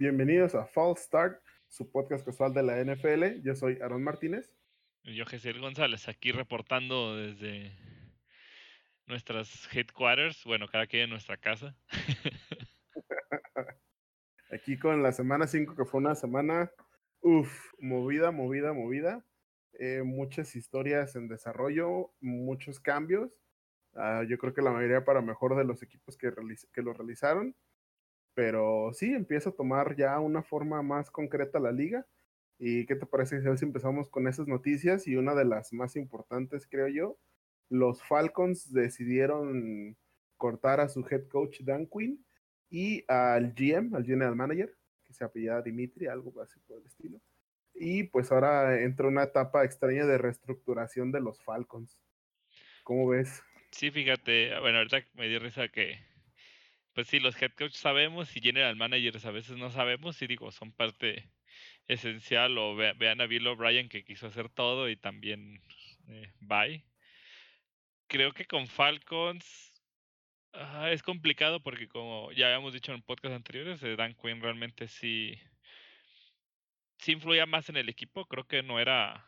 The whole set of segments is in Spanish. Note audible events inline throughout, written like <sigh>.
Bienvenidos a False Start, su podcast casual de la NFL. Yo soy Aaron Martínez. Y yo, Gesiel González, aquí reportando desde nuestras headquarters, bueno, cada quien en nuestra casa. <laughs> aquí con la semana 5, que fue una semana, uff, movida, movida, movida. Eh, muchas historias en desarrollo, muchos cambios. Uh, yo creo que la mayoría para mejor de los equipos que, que lo realizaron. Pero sí, empieza a tomar ya una forma más concreta la liga. ¿Y qué te parece si empezamos con esas noticias? Y una de las más importantes, creo yo, los Falcons decidieron cortar a su head coach Dan Quinn y al GM, al general manager, que se apellida Dimitri, algo así por el estilo. Y pues ahora entra una etapa extraña de reestructuración de los Falcons. ¿Cómo ves? Sí, fíjate, bueno, ahorita me dio risa que, pues sí, los head coaches sabemos y general managers a veces no sabemos y digo, son parte esencial o vean a Bill O'Brien que quiso hacer todo y también eh, bye. Creo que con Falcons ah, es complicado porque como ya habíamos dicho en podcast anteriores, Dan Quinn realmente sí, sí influía más en el equipo, creo que no era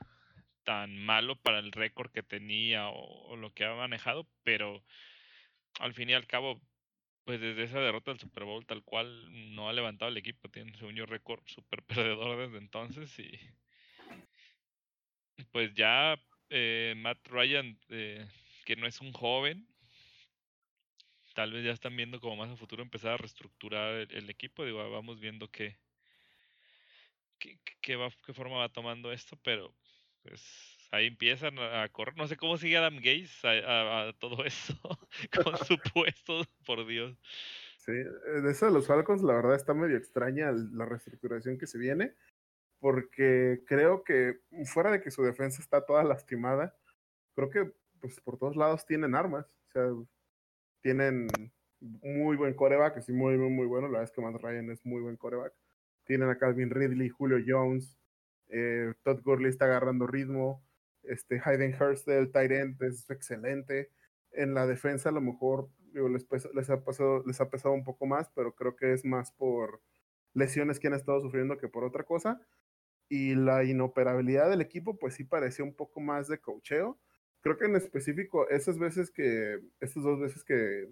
tan malo para el récord que tenía o, lo que ha manejado, pero al fin y al cabo, pues desde esa derrota del Super Bowl tal cual no ha levantado el equipo, tiene su un récord super <laughs> perdedor desde entonces y pues ya eh, Matt Ryan, eh, que no es un joven, tal vez ya están viendo como más a futuro empezar a reestructurar el, equipo, digo, vamos viendo qué, qué, va, qué forma va tomando esto, pero pues ahí empiezan a correr. No sé cómo sigue Adam Gates a, todo eso <laughs> con <laughs> su puesto, por Dios. Sí, eh, de eso de los Falcons, la verdad está medio extraña la reestructuración que se viene, porque creo que fuera de que su defensa está toda lastimada, creo que pues por todos lados tienen armas, o sea, tienen muy buen coreback, sí, muy, muy, muy bueno, la verdad es que Matt Ryan es muy buen coreback. Tienen a Calvin Ridley, Julio Jones, eh, Todd Gurley está agarrando ritmo, este Hayden Hurst end es excelente. En la defensa a lo mejor les, ha pasado, les ha pesado un poco más, pero creo que es más por lesiones que han estado sufriendo que por otra cosa. Y la inoperabilidad del equipo, pues sí parecía un poco más de cocheo. Creo que en específico, esas veces que, estas dos veces que,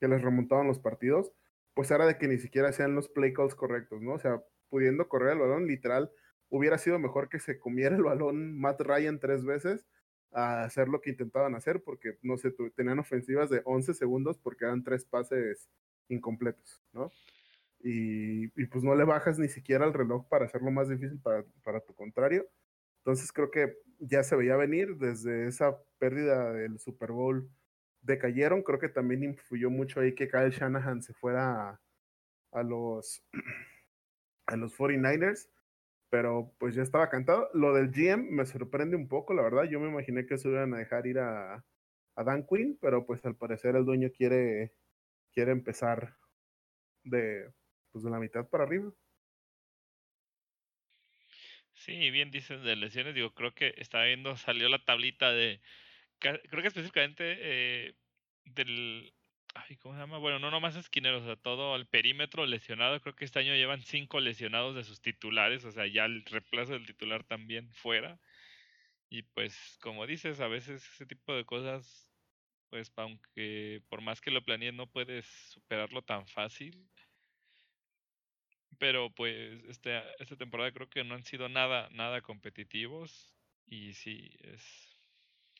que les remontaban los partidos, pues era de que ni siquiera hacían los play calls correctos, ¿no? O sea, pudiendo correr el balón, literal, hubiera sido mejor que se comiera el balón Matt Ryan tres veces a hacer lo que intentaban hacer, porque no sé, tenían ofensivas de 11 segundos porque eran tres pases incompletos, ¿no? Y, pues no le bajas ni siquiera el reloj para hacerlo más difícil para, para tu contrario. Entonces creo que ya se veía venir desde esa pérdida del Super Bowl decayeron. Creo que también influyó mucho ahí que Kyle Shanahan se fuera a los <clears throat> a los 49ers pero pues ya estaba cantado. Lo del GM me sorprende un poco, la verdad. Yo me imaginé que se iban a dejar ir a, a Dan Quinn, pero pues al parecer el dueño quiere, quiere empezar de, pues, de la mitad para arriba. Sí, bien dices de lesiones, digo, creo que estaba viendo, salió la tablita de, creo que específicamente eh, del Ay, ¿cómo se llama? Bueno, no nomás esquineros, o sea, todo el perímetro lesionado. Creo que este año llevan cinco lesionados de sus titulares, o sea, ya el reemplazo del titular también fuera. Y pues, como dices, a veces ese tipo de cosas, pues, aunque por más que lo planees, no puedes superarlo tan fácil. Pero pues, este, esta temporada creo que no han sido nada, nada competitivos. Y sí, es,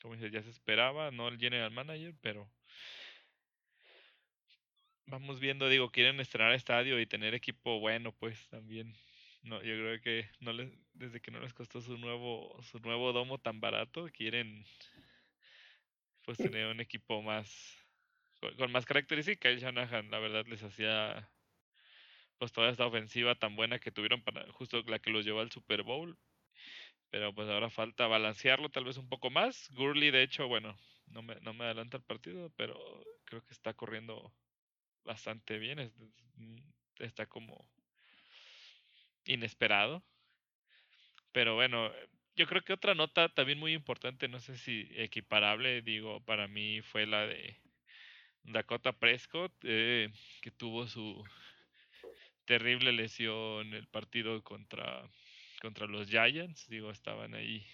como dices, ya se esperaba, no el general manager, pero vamos viendo, digo, quieren estrenar estadio y tener equipo bueno, pues también. No, yo creo que no les, desde que no les costó su nuevo, su nuevo domo tan barato, quieren pues tener un equipo más con, más características. El Shanahan, la verdad, les hacía pues toda esta ofensiva tan buena que tuvieron para justo la que los llevó al Super Bowl. Pero pues ahora falta balancearlo tal vez un poco más. Gurley, de hecho, bueno, no me, no me adelanta el partido, pero creo que está corriendo bastante bien. Mm, está como inesperado. Pero bueno, yo creo que otra nota también muy importante, no sé si equiparable, digo, para mí fue la de Dakota Prescott, eh, que tuvo su terrible lesión el partido contra, contra los Giants. Digo, estaban ahí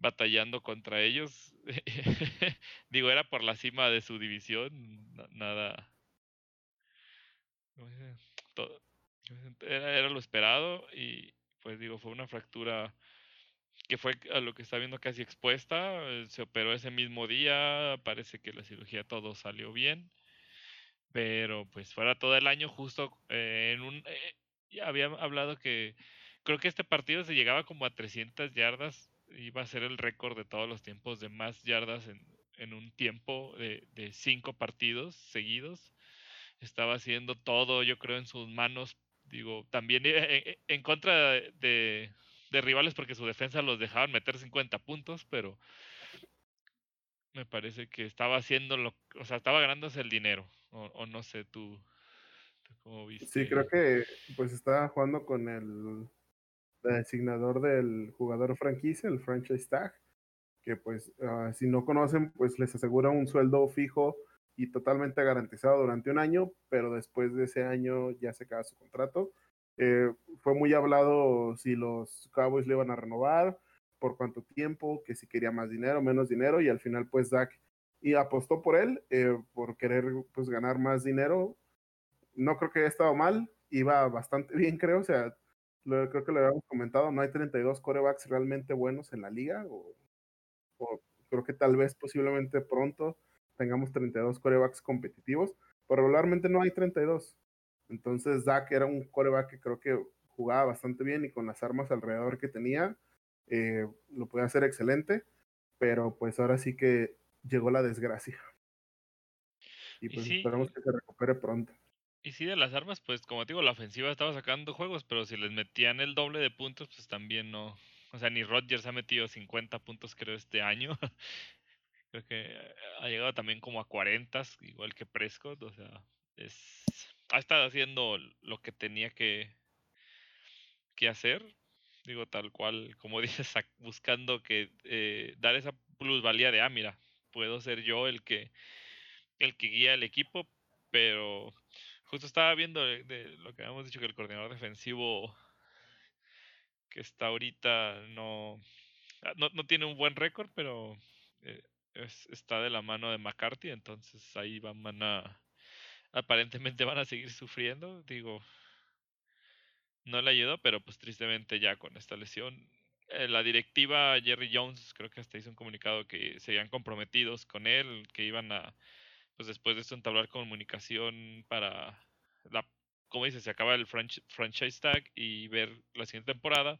batallando contra ellos. <laughs> digo, era por la cima de su división. Nada. Era, era lo esperado y pues digo, fue una fractura que fue a lo que está viendo casi expuesta. Eh, se operó ese mismo día, parece que la cirugía todo salió bien, pero pues fuera todo el año justo eh, en un... Eh, ya había hablado que creo que este partido se llegaba como a 300 yardas, iba a ser el récord de todos los tiempos de más yardas en, en un tiempo de, de cinco partidos seguidos. Estaba haciendo todo, yo creo, en sus manos. Digo, también en contra de, de rivales porque su defensa los dejaban meter 50 puntos, pero me parece que estaba haciendo lo, o sea, estaba ganándose el dinero, o, no sé, tú, cómo viste. Sí, creo que pues estaba jugando con el, designador del jugador franquicia, el franchise tag, que pues ah, si no conocen, pues les asegura un sueldo fijo y totalmente garantizado durante un año, pero después de ese año ya se acaba su contrato eh, fue muy hablado si los Cowboys le iban a renovar, por cuánto tiempo, que si quería más dinero, menos dinero, y al final pues Dak y apostó por él, eh, por querer pues ganar más dinero. No creo que haya estado mal, iba bastante <laughs> bien creo, o sea, creo que lo habíamos comentado, no hay 32 corebacks realmente buenos en la liga, o, o creo que tal vez posiblemente pronto tengamos 32 corebacks competitivos, pero regularmente no hay 32. Entonces Dak era un coreback que creo que jugaba bastante bien y con las armas alrededor que tenía, eh, lo podía hacer excelente, pero pues ahora sí que llegó la desgracia. Y pues esperamos que se recupere pronto. Y sí, de las armas, pues como te digo, la ofensiva estaba sacando juegos, pero si les metían el doble de puntos, pues también no. O sea, ni Rodgers ha metido 50 puntos, creo, este año. <laughs> creo que ha llegado también como a 40, igual que Prescott. O sea, es ha estado haciendo lo que tenía que, que hacer. Digo, tal cual, como <laughs> dices, buscando que eh, dar esa plusvalía de, ah, mira, puedo ser yo el que, el que guía el equipo, pero justo estaba viendo de, lo que habíamos dicho que el coordinador defensivo que está ahorita no, ah, no, no tiene un buen récord, pero eh, está de la mano de McCarthy, entonces ahí van a aparentemente van a seguir sufriendo. Digo, no le ayudó, pero pues tristemente ya con esta lesión. Eh, la directiva Jerry Jones creo que hasta hizo un comunicado que serían comprometidos con él, que iban a, pues después de esto entablar comunicación para la, como dice, se acaba el franchise tag y ver la siguiente temporada.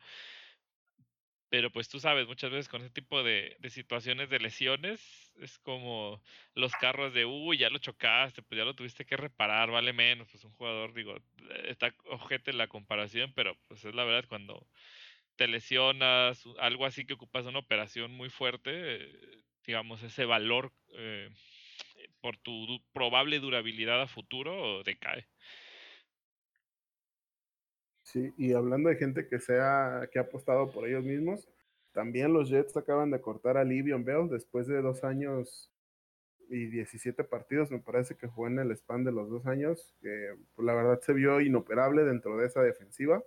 Pero pues tú sabes, muchas veces con ese tipo de, de, situaciones de lesiones, es como los carros de, uy, ya lo chocaste, pues ya lo tuviste que reparar, vale menos, pues un jugador, digo, está ojete la comparación, pero pues es la verdad, cuando te lesionas, algo así que ocupas una operación muy fuerte, digamos, ese valor eh, por tu probable durabilidad a futuro decae. Sí, y hablando de gente que sea, que ha apostado por ellos mismos, también los Jets acaban de cortar a Livion Bell después de dos años y 17 partidos, me parece que jugó en el span de los dos años, que pues, la verdad se vio inoperable dentro de esa defensiva,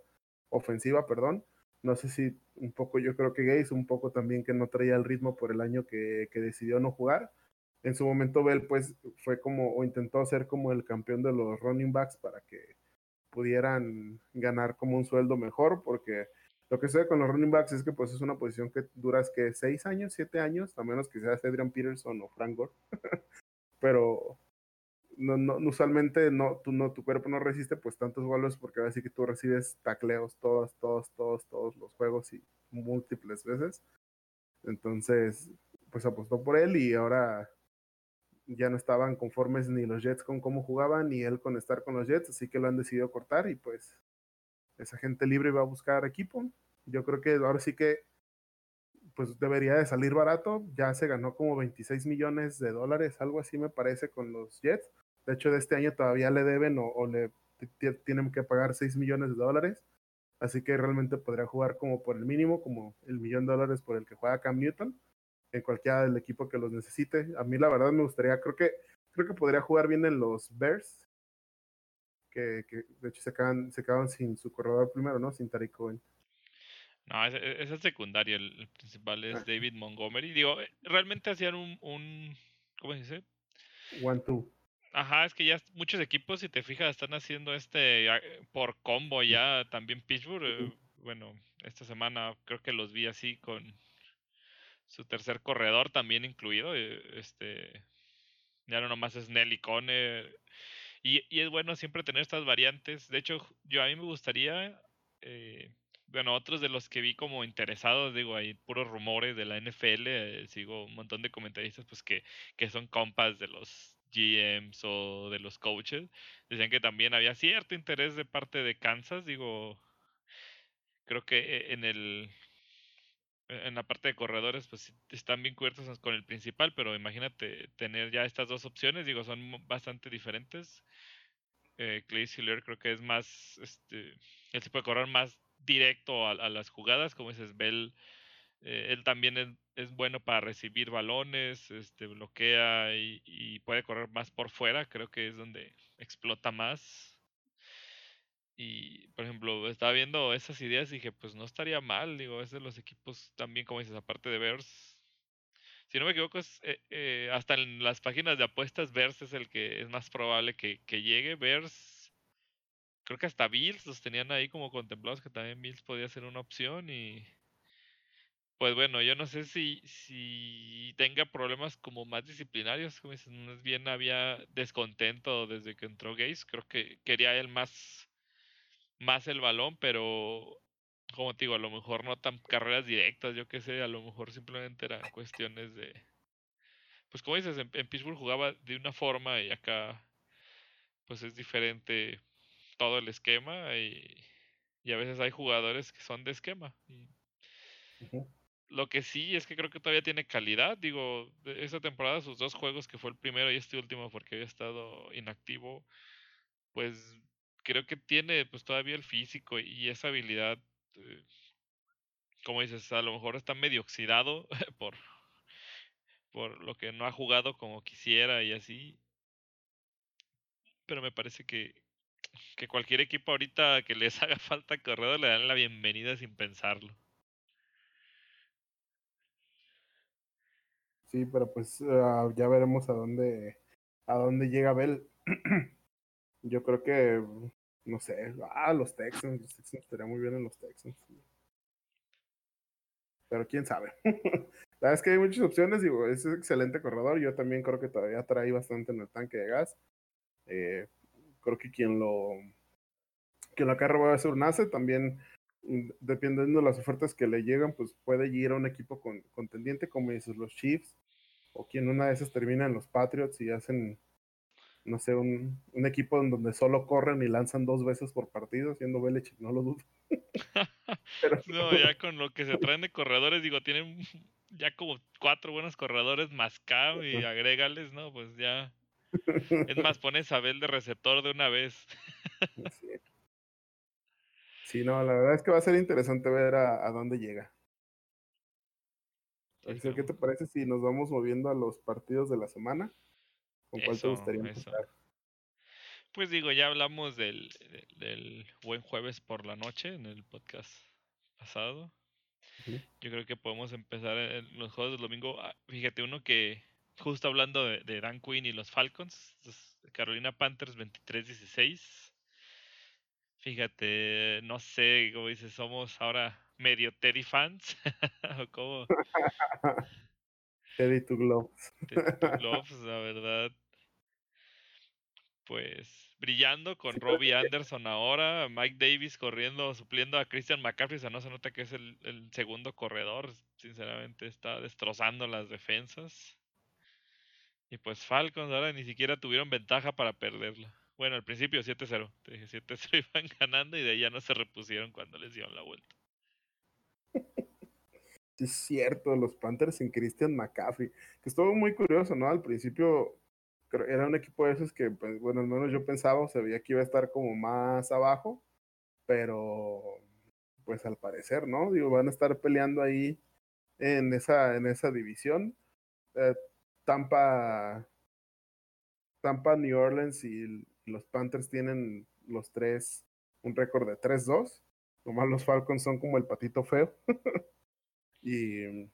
ofensiva, perdón. No sé si un poco, yo creo que Gates, un poco también que no traía el ritmo por el año que, que decidió no jugar. En su momento Bell pues fue como, o intentó ser como el campeón de los running backs para que pudieran ganar como un sueldo mejor, porque lo que sucede con los running backs es que pues es una posición que duras que seis años, siete años, a menos que seas Adrian Peterson o Frank Gore. <laughs> Pero no, no, usualmente no, tú no, tu cuerpo no resiste pues tantos goles porque a veces que tú recibes tacleos todos, todos, todos, todos los juegos y múltiples veces. Entonces, pues apostó por él y ahora ya no estaban conformes ni los Jets con cómo jugaban, ni él con estar con los Jets, así que lo han decidido cortar y pues esa gente libre va a buscar equipo. Yo creo que ahora sí que pues debería de salir barato, ya se ganó como 26 millones de dólares, algo así me parece con los Jets. De hecho, de este año todavía le deben o, o le tienen que pagar 6 millones de dólares. Así que realmente podría jugar como por el mínimo, como el millón de dólares por el que juega Cam Newton en cualquiera del equipo que los necesite. A mí la verdad me gustaría, creo que creo que podría jugar bien en los Bears, que, que de hecho se acaban, se acaban sin su corredor primero, ¿no? Sin Tariq Cohen. No, ese, es el secundario, el, principal es ah. David Montgomery. Digo, eh, realmente hacían un, un ¿cómo se dice? One, two. Ajá, es que ya muchos equipos, si te fijas, están haciendo este ah, por combo ya. También Pittsburgh, eh, bueno, esta semana creo que los vi así con su tercer corredor también incluido. Eh, este, ya no nomás es Nelly Cone. Y, y es bueno siempre tener estas variantes. De hecho, yo a mí me gustaría, eh, bueno, otros de los que vi como interesados, digo, hay puros rumores de la NFL, sigo un montón de comentaristas pues que, que son compas de los GMs o de los coaches, decían que también había cierto interés de parte de Kansas, digo, creo que en el en la parte de corredores pues están bien cubiertos con el principal, pero imagínate tener ya estas dos opciones, digo, son bastante diferentes. Eh, Clay Siller creo que es más, este, él se puede correr más directo a, las jugadas, como dices, Bell, eh, él también es, es bueno para recibir balones, este, bloquea y, puede correr más por fuera, creo que es donde explota más. Y, por ejemplo, estaba viendo esas ideas y dije, pues no estaría mal, digo, es de los equipos también, como dices, aparte de Bears. Si no me equivoco, es, eh, eh, hasta en las páginas de apuestas, Bears es el que es más probable que, que llegue. Bears, creo que hasta Bills los tenían ahí como contemplados, que también Bills podía ser una opción y pues bueno, yo no sé si, si tenga problemas como más disciplinarios, como dices, más bien había descontento desde que entró Gaze, creo que quería él más, más el balón, pero como te digo, a lo mejor no tan carreras directas, yo qué sé, a lo mejor simplemente eran <laughs> cuestiones de, pues como dices, en, Pittsburgh jugaba de una forma y acá pues es diferente todo el esquema y, y a veces hay jugadores que son de esquema. Y, lo que sí es que creo que todavía tiene calidad. Digo, esta temporada, sus dos juegos, que fue el primero y este último porque había estado inactivo, pues creo que tiene pues todavía el físico y esa habilidad. Eh, como dices, a lo mejor está medio oxidado <laughs> por, por lo que no ha jugado como quisiera y así. Pero me parece que, que cualquier equipo ahorita que les <laughs> haga falta corredor le dan la bienvenida sin pensarlo. Sí, pero pues ah, ya veremos a dónde a dónde llega Bell. <clears throat> Yo creo que no sé, ah, los Texans, los Texans estaría muy bien en los Texans. Pero quién sabe. <laughs> La verdad es que hay muchas opciones, digo, es un excelente corredor. Yo también creo que todavía trae bastante en el tanque de gas. Eh, creo que quien lo quien lo acarre va a ser un ace, también mm, dependiendo de las ofertas que le llegan, pues puede ir a un equipo con, contendiente, como dices, los Chiefs, o quien una de esas termina en los Patriots y hacen, no sé, un, un equipo en donde solo corren y lanzan dos veces por partido, siendo Belichick, no lo dudo. <laughs> no, ya con lo que se traen de corredores, digo, tienen <laughs> ya como cuatro buenos corredores más Cam y agrégales, ¿no? Pues ya. Es más, pones a Bel de receptor de una vez. <laughs> sí. no, la verdad es que va a ser interesante ver a dónde llega. ¿qué te parece si nos vamos moviendo a los partidos de la semana? ¿Con cuál te gustaría empezar? Pues digo, ya hablamos del, del, buen jueves por la noche en el podcast pasado. Yo creo que podemos empezar en los juegos del domingo. Ah, fíjate, uno que, justo hablando de, de Dan Quinn y los Falcons, Carolina Panthers 23-16. Fíjate, no sé, como dices, somos ahora medio Teddy fans. <laughs> ¿Cómo? <laughs> Teddy to Gloves. Teddy to <laughs> Gloves, la verdad. Pues brillando con Robbie Anderson ahora, Mike Davis corriendo, supliendo a Christian McCaffrey, o sea, no se nota que es el, el segundo corredor, sinceramente está destrozando las defensas. Y pues Falcons ahora ni siquiera tuvieron ventaja para perderla. Bueno, al principio 7-0. Te dije 7-0 <laughs> iban ganando y de ahí ya no se repusieron cuando les dieron la vuelta. Sí, es cierto, los Panthers sin Christian McCaffrey, que estuvo muy curioso, ¿no? Al principio era un equipo de esos que, pues, bueno, al menos yo pensaba, se veía que iba a estar como más abajo, pero pues al parecer, ¿no? Digo, van a estar peleando ahí en esa, en esa división. Eh, Tampa, Tampa, New Orleans y, los Panthers tienen los tres un récord de 3-2. Nomás los Falcons son como el patito feo. <laughs> y,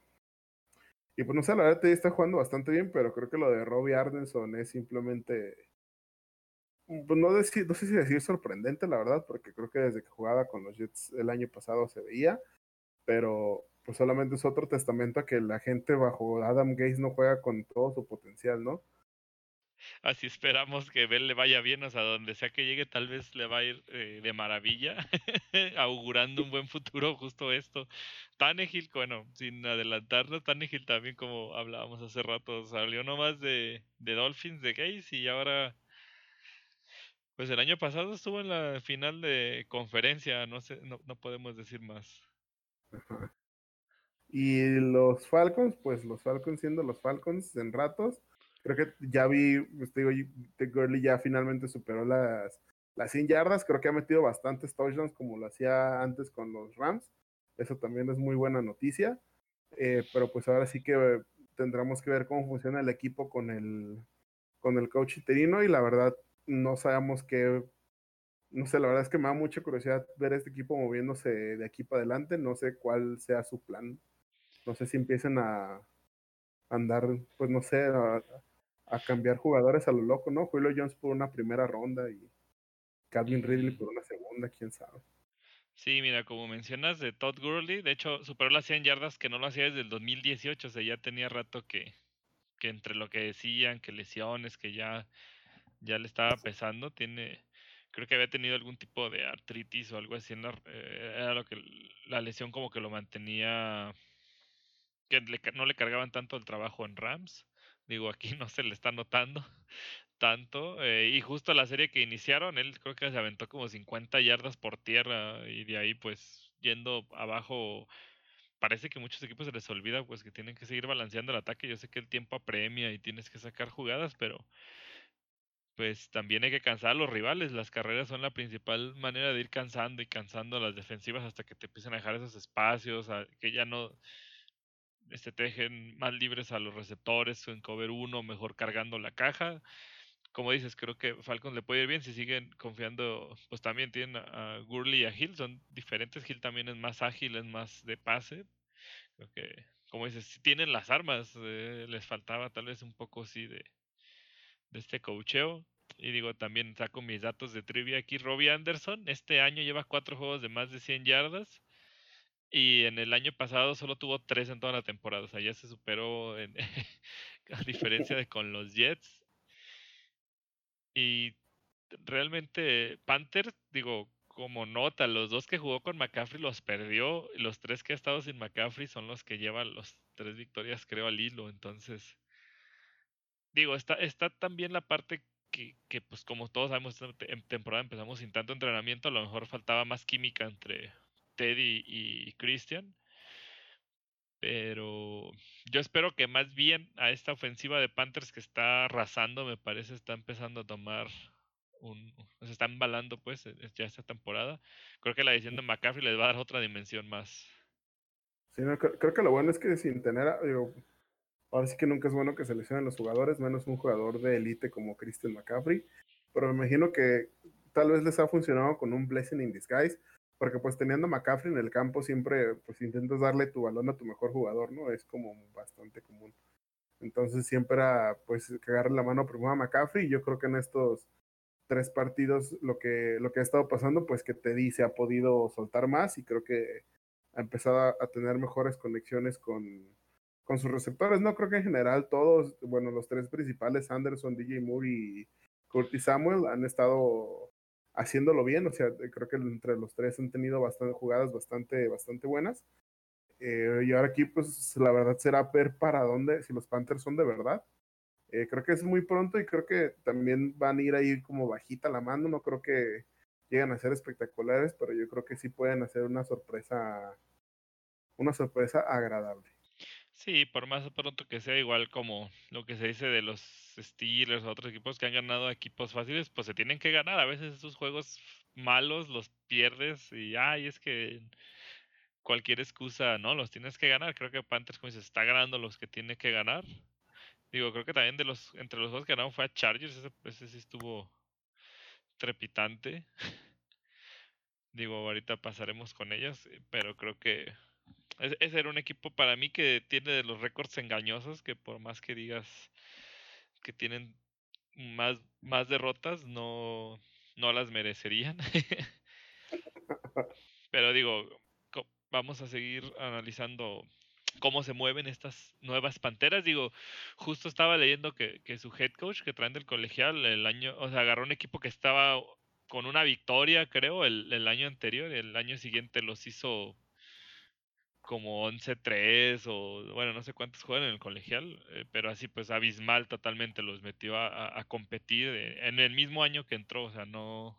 y pues no sé, la verdad está jugando bastante bien, pero creo que lo de Robbie Ardenson es simplemente pues no, decir, no sé si decir sorprendente, la verdad, porque creo que desde que jugaba con los Jets el año pasado se veía, pero pues solamente es otro testamento a que la gente bajo Adam Gates no juega con todo su potencial, ¿no? Así esperamos que Bell le vaya bien, o sea, donde sea que llegue, tal vez le va a ir eh, de maravilla, <laughs> augurando un buen futuro, justo esto. Tannehill, bueno, sin adelantarnos, Tannehill también, como hablábamos hace rato, salió nomás de, de Dolphins, de Gates, y ahora pues el año pasado estuvo en la final de conferencia, no sé, no, no podemos decir más. <laughs> Y los Falcons, pues los Falcons siendo los Falcons en ratos, creo que ya vi, pues digo, Gurley ya finalmente superó las, las 100 yardas, creo que ha metido bastantes touchdowns como lo hacía antes con los Rams, eso también es muy buena noticia, eh, pero pues ahora sí que tendremos que ver cómo funciona el equipo con el, con el coach interino y la verdad no sabemos qué, no sé, la verdad es que me da mucha curiosidad ver este equipo moviéndose de aquí para adelante, no sé cuál sea su plan, no sé si empiecen a andar, pues no sé, a, cambiar jugadores a lo loco, ¿no? Julio Jones por una primera ronda y Calvin Ridley por una segunda, quién sabe. Sí, mira, como mencionas de Todd Gurley, de hecho superó las 100 yardas que no lo hacía desde el 2018, o sea, ya tenía rato que, que entre lo que decían, que lesiones, que ya ya le estaba pesando, tiene, creo que había tenido algún tipo de artritis o algo así, en la, eh, era lo que la lesión como que lo mantenía, que no le cargaban tanto el trabajo en Rams, digo, aquí <laughs> no se le está notando tanto, eh, y justo la serie que iniciaron, él creo que se aventó como 50 yardas por tierra y de ahí pues yendo abajo parece que muchos equipos se les olvida pues que tienen que seguir balanceando el ataque. Yo sé que el tiempo apremia y tienes que sacar jugadas, pero pues también hay que cansar a los rivales. Las carreras son la principal manera de ir cansando y cansando a las defensivas hasta que te empiecen a dejar esos espacios, que ya no este, te dejen más libres a los receptores en cover uno, mejor cargando la caja. Como dices, creo que Falcons le puede ir bien si siguen confiando, pues también tienen a Gurley y a Hill, son diferentes. Hill también es más ágil, es más de pase. Creo que, como dices, si tienen las armas, eh, les faltaba tal vez un poco sí de, de este cocheo. Y digo, también saco mis datos de trivia aquí. Robbie Anderson este año lleva cuatro juegos de más de 100 yardas. Y en el año pasado solo tuvo tres en toda la temporada. O sea, ya se superó en, <laughs> a diferencia de con los Jets. Y realmente Panther, digo, como nota, los dos que jugó con McCaffrey los perdió. Y los tres que ha estado sin McCaffrey son los que llevan los tres victorias, creo, al hilo. Entonces, digo, está, está también la parte que, que, pues como todos sabemos, en temporada empezamos sin tanto entrenamiento, a lo mejor faltaba más química entre Teddy y Christian. Pero yo espero que más bien a esta ofensiva de Panthers que está arrasando, me parece, está empezando a tomar un... Se está embalando pues e, ya esta temporada. Creo que la edición de McCaffrey les va a dar otra dimensión más. Sí, creo, que lo bueno es que sin tener, digo, Ahora sí que nunca es bueno que se lesionen los jugadores, menos un jugador de élite como Christian McCaffrey. Pero me imagino que tal vez les ha funcionado con un blessing in disguise, porque pues teniendo a McCaffrey en el campo siempre pues intentas darle tu balón a tu mejor jugador, ¿no? Es como bastante común. Entonces siempre era pues cagarle la mano primero a McCaffrey y yo creo que en estos tres partidos lo que, lo que ha estado pasando pues que Teddy se ha podido soltar más y creo que ha empezado a tener mejores conexiones con, con sus receptores. No creo que en general todos, bueno, los tres principales, Anderson, DJ Moore y Curtis Samuel, han estado haciéndolo bien. O sea, creo que entre los tres han tenido bastante jugadas bastante, bastante buenas. Eh, y ahora aquí, pues la verdad será ver para dónde, si los Panthers son de verdad. Eh, creo que es muy pronto y creo que también van a ir ahí como bajita la mano. No creo que lleguen a ser espectaculares, pero yo creo que sí pueden hacer una sorpresa, una sorpresa agradable. Sí, por más pronto que sea, igual como lo que se dice de los Steelers o otros equipos que han ganado equipos fáciles, pues se tienen que ganar. A veces esos juegos malos los pierdes y ay, es que cualquier excusa, no, los tienes que ganar. Creo que Panthers, como se está ganando los que tiene que ganar. Digo, creo que también de los entre los dos que ganaron fue a Chargers, ese, sí estuvo trepitante. <laughs> Digo, ahorita pasaremos con ellos, eh, pero creo que ese era un equipo para mí que tiene de los récords engañosos, que por más que digas que tienen más, más derrotas, no, no las merecerían. <laughs> pero digo, vamos a seguir analizando cómo se mueven estas nuevas panteras. Digo, justo estaba leyendo que, que, su head coach que traen del colegial el año, o sea, agarró un equipo que estaba con una victoria, creo, el, el año anterior, el año siguiente los hizo como 11-3 o bueno, no sé cuántos juegan en el colegial, eh, pero así pues abismal totalmente los metió a, competir eh, en el mismo año que entró, o sea, no,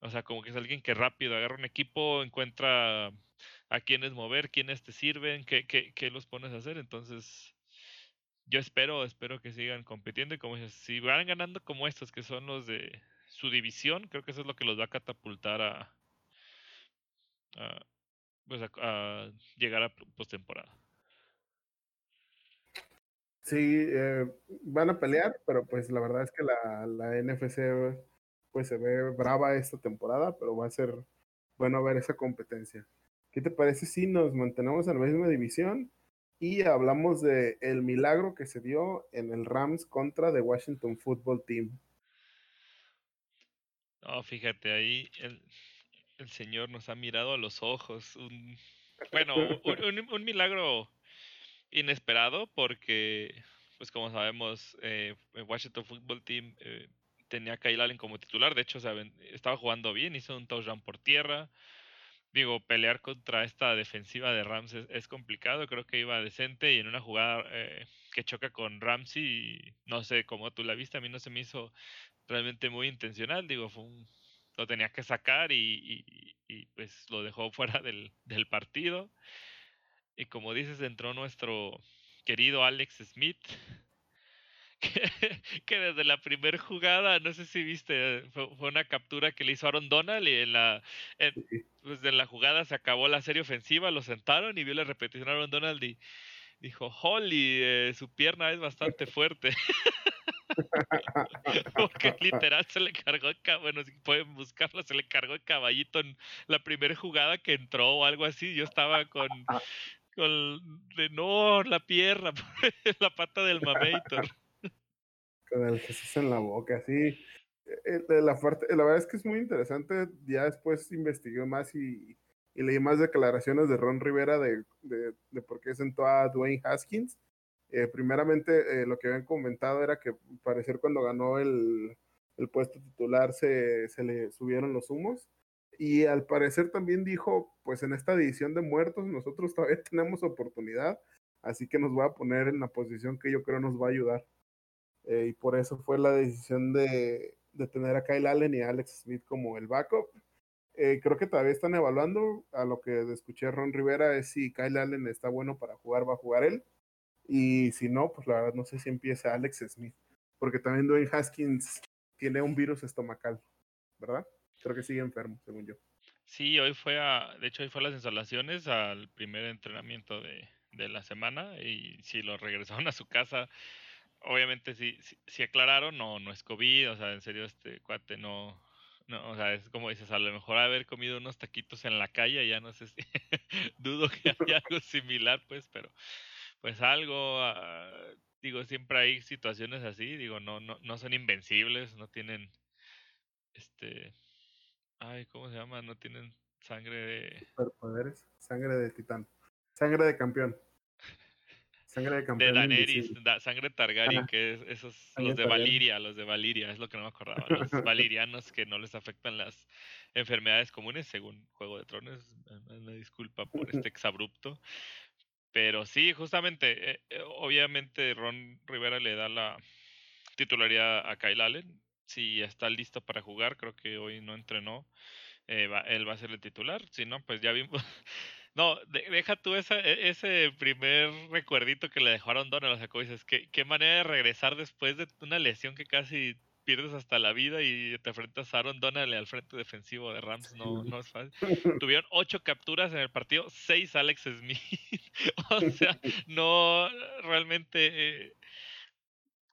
o sea, como que es alguien que rápido agarra un equipo, encuentra a quiénes mover, quiénes te sirven, qué, qué, qué los pones a hacer. Entonces, yo espero, espero que sigan compitiendo y como si van ganando como estos, que son los de su división, creo que eso es lo que los va a catapultar a pues a, llegar a postemporada. Sí, eh, van a pelear, pero pues la verdad es que la, la NFC pues se ve brava esta temporada, pero va a ser bueno ver esa competencia. ¿Qué te parece si nos mantenemos en la misma división y hablamos de el milagro que se dio en el Rams contra The Washington Football Team? No, fíjate, ahí el, el Señor nos ha mirado a los ojos. Un, bueno, <laughs> un, un, milagro inesperado porque, pues como sabemos, eh, el Washington Football Team eh, tenía a Kyle Allen como titular. De hecho, estaba jugando bien, hizo un touchdown por tierra digo, pelear contra esta defensiva de Rams es, complicado. Creo que iba decente y en una jugada eh, que choca con Ramsey, no sé cómo tú la viste, a mí no se me hizo realmente muy intencional. Digo, fue lo tenía que sacar y, y, pues lo dejó <laughs> fuera del, del partido. Y como dices, entró nuestro querido Alex Smith, <laughs> que, desde la primera jugada, no sé si viste, fue, una captura que le hizo Aaron Donald y en la, en, pues la jugada se acabó la serie ofensiva, lo sentaron y vio la repetición a Aaron Donald y dijo, Holly, eh, su pierna es bastante fuerte. <laughs> <laughs> Porque literal se le cargó bueno, si pueden buscarlo, se le cargó el caballito en la primera jugada que entró o algo así. Yo estaba con, con de no, la pierna, <laughs> la pata del mamator con el Jesús en la boca, sí. Eh, eh, la, la verdad es que es muy interesante. Ya después investigué más y, leí más declaraciones de Ron Rivera de, de, por qué sentó a Dwayne Haskins. Eh, primeramente, lo que habían comentado era que parecer cuando ganó el, el puesto titular se, se, le subieron los humos. Y al parecer también dijo, pues en esta edición de muertos nosotros todavía <laughs> tenemos oportunidad, así que nos va a poner en la posición que yo creo nos va a ayudar. Eh, y por eso fue la decisión de, de, tener a Kyle Allen y a Alex Smith como el backup. Eh, creo que todavía están evaluando, a lo que escuché Ron Rivera es si Kyle Allen está bueno para jugar, va a jugar él. Y si no, pues la verdad no sé si empieza Alex Smith, porque también Dwayne Haskins tiene un virus estomacal, ¿verdad? Creo que sigue enfermo, según yo. Sí, hoy fue a, de hecho hoy fue a las instalaciones al primer entrenamiento de, de la semana y si lo <laughs> regresaron a su casa obviamente si, si, aclararon, no, no es COVID, o sea, en serio, este cuate no, no, o sea, es como dices, a lo mejor haber comido unos taquitos en la calle, ya no sé si, <laughs> dudo que haya <laughs> algo similar, pues, pero, pues algo, ah, digo, siempre hay situaciones así, digo, no, no, no son invencibles, no tienen, este, ay, ¿cómo se llama? No tienen sangre de... Superpoderes, sangre de titán, sangre de campeón. Sangre de campeón. De Daenerys, sangre Targaryen, que es esos, los de Valiria, los de Valiria, es lo que no me acordaba. Los <laughs> valirianos que no les afectan las enfermedades comunes, según Juego de Tronos. Una disculpa por este <laughs> exabrupto. Pero sí, justamente, eh, eh, obviamente Ron Rivera le da la titularidad a Kyle Allen. Si está listo para jugar, creo que hoy no entrenó. Eh, él va a ser el titular. Si no, pues ya vimos. <laughs> No, deja tú esa, e, ese primer recuerdito que le dejaron Donald. O sea, dices, ¿qué, qué manera de regresar después de una lesión que casi pierdes hasta la vida y te enfrentas a Aaron Donald al frente defensivo de Rams, no, no es fácil. <laughs> Tuvieron ocho capturas en el partido, seis Alex Smith. <laughs> o sea, <laughs> no realmente. Eh,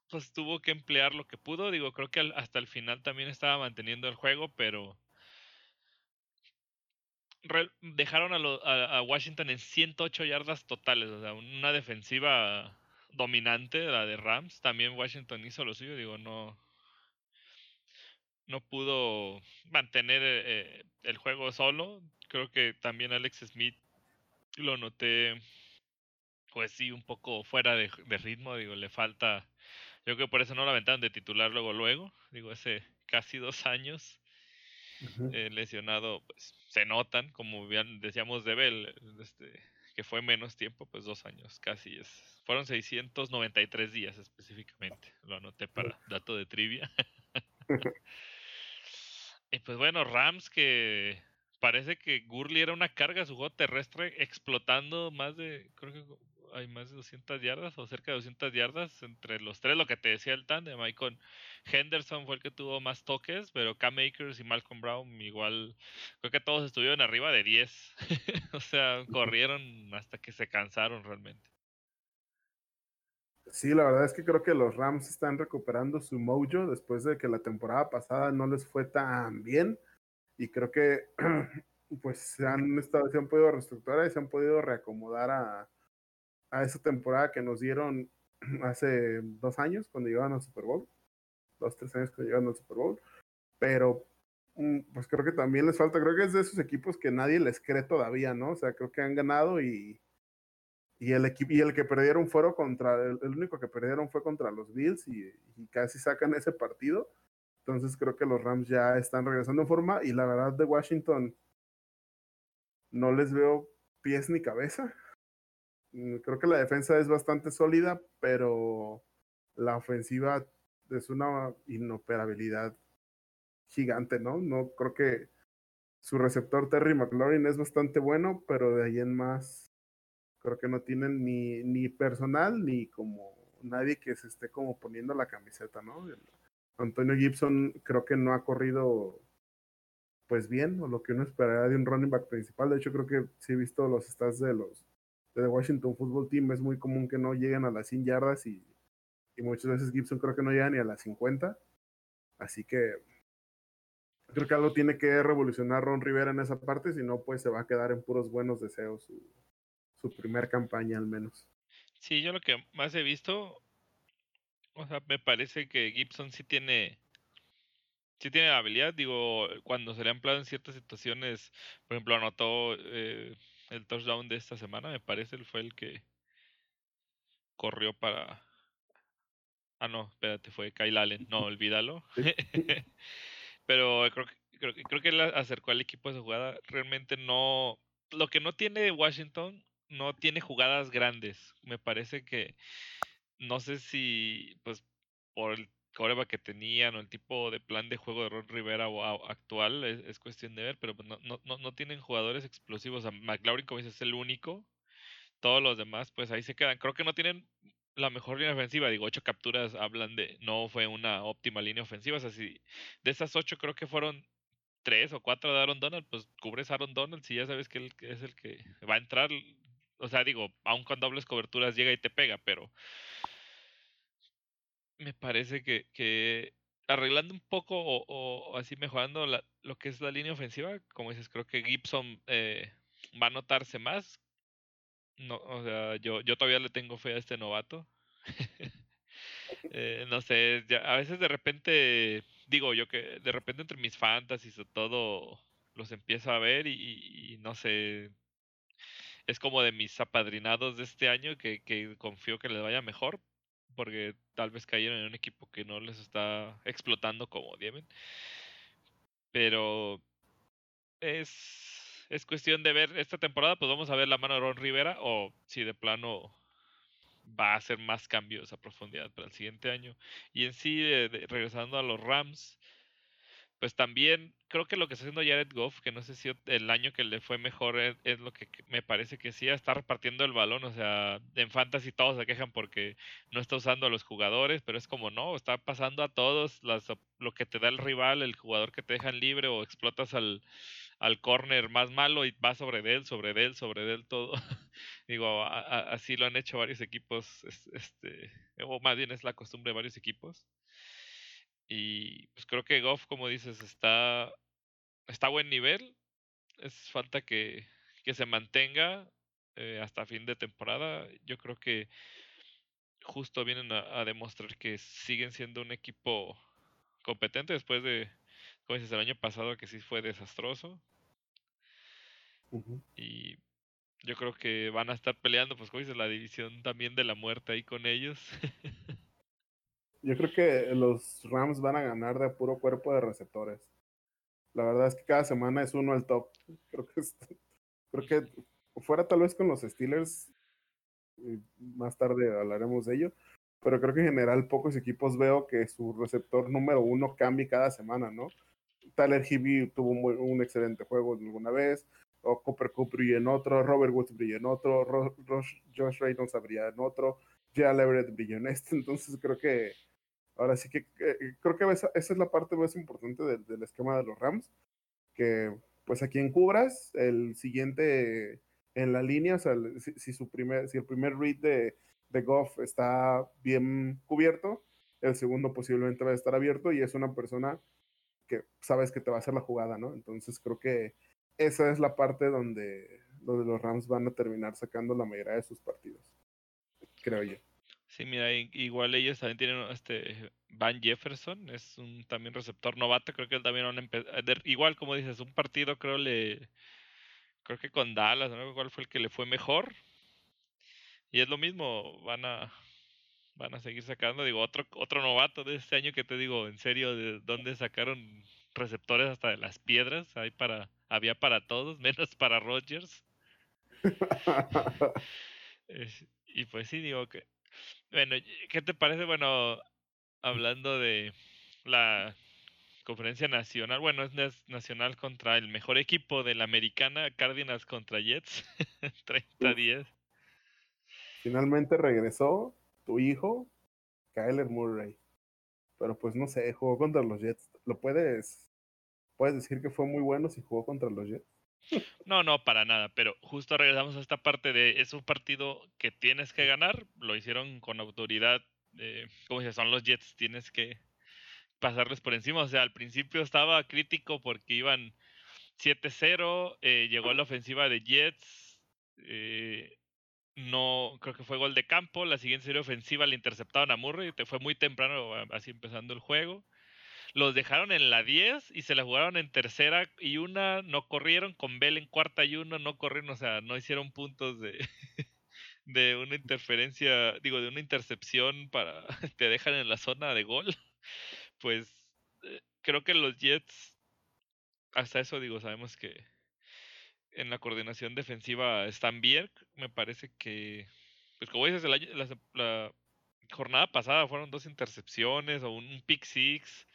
pues tuvo que emplear lo que pudo. Digo, creo que hasta el final también estaba manteniendo el juego, pero dejaron a, a, Washington en 108 yardas totales, o sea, una defensiva dominante, la de Rams. También Washington hizo lo suyo, digo, no no pudo mantener eh, el juego solo. Creo que también Alex Smith lo noté, pues sí, un poco fuera de, ritmo, digo, le falta, yo creo que por eso no lo aventaron de titular luego, luego, digo, hace casi dos años eh, lesionado, pues se notan, como bien decíamos de Bell, este, que fue menos tiempo, pues dos años casi es. Fueron 693 días específicamente, lo anoté para dato de trivia. <laughs> y pues bueno, Rams que parece que Gurley era una carga su juego terrestre explotando más de, creo que hay más de 200 yardas o cerca de 200 yardas entre los tres, lo que te decía el tándem, ahí con Henderson fue el que tuvo más toques, pero Cam Akers y Malcolm Brown igual, creo que todos estuvieron arriba de 10, <laughs> o sea, corrieron hasta que se cansaron realmente. Sí, la verdad es que creo que los Rams están recuperando su mojo después de que la temporada pasada no les fue tan bien. Y creo que <clears throat> pues se han, estado, se han podido reestructurar y se han podido reacomodar a, a esa temporada que nos dieron <clears throat> hace dos años cuando llegaban al Super Bowl, dos, tres años cuando llegaban al Super Bowl, pero mm, pues creo que también les falta, creo que es de esos equipos que nadie les cree todavía, ¿no? O sea, creo que han ganado y, y el y el que perdieron fueron contra, el, único que perdieron fue contra los Bills y, y, casi sacan ese partido. Entonces creo que los Rams ya están regresando en forma y la verdad de Washington no les veo pies ni cabeza. Mm, creo que la defensa es bastante sólida, pero la ofensiva es una inoperabilidad gigante, ¿no? No creo que su receptor Terry McLaurin es bastante bueno, pero de ahí en más creo que no tienen ni, ni personal ni como nadie que se esté como poniendo la camiseta, ¿no? Antonio Gibson creo que no ha corrido pues bien o lo que uno esperaría de un running back principal. De hecho, creo que sí he visto los stats de los de Washington Football Team. Es muy común que no lleguen a las 100 yardas y, y muchas veces Gibson creo que no llega ni a las 50. Así que creo que algo tiene que revolucionar Ron Rivera en esa parte, si no, pues se va a quedar en puros buenos deseos su primer campaña al menos. Sí, yo lo que más he visto, o sea, me parece que Gibson sí tiene sí tiene la habilidad, digo, cuando se le ha empleado en ciertas situaciones, por ejemplo, anotó eh, el touchdown de esta semana, me parece, él fue el que corrió para... Ah, no, espérate, fue Kyle Allen, no, olvídalo. <laughs> Pero creo que, creo, creo que él acercó al equipo de su jugada. Realmente no... Lo que no tiene Washington, no tiene jugadas grandes. Me parece que... No sé si, pues, por el coreba que tenían o el tipo de plan de juego de Ron Rivera o, actual es, cuestión de ver, pero pues no, no, no, tienen jugadores explosivos. A McLaurin, como dices, es el único. Todos los demás, pues ahí se quedan. Creo que no tienen la mejor línea ofensiva. Digo, ocho capturas hablan de no fue una óptima línea ofensiva. O sea, si de esas ocho creo que fueron tres o cuatro de Aaron Donald, pues cubres a Aaron Donald si ya sabes que él es el que va a entrar. O sea, digo, aun con dobles coberturas llega y te pega, pero me parece que, que arreglando un poco o, así mejorando la, lo que es la línea ofensiva, como dices, creo que Gibson eh, va a notarse más. No, o sea, yo, yo todavía le tengo fe a este novato. <laughs> eh, no sé, ya, a veces de repente, digo yo que de repente entre mis fantasies o todo los empiezo a ver y, y, no sé, es como de mis apadrinados de este año que, que confío que les vaya mejor, porque tal vez cayeron en un equipo que no les está explotando como deben. Pero es, es cuestión de ver esta temporada, pues vamos a ver la mano de Ron Rivera o si de plano va a hacer más cambios a profundidad para el siguiente año. Y en sí, regresando a los Rams, pues también creo que lo que está haciendo Jared Goff, que no sé si el año que le fue mejor es, lo que me parece que sí, está repartiendo el balón, o sea, en fantasy todos se quejan porque no está usando a los jugadores, pero es como no, está pasando a todos las, lo que te da el rival, el jugador que te dejan libre o explotas al, al corner más malo y va sobre él, sobre él, sobre él todo. <laughs> Digo, así lo han hecho varios equipos, este, o más bien es la costumbre de varios equipos. Y pues creo que Goff, como dices, está, está a buen nivel. Es falta que, que se mantenga eh, hasta fin de temporada. Yo creo que justo vienen a, demostrar que siguen siendo un equipo competente después de, como dices, el año pasado que sí fue desastroso. Y yo creo que van a estar peleando, pues como dices, la división también de la muerte ahí con ellos. <laughs> yo creo que los Rams van a ganar de puro cuerpo de receptores. La verdad es que cada semana es uno al top. Creo que, creo que fuera tal vez con los Steelers, más tarde hablaremos de ello, pero creo que en general pocos equipos veo que su receptor número uno cambie cada semana, ¿no? Tyler Hibby tuvo un, excelente juego alguna vez, o Cooper Cup brilla en otro, Robert Woods brilla en otro, Josh Reynolds brilla en otro, Jalen Everett brilla en este, <laughs> entonces creo que ahora sí que creo que esa, es la parte más importante del, esquema de los Rams, que pues a quien cubras, el siguiente en la línea, o sea, si, su primer, si el primer read de, de Goff está bien cubierto, el segundo posiblemente va a estar abierto y es una persona que sabes que te va a hacer la jugada, ¿no? Entonces creo que esa es la parte donde, donde los Rams van a terminar sacando la mayoría de sus partidos, creo yo. Sí, mira, igual ellos también tienen este Van Jefferson, es un también receptor novato, creo que él también igual como dices, un partido creo le creo que con Dallas, ¿no? ¿Cuál fue el que le fue mejor? Y es lo mismo, van a van a seguir sacando, digo, otro otro novato de este año que te digo, en serio, de dónde sacaron receptores hasta de las piedras, hay para había para todos, <laughs> menos para Rodgers. <laughs> y pues sí, digo que bueno, ¿qué te parece? Bueno, hablando de la conferencia nacional, bueno, es nacional contra el mejor equipo de la americana, Cardinals contra Jets, <laughs> 30-10. Finalmente regresó tu hijo, Kyler Murray. Pero pues no sé, jugó contra los Jets. ¿Lo puedes, puedes decir que fue muy bueno si jugó contra los Jets? No, no, para nada, pero justo regresamos a esta parte de es un partido que tienes que ganar, lo hicieron con autoridad, eh, como dice, son los Jets, tienes que pasarles por encima, o sea, al principio estaba crítico porque iban 7-0, eh, llegó la ofensiva de Jets, eh, no, creo que fue gol de campo, la siguiente serie ofensiva le interceptaron a Murray, fue muy temprano, así empezando el juego los dejaron en la 10 y se la jugaron en tercera y una, no corrieron, con Bell en cuarta y uno, no corrieron, o sea, no hicieron puntos de, <laughs> de una interferencia, digo, de una intercepción para, <laughs> te dejan en la zona de gol, <laughs> pues eh, creo que los Jets, hasta eso digo, sabemos que en la coordinación defensiva están bien, me parece que, pues como dices, el año, la, la jornada pasada fueron dos intercepciones o un pick six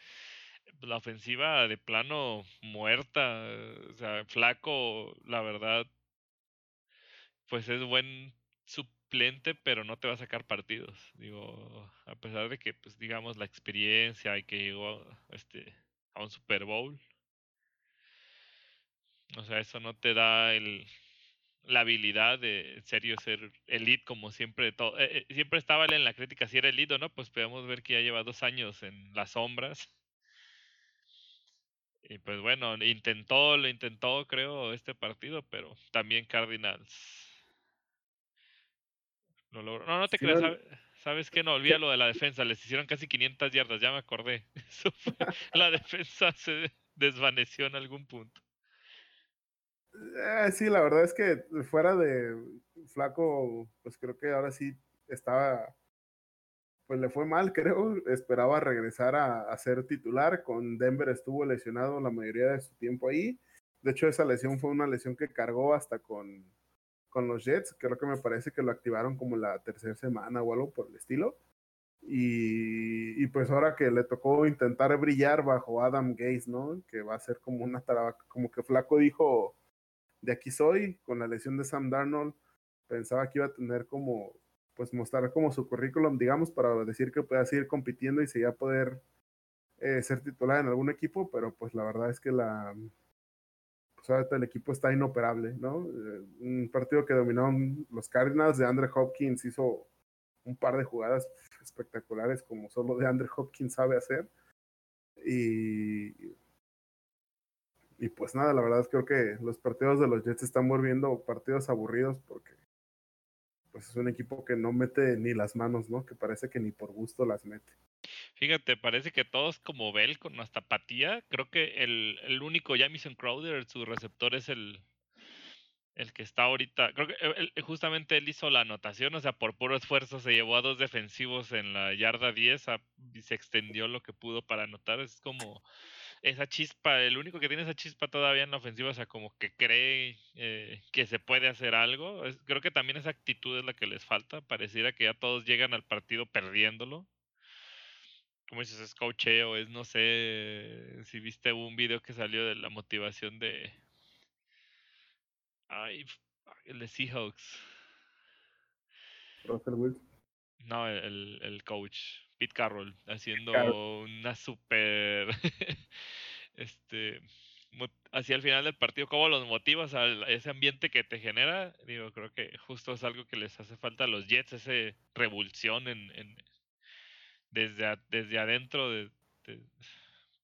la ofensiva de plano muerta. O sea, flaco, la verdad, pues es buen suplente, pero no te va a sacar partidos. Digo, a pesar de que, pues digamos, la experiencia y que llegó este, a un Super Bowl. O sea, eso no te da el, la habilidad de en serio ser elite como siempre todo, eh, eh, siempre estaba en la crítica si era elite o no pues podemos ver que ya lleva dos años en las sombras y pues bueno, intentó, lo intentó, creo, este partido, pero también Cardinals. No, no, no te creas, ¿sabes, qué? No, olvida lo de la defensa, les hicieron casi 500 yardas, ya me acordé. <laughs> <laughs> la defensa se desvaneció en algún punto. Eh, sí, la verdad es que fuera de Flaco, pues creo que ahora sí estaba pues le fue mal, creo. Esperaba regresar a, ser titular. Con Denver estuvo lesionado la mayoría de su tiempo ahí. De hecho, esa lesión fue una lesión que cargó hasta con, con los Jets. Creo que me parece que lo activaron como la tercera semana o algo por el estilo. Y, pues ahora que le tocó intentar brillar bajo Adam Gaze, ¿no? Que va a ser como una como que Flaco dijo, de aquí soy, con la lesión de Sam Darnold, pensaba que iba a tener como pues mostrar como su currículum, digamos, para decir que pueda seguir compitiendo y seguir a poder eh, ser titular en algún equipo, pero pues la verdad es que la pues ahorita el equipo está inoperable, ¿no? Eh, un partido que dominaron los Cardinals de Andre Hopkins hizo un par de jugadas espectaculares como solo de Andre Hopkins sabe hacer. Y, y pues nada, la verdad creo que los partidos de los Jets están volviendo partidos aburridos porque pues es un equipo que no mete ni las manos, ¿no? Que parece que ni por gusto las mete. Fíjate, parece que todos como Bell con hasta apatía. Creo que el, el único Jamison Crowder, su receptor es el, el que está ahorita. Creo que justamente él hizo la anotación, o sea, por puro esfuerzo se llevó a dos defensivos en la yarda 10 y se extendió lo que pudo para anotar. Es como esa chispa, el único que tiene esa chispa todavía en la ofensiva, o sea, como que cree eh, que se puede hacer algo. creo que también esa actitud es la que les falta. Pareciera que ya todos llegan al partido perdiéndolo como dices, es coacheo, es no sé si viste un video que salió de la motivación de. Ay, el de Seahawks. Russell Wilson. No, el, el coach, Pete Carroll, haciendo una super. <laughs> este. Hacia el final del partido, ¿cómo los motivas a ese ambiente que te genera? Digo, creo que justo es algo que les hace falta a los Jets, esa revulsión en, en desde, desde adentro, de,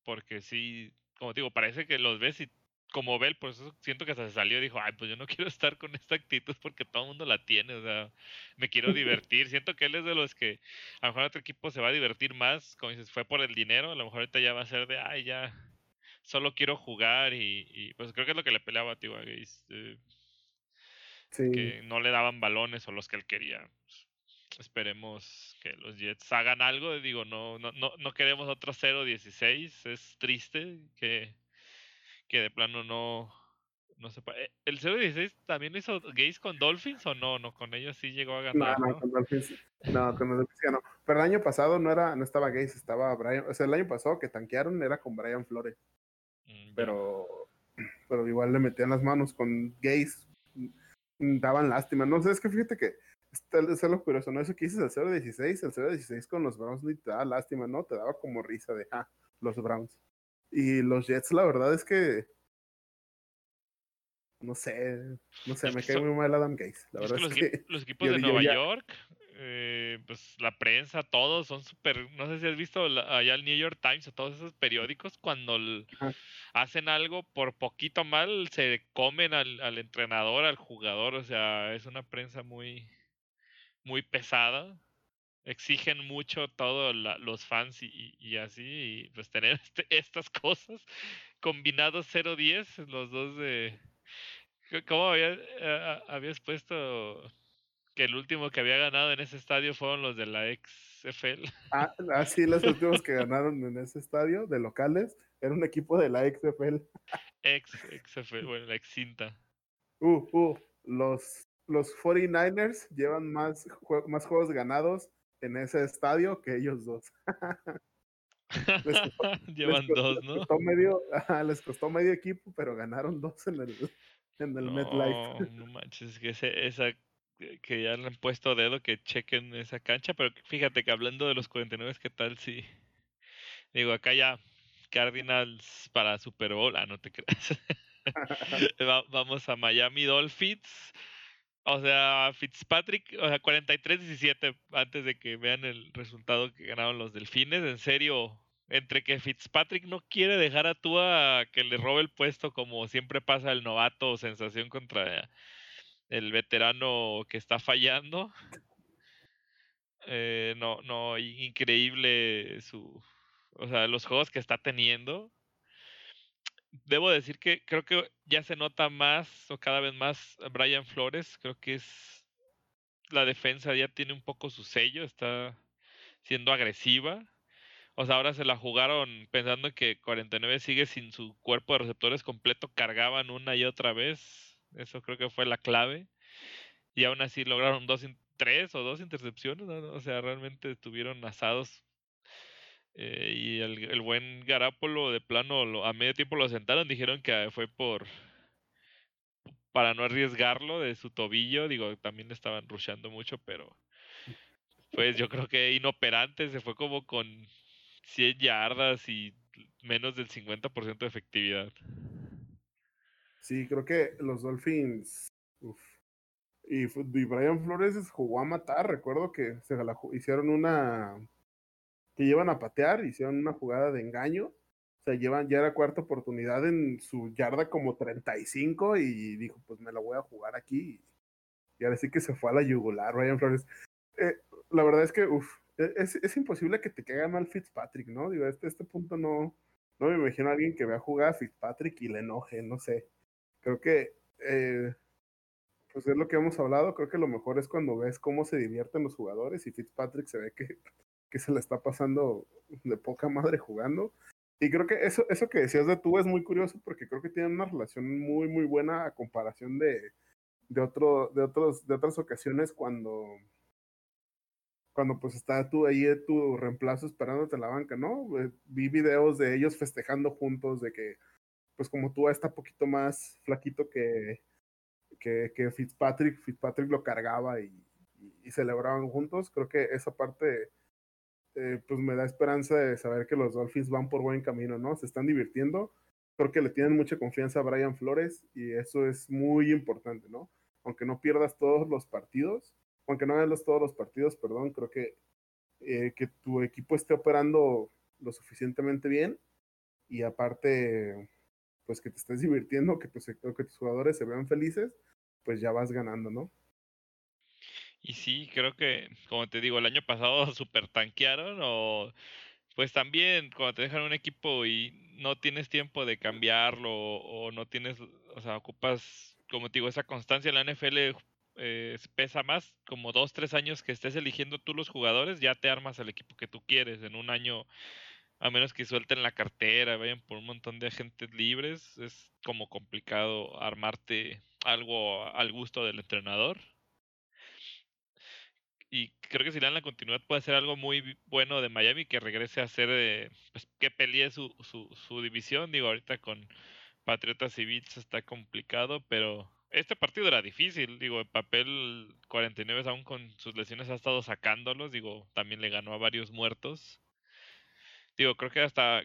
porque sí, como digo, parece que los ves y como Bell, por eso siento que hasta se salió y dijo, ay, pues yo no <laughs> quiero estar con esta actitud porque todo el mundo la tiene, o sea, me quiero <laughs> divertir. siento que él es de los que a lo mejor otro equipo se va a divertir más, como dices, fue por el dinero, a lo mejor ahorita ya va a ser de, ay, ya, solo quiero jugar y, pues creo que es lo que le peleaba a Tiwa eh, que no le daban balones o los que él quería. Esperemos que los Jets hagan algo. Digo, no, no, no, no queremos otro 0-16. Es triste que, que de plano no, no sepa. Eh, ¿El 0-16 también hizo Gaze con Dolphins o no? No, con ellos sí llegó a ganar. No, no, con Dolphins. No, con Dolphins no. Pero el año pasado no era, no estaba Gaze, estaba Brian. O sea, el año pasado que tanquearon era con Brian Flores. Mm, pero, <clears throat> pero igual le metían las manos con Gaze. Daban lástima. No sé, es que fíjate que es lo curioso, ¿no? Eso que dices el 0-16, el 0-16 con los Browns ni te da lástima, ¿no? Te daba como risa de, ah, los Browns. Y los Jets, la verdad es que. No sé, no sé, me cae muy mal Adam Gates. La verdad es que, los, <laughs> equipos de Nueva York, eh, pues la prensa, todos son súper. No sé si has visto allá el New York Times o todos esos periódicos, cuando hacen algo por poquito mal, se comen al, al entrenador, al jugador. O sea, es una prensa muy muy pesada. Exigen mucho todos los fans y, y, así, y pues tener este, estas cosas combinados 0-10, los dos de... ¿Cómo había, habías puesto que el último que había ganado en ese estadio fueron los de la XFL? Ah, ah, sí, los últimos que ganaron en ese estadio de locales era un equipo de la XFL. Ex, XFL, bueno, la ex cinta. Uh, uh, los los 49ers llevan más, más juegos ganados en ese estadio que ellos dos. llevan dos, <laughs> ¿no? Les costó, medio, les costó medio equipo, pero ganaron dos en el, en el MetLife. No manches, que esa que ya le han puesto dedo que chequen esa cancha, pero fíjate que hablando de los 49, ¿qué tal si digo acá ya Cardinals para Super Bowl? Ah, no te creas. <laughs> <laughs> vamos a Miami Dolphins o sea, Fitzpatrick, o sea, 43-17 antes de que vean el resultado que ganaron los Delfines. En serio, entre que Fitzpatrick no quiere dejar a Tua que le robe el puesto como siempre pasa el novato sensación contra el veterano que está fallando. Eh, no, no, increíble su, o sea, los juegos que está teniendo debo decir que creo que ya se nota más o cada vez más Brian Flores. Creo que es la defensa ya tiene un poco su sello, está siendo agresiva. O sea, ahora se la jugaron pensando que 49 sigue sin su cuerpo de receptores completo, cargaban una y otra vez. Eso creo que fue la clave. Y aún así lograron dos, tres o dos intercepciones. O sea, realmente estuvieron asados eh, y el, el, buen Garapolo de plano a medio tiempo lo sentaron, dijeron que fue por para no arriesgarlo de su tobillo, digo, también estaban rusheando mucho, pero pues yo creo que inoperante, se fue como con 100 yardas y menos del 50% de efectividad. Sí, creo que los Dolphins. Uf. Y, Brian Flores jugó a matar. Recuerdo que se hicieron una. Que llevan a patear, hicieron una jugada de engaño. O sea, llevan, ya era cuarta oportunidad en su yarda como 35 y dijo, pues me la voy a jugar aquí. Y ahora sí que se fue a la yugular, Brian Flores. Eh, la verdad es que, uf, e, es, es, imposible que te caiga mal Fitzpatrick, ¿no? Digo, este, este punto no, no me imagino a alguien que vea jugar a Fitzpatrick y le enoje, no sé creo que eh, pues es lo que hemos hablado, creo que lo mejor es cuando ves cómo se divierten los jugadores y Fitzpatrick se ve que, que se le está pasando de poca madre jugando. Y creo que eso, eso que decías de tú es muy curioso porque creo que tienen una relación muy, muy buena a comparación de, de, otro, de, otros, de otras ocasiones cuando, cuando pues está tú ahí tu reemplazo esperándote en la banca, ¿no? Eh, vi videos de ellos festejando juntos, de que pues como tú está poquito más flaquito que, que, Fitzpatrick, Fitzpatrick lo cargaba y, celebraban juntos, creo que esa parte eh, pues me da esperanza de saber que los Dolphins van por buen camino, ¿no? Se están divirtiendo, creo que le tienen mucha confianza a Brian Flores y eso es muy importante, ¿no? Aunque no pierdas todos los partidos, aunque no ganes todos los partidos, perdón, creo que eh, que tu equipo esté operando lo suficientemente bien y aparte pues que te estés divirtiendo, que, pues, que tus jugadores se vean felices, pues ya vas ganando, ¿no? Y sí, creo que, como te digo, el año pasado <laughs> super tanquearon o pues también cuando te dejan un equipo y no tienes tiempo de cambiarlo o no tienes, o sea, ocupas, como te digo, esa constancia en la NFL eh, pesa más, como dos, tres años que estés eligiendo tú los jugadores, ya te armas el equipo que tú quieres. En un año a menos que suelten la cartera, vayan por un montón de agentes libres, es como complicado armarte algo al gusto del entrenador. Y creo que si le dan la continuidad puede ser algo muy bueno de Miami que regrese a ser, eh, pues que pelee su, su, su división. Digo, ahorita con Patriotas y Bills está complicado, pero este partido era difícil. Digo, el papel 49 aún con sus lesiones ha estado sacándolos. Digo, también le ganó a varios muertos. Digo, creo que hasta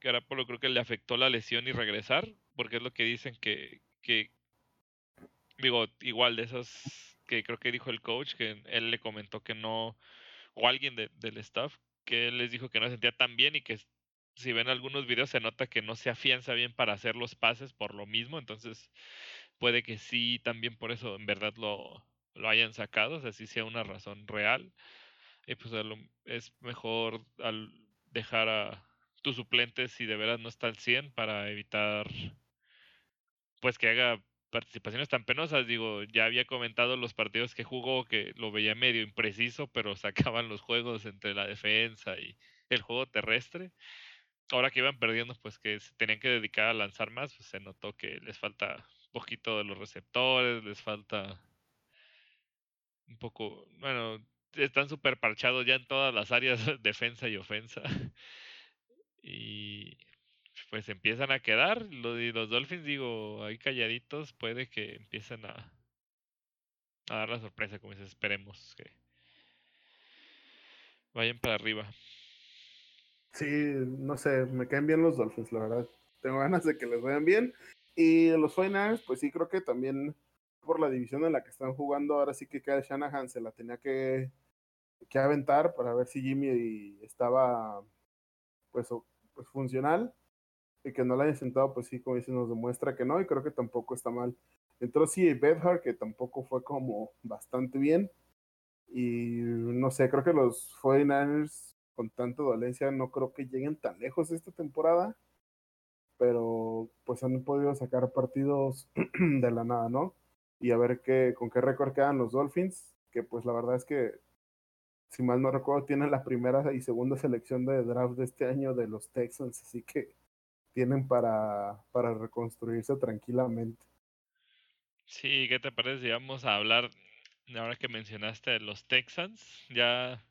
Garapolo creo que le afectó la lesión y regresar, porque es lo que dicen que, que digo, igual de esas que creo que dijo el coach, que él le comentó que no, o alguien del staff, que él les dijo que no se sentía tan bien y que si ven algunos videos se nota que no se afianza bien para hacer los pases por lo mismo, entonces puede que sí, también por eso en verdad lo, lo hayan sacado, o sea, sí sea una razón real. Y pues es mejor al, dejar a tus suplentes si de verdad no está al 100 para evitar pues que haga participaciones tan penosas. Digo, ya había comentado los partidos que jugó que lo veía medio impreciso, pero <laughs> sacaban los juegos entre la defensa y el juego terrestre. Ahora que iban perdiendo, pues que se tenían que dedicar a lanzar más, pues se notó que les falta un poquito de los receptores, les falta un poco, bueno, están súper parchados ya en todas las áreas, <laughs> defensa y ofensa. Y pues empiezan a quedar. Los, los Dolphins, digo, ahí calladitos, puede que empiecen a, a dar la sorpresa, como dices, esperemos que vayan para arriba. Sí, no sé, me caen bien los Dolphins, la verdad. Tengo ganas de que les vayan bien. Y los Finals, pues sí, creo que también por la división en la que están jugando, ahora sí que cada Shanahan se la tenía que que aventar para ver si Jimmy estaba pues, pues funcional y que no la hayan sentado, pues sí, como dice, nos demuestra que no, y creo que tampoco está mal. Entró sí Bedhart, que tampoco fue como bastante bien. Y no sé, creo que los 49ers con tanta dolencia no creo que lleguen tan lejos esta temporada. Pero pues han podido sacar partidos <clears throat> de la nada, ¿no? Y a ver qué, con qué récord quedan los Dolphins, que pues la verdad es que si mal no recuerdo, tienen la primera y segunda selección de draft de este año de los Texans, así que tienen para, para reconstruirse tranquilamente. Sí, ¿qué te parece si vamos a hablar, ahora que mencionaste de los Texans, ya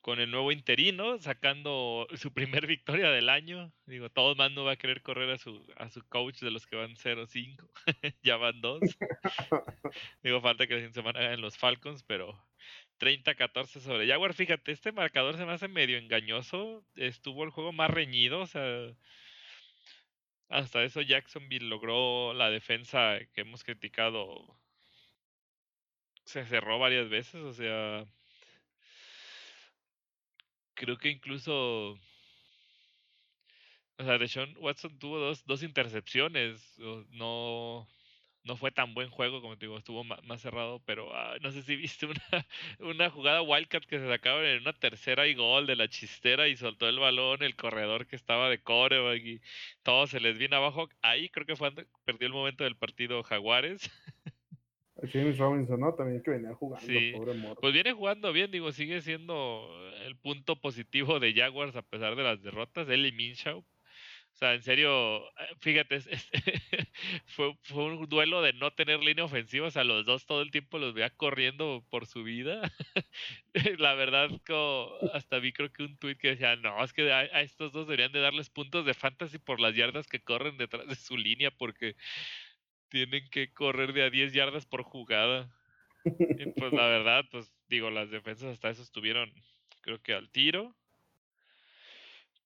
con el nuevo interino, sacando su primer victoria del año? Digo, todo más no va a querer correr a su, a su coach de los que van 0-5, <laughs> ya van dos. <laughs> Digo, falta que la semana ganen los Falcons, pero 30-14 sobre Jaguar. Fíjate, este marcador se me hace medio engañoso. Estuvo el juego más reñido, o sea. Hasta eso Jacksonville logró la defensa que hemos criticado. Se cerró varias veces, o sea, creo que incluso o sea, Deshaun Watson tuvo dos, dos intercepciones. No, no fue tan buen juego, como te digo, estuvo más, cerrado, pero ah, no sé si <laughs> viste una, una jugada Wildcat que se sacaron en una tercera y gol de la chistera y soltó el balón el corredor que estaba de coreback y todo se les vino abajo. Ahí creo que fue perdió el momento del partido Jaguares. James Robinson, ¿no? También que venía jugando, pobre Pues viene jugando bien, digo, sigue siendo el punto positivo de Jaguars a pesar de las derrotas. Él y Minshaw sea, en serio, eh, fíjate, <laughs> fue, fue un duelo de no tener línea ofensiva. O sea, los dos todo el tiempo los veía corriendo por su vida. <laughs> La verdad, hasta vi creo que un tweet que decía, no, es que a, estos dos deberían de darles puntos de fantasy por las yardas que corren detrás de su línea porque tienen que correr de a 10 yardas por jugada. Y pues la <laughs> verdad, pues digo, las defensas hasta eso estuvieron, creo que al tiro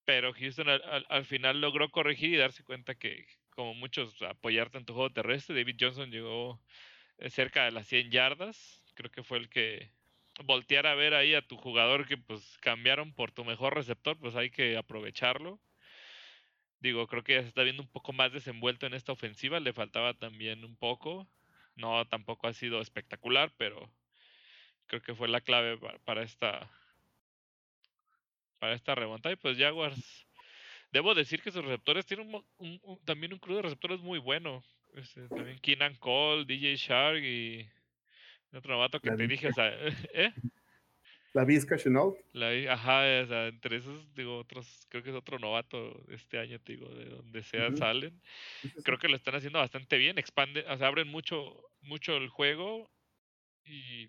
pero Houston al, final logró corregir y darse cuenta que, como muchos, apoyar tu juego terrestre. David Johnson llegó eh, cerca de las 100 yardas. Creo que fue el que voltear a ver ahí a tu jugador que pues cambiaron por tu mejor receptor, pues hay que aprovecharlo. Digo, creo que ya se está viendo un poco más desenvuelto en esta ofensiva, le faltaba también un poco. No, tampoco ha sido espectacular, pero creo que fue la clave para esta para esta remontada. Y pues Jaguars, debo decir que sus receptores tienen un, también un crudo de receptores muy bueno. Este, también Keenan Cole, DJ Shark y otro novato que te dije, o sea, <laughs> ¿eh? La Vizca Chenault. ajá, o sea, entre esos, digo, otros, creo que es otro novato este año, digo, de donde sea salen. Creo que lo están haciendo bastante bien, expanden, o sea, abren mucho, mucho el juego y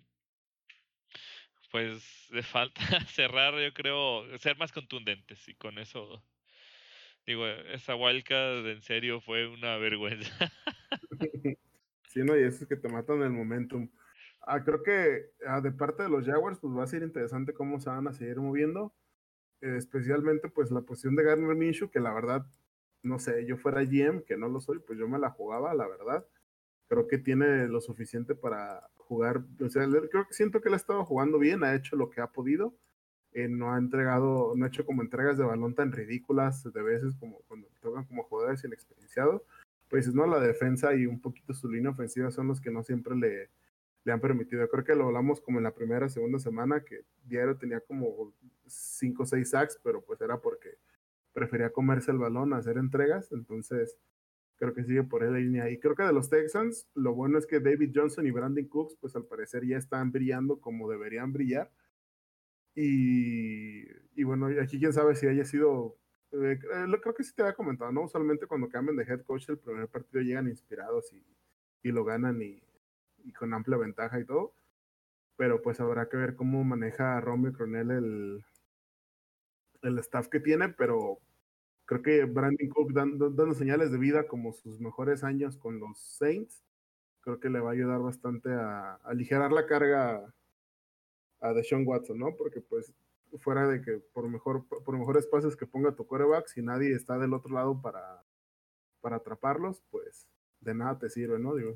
pues le falta <laughs> cerrar, yo creo, ser más contundentes y con eso digo, esa Wildcat en serio fue una vergüenza. <laughs> sí, no, y eso es que te matan el momentum. Ah, creo que ah, de parte de los Jaguars, pues va a ser interesante cómo se van a seguir moviendo. especialmente, pues la posición de Gardner Minshew, que la verdad, no sé, yo fuera GM, que no lo soy, pues yo me la jugaba, la verdad. Creo que tiene lo suficiente para jugar, o sea, creo que siento que él ha estado jugando bien, ha hecho lo que ha podido, eh, no ha entregado, no ha hecho como entregas de balón tan ridículas de veces como cuando tocan como jugadores inexperienciados, pues no, la defensa y un poquito su línea ofensiva son los que no siempre le, le han permitido. Creo que lo hablamos como en la primera, segunda semana, que diario tenía como 5 o 6 sacks, pero pues era porque prefería comerse el balón, hacer entregas, entonces creo que sigue por esa línea. Y creo que de los Texans, lo bueno es que David Johnson y Brandon Cooks, pues al parecer ya están brillando como deberían brillar. Y, y bueno, aquí quién sabe si haya sido, eh, eh, creo que sí te había comentado, ¿no? Usualmente cuando cambian de head coach el primer partido llegan inspirados y, y lo ganan y, y, con amplia ventaja y todo. Pero pues habrá que ver cómo maneja Romeo Cronel el, el staff que tiene, pero creo que Brandon Cook dando, señales de vida como sus mejores años con los Saints, creo que le va a ayudar bastante a, aligerar la carga a Deshaun Watson, ¿no? Porque pues fuera de que por mejor por mejores pases que ponga tu coreback, si nadie está del otro lado para, para atraparlos, pues de nada te sirve, ¿no? Digo,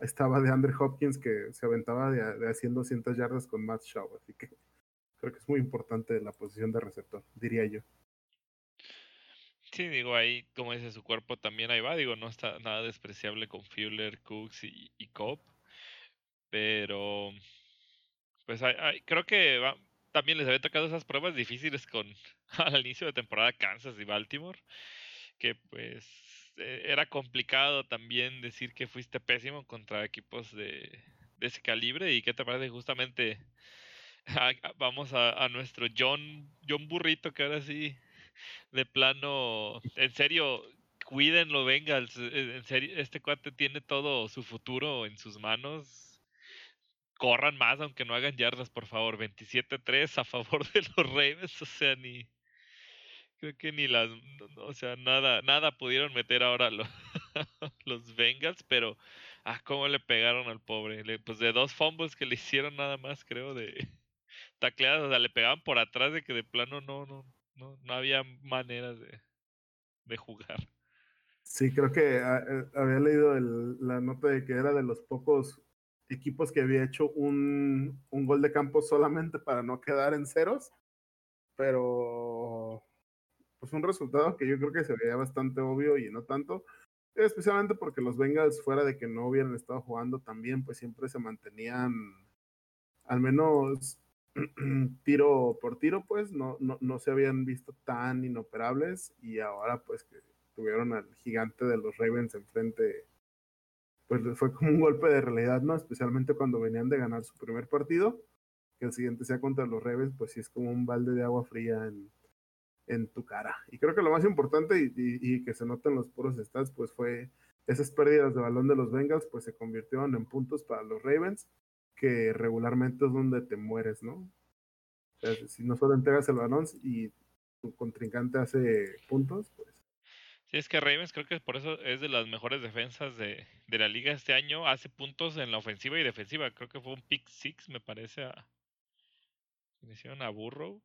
estaba de Andrew Hopkins que se aventaba de, de haciendo 200 yardas con Matt Shaw, así que creo que es muy importante la posición de receptor, diría yo. Sí, digo, ahí, como dice su cuerpo, también ahí va. Digo, no está nada despreciable con Fuller, Cooks y, y Cobb. Pero, pues creo que también les había tocado esas pruebas difíciles con <laughs> al inicio de temporada Kansas y Baltimore. Que pues e, era complicado también decir que fuiste pésimo contra equipos de, de ese calibre. ¿Y qué te parece justamente? <laughs> vamos a, a nuestro John, John Burrito, que ahora sí de plano, en serio, cuídenlo, venga, en serio, este cuate tiene todo su futuro en sus manos. Corran más, aunque no hagan yardas, por favor. 27-3 a favor de los Ravens, o sea, ni. Creo que ni las. O sea, nada, nada pudieron meter ahora los, <laughs> los Bengals, pero. Ah, cómo le pegaron al pobre. pues de dos fumbles que le hicieron nada más, creo, de tacleadas. O sea, le pegaban por atrás de que de plano no, no, no, no había manera de, de jugar. Sí, creo que ah, eh, había leído la nota de que era de los pocos equipos que había hecho un, un gol de campo solamente para no quedar en ceros, pero pues un resultado que yo creo que se veía bastante obvio y no tanto, especialmente porque los Bengals fuera de que no hubieran estado jugando también, pues siempre se mantenían al menos <clears throat> tiro por tiro, pues no, no, no se habían visto tan inoperables y ahora pues que tuvieron al gigante de los Ravens enfrente, pues fue como un golpe de realidad, ¿no? Especialmente cuando venían de ganar su primer partido, que el siguiente sea contra los Ravens, pues sí es como un balde de agua fría en, en tu cara. Y creo que lo más importante y, que se notan los puros stats, pues fue esas pérdidas de balón de los Bengals, pues se convirtieron en puntos para los Ravens, que regularmente es donde te mueres, ¿no? si no solo entregas el balón y tu contrincante hace puntos, pues. Sí, es que Ravens creo que por eso es de las mejores defensas de, de la liga este año. Hace puntos en la ofensiva y defensiva. Creo que fue un pick six, me parece, a. Hicieron a Burrow.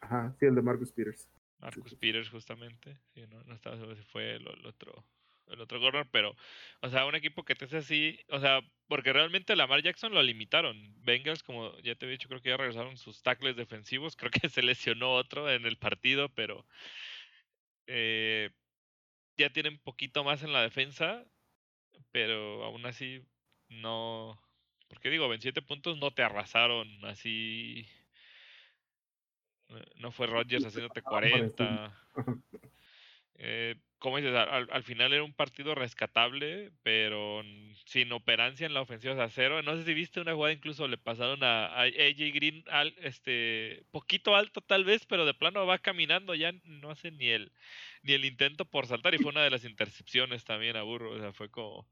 Ajá, sí, el de Marcus Peters. Marcus Peters, justamente. Sí, no, no estaba seguro si fue el, otro el otro corner, pero, o sea, un equipo que te hace así, o sea, porque realmente Lamar Jackson lo limitaron. Bengals, como ya te he dicho, creo que ya regresaron sus tackles defensivos. Creo que se lesionó otro en el partido, pero eh, ya tienen poquito más en la defensa, pero aún así no. Porque digo, 27 puntos no te arrasaron así eh, no fue Rodgers haciéndote 40. <laughs> Eh, como dices, al, al, final era un partido rescatable, pero sin operancia en la ofensiva, o cero. No sé si viste una jugada, incluso le pasaron a, a AJ Green, al, este, poquito alto tal vez, pero de plano va caminando, ya no hace ni el, ni el intento por saltar, y fue una de las intercepciones también a Burro, o sea, fue como,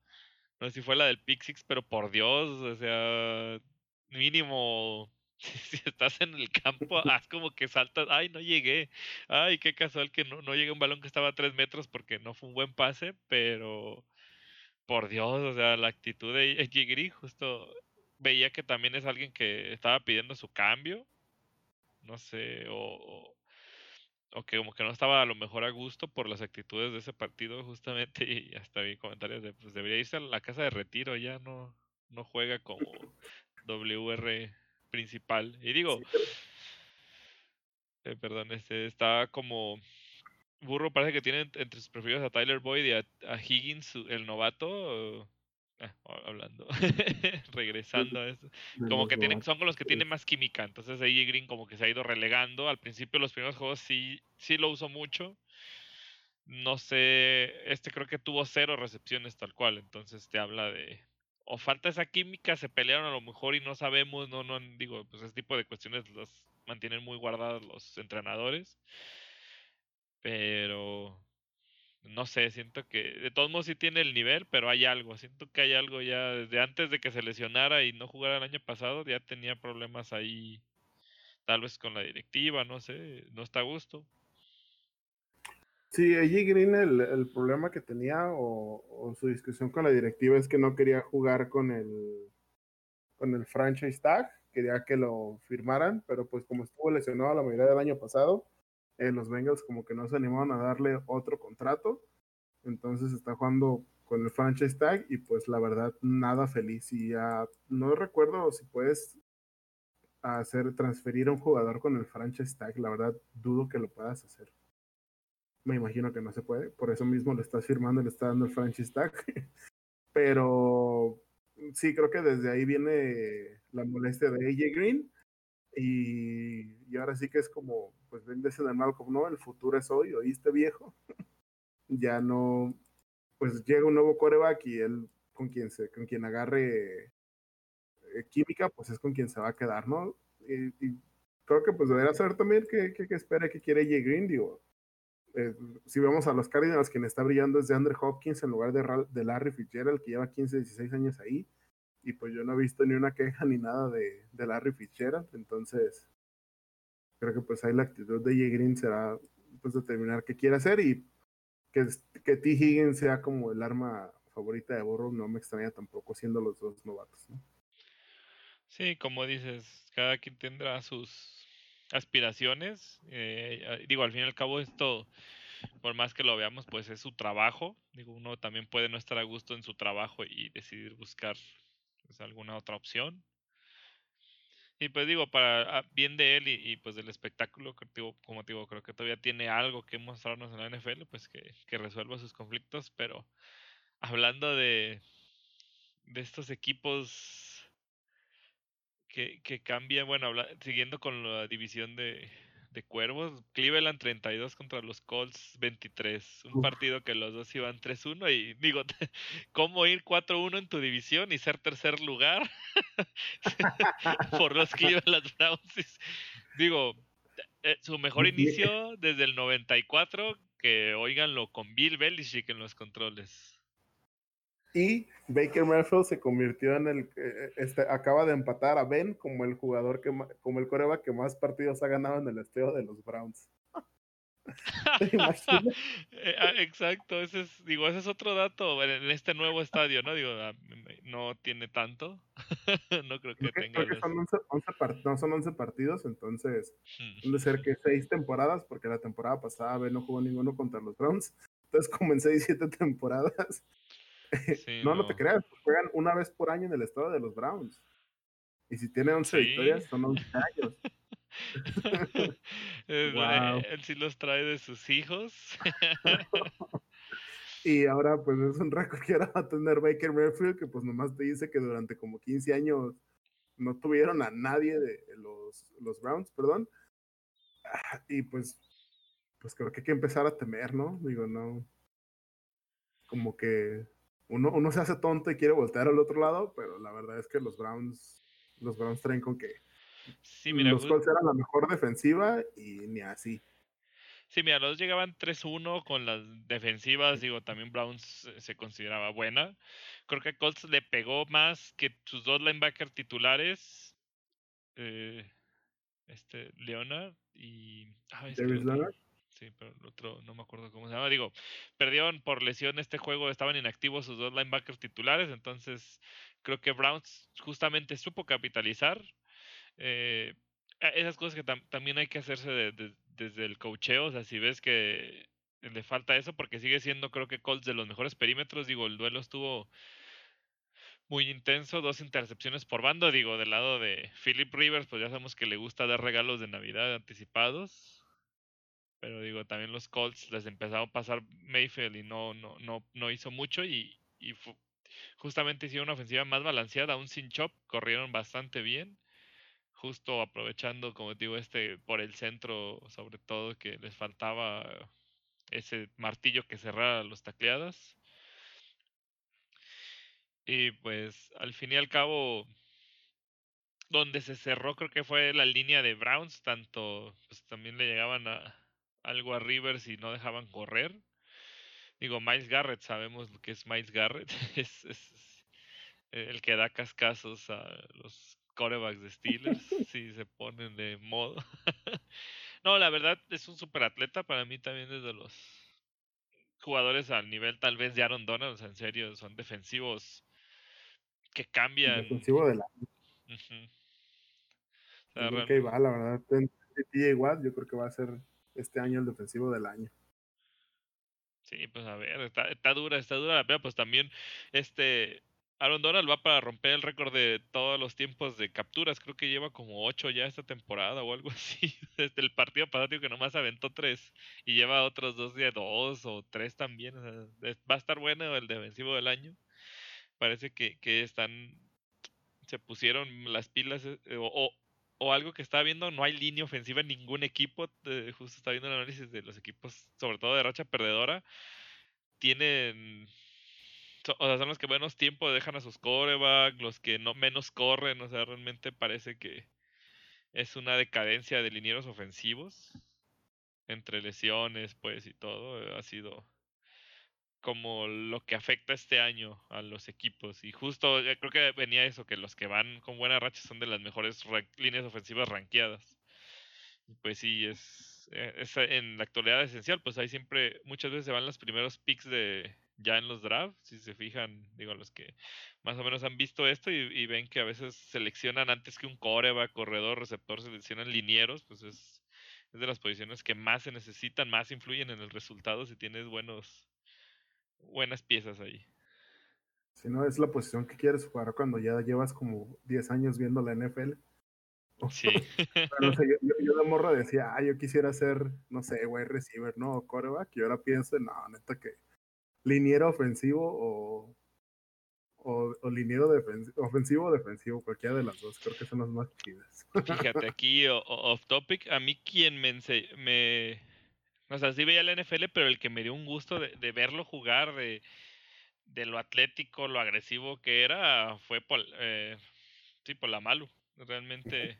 no sé si fue la del pick pero por Dios, o sea, mínimo <laughs> si estás en el campo, <laughs> haz como que saltas, ay, no llegué, ay, qué casual que no, no llegué un balón que estaba a tres metros porque no fue un buen pase, pero por Dios, o sea, la actitud de Gigri justo veía que también es alguien que estaba pidiendo su cambio, no sé, o, o que como que no estaba a lo mejor a gusto por las actitudes de ese partido justamente y hasta vi comentarios de pues debería irse a la casa de retiro, ya no, no juega como WR principal. Y digo, eh, perdón, este está como Burro parece que tiene entre sus preferidos a Tyler Boyd y a, Higgins, el novato. Ah, hablando, <laughs> regresando a eso. Como que tienen, son con los que tienen más química. Entonces ahí Green como que se ha ido relegando. Al principio los primeros juegos sí, sí lo usó mucho. No sé, este creo que tuvo cero recepciones tal cual. Entonces te habla de, o falta esa química, se pelearon a lo mejor y no sabemos, no, no, digo, pues ese tipo de cuestiones las mantienen muy guardadas los entrenadores. Pero no sé, siento que de todos modos sí tiene el nivel, pero hay algo, siento que hay algo ya desde antes de que se lesionara y no jugara el año pasado, ya tenía problemas ahí, tal vez con la directiva, no sé, no está a gusto. Sí, AJ Green el, problema que tenía o, su discusión con la directiva es que no quería jugar con el, con el franchise tag, quería que lo firmaran, pero pues como estuvo lesionado la mayoría del año pasado, eh, los Bengals como que no se animaron a darle otro contrato, entonces está jugando con el franchise tag y pues la verdad nada feliz. Y ya no recuerdo si puedes hacer transferir a un jugador con el franchise tag, la verdad dudo que lo puedas hacer me imagino que no se puede, por eso mismo le estás firmando, le está dando el franchise tag. <laughs> Pero sí, creo que desde ahí viene la molestia de AJ Green. Y, y ahora sí que es como, pues ven de mal como no, el futuro es hoy, oíste viejo. <laughs> ya no, pues llega un nuevo coreback y él con quien se, con quien agarre eh, química, pues es con quien se va a quedar, ¿no? Y, creo que pues debería saber también que, que, que espera que quiere AJ Green, digo, eh, si vemos a los Cardinals, quien está brillando es de Andrew Hopkins en lugar de, de Larry Fitzgerald, que lleva 15, 16 años ahí. Y pues yo no he visto ni una queja ni nada de, de Larry Fitzgerald. Entonces, creo que pues ahí la actitud de Jay Green será pues determinar qué quiere hacer y que, que T. Higgins sea como el arma favorita de Burrow no me extraña tampoco siendo los dos novatos. ¿no? Sí, como dices, cada quien tendrá sus aspiraciones. Eh, digo, al fin y al cabo esto por más que lo veamos, pues es su trabajo. Digo, uno también puede no estar a gusto en su trabajo y decidir buscar pues, alguna otra opción. Y pues digo, para ah, bien de él y, pues del espectáculo, como digo, creo que todavía tiene algo que mostrarnos en la NFL, pues que, que resuelva sus conflictos, pero hablando de, de estos equipos que, que cambian, bueno, siguiendo con la división de, de Cuervos, Cleveland 32 contra los Colts 23. Un partido que los dos iban 3-1 y digo, <laughs> ¿cómo ir 4-1 en tu división y ser tercer lugar <laughs> por los Cleveland Browns? Digo, eh, su mejor inicio desde el 94, que oiganlo con Bill Belichick en los controles. Y Baker Mayfield se convirtió en el, eh, este, acaba de empatar a Ben como el jugador que, como el coreba que más partidos ha ganado en el estadio de los Browns. <laughs> Eh, ah, exacto, ese es, digo, ese es otro dato en este nuevo estadio, ¿no? Digo, ah, no tiene tanto. <laughs> no creo que tenga. Creo que son 11, no son 11 partidos, entonces debe ser que 6 temporadas, porque la temporada pasada Ben no jugó ninguno contra los Browns. Entonces, como en 6, 7 temporadas, <laughs> no, no, te creas, juegan una vez por año en el estado de los Browns. Y si tiene 11 victorias, son 11 años. <laughs> wow. Él sí los trae de sus hijos. <laughs> y ahora, pues es un récord que ahora va a tener Baker Mayfield, que pues nomás te dice que durante como 15 años no tuvieron a nadie de los, los Browns, perdón. Y pues, pues creo que hay que empezar a temer, ¿no? Digo, no. Como que uno, uno se hace tonto y quiere voltear al otro lado, pero la verdad es que los Browns, los Browns traen con que sí, mira, los Colts eran la mejor defensiva y ni así. Sí, mira, los llegaban 3-1 con las defensivas, digo, también Browns se consideraba buena. Creo que Colts le pegó más que sus dos linebackers titulares, eh, este, Leonard y... David Leonard. Sí, pero el otro no me acuerdo cómo se llama. Digo, perdieron por lesión este juego, estaban inactivos sus dos linebackers titulares, entonces creo que Browns justamente supo capitalizar. Eh, esas cosas que también hay que hacerse desde el cocheo, o sea, si ves que le falta eso, porque sigue siendo creo que Colts de los mejores perímetros, digo, el duelo estuvo muy intenso, dos intercepciones por bando, digo, del lado de Philip Rivers, pues ya sabemos que le gusta dar regalos de Navidad anticipados, pero digo, también los Colts les empezaron a pasar Mayfield y no, no, no, no hizo mucho y, y justamente hicieron una ofensiva más balanceada, aún sin chop, corrieron bastante bien, justo aprovechando, como digo, este por el centro, sobre todo, que les faltaba ese martillo que cerrara los tacleadas. Y pues al fin y al cabo, donde se cerró creo que fue la línea de Browns, tanto pues también le llegaban a, algo a Rivers y no dejaban correr. Digo, Miles Garrett, sabemos lo que es Miles Garrett, <laughs> es, el que da cascazos a los corebacks de Steelers <laughs> si se ponen de modo. <laughs> no, la verdad es un super atleta para mí también desde los jugadores al nivel tal vez de Aaron Donald, en serio, son defensivos que cambian. Defensivo de la... va, la verdad. yo creo que va a ser este año el defensivo del año. Sí, pues a ver, está, está dura, está dura la pena, pues también este Aaron Donald va para romper el récord de todos los tiempos de capturas, creo que lleva como ocho ya esta temporada o algo <laughs> así, desde el partido pasado que nomás aventó tres y lleva otros dos de dos o tres también, va a estar bueno el defensivo del año, parece que, que están, se pusieron las pilas eh, o, o algo que estaba viendo, no hay línea ofensiva en ningún equipo. justo estaba viendo el análisis de los equipos, sobre todo de racha perdedora. Tienen. O sea, son los que menos tiempo dejan a sus coreback, los que no menos corren. O sea, realmente parece que es una decadencia de linieros ofensivos. Entre lesiones, pues, y todo. Ha sido como lo que afecta este año a los equipos. Y justo eh, creo que venía eso, que los que van con buena racha son de las mejores líneas ofensivas ranqueadas. Y pues sí, es, eh, es, en la actualidad esencial, pues hay siempre, muchas veces se van los primeros picks de ya en los drafts, si se fijan, digo, los que más o menos han visto esto y, ven que a veces seleccionan antes que un coreback, corredor, receptor, seleccionan linieros, pues es es de las posiciones que más se necesitan, más influyen en el resultado si tienes buenos, buenas piezas ahí. Si no, es la posición que quieres jugar cuando ya llevas como 10 años viendo la NFL. <laughs> Sí. Yo, yo, de morro decía, ah, yo quisiera ser, no sé, wide receiver, ¿no? O coreback. Y ahora pienso, no, neta que liniero ofensivo o, o, o liniero ofensivo o defensivo, cualquiera de las dos. Creo que son las más chidas. Fíjate, aquí off topic, a mí quien me, me... O sea, sí veía la NFL, pero el que me dio un gusto de, de verlo jugar, de de lo atlético, lo agresivo que era, fue por, eh, sí, por la Malu. Realmente.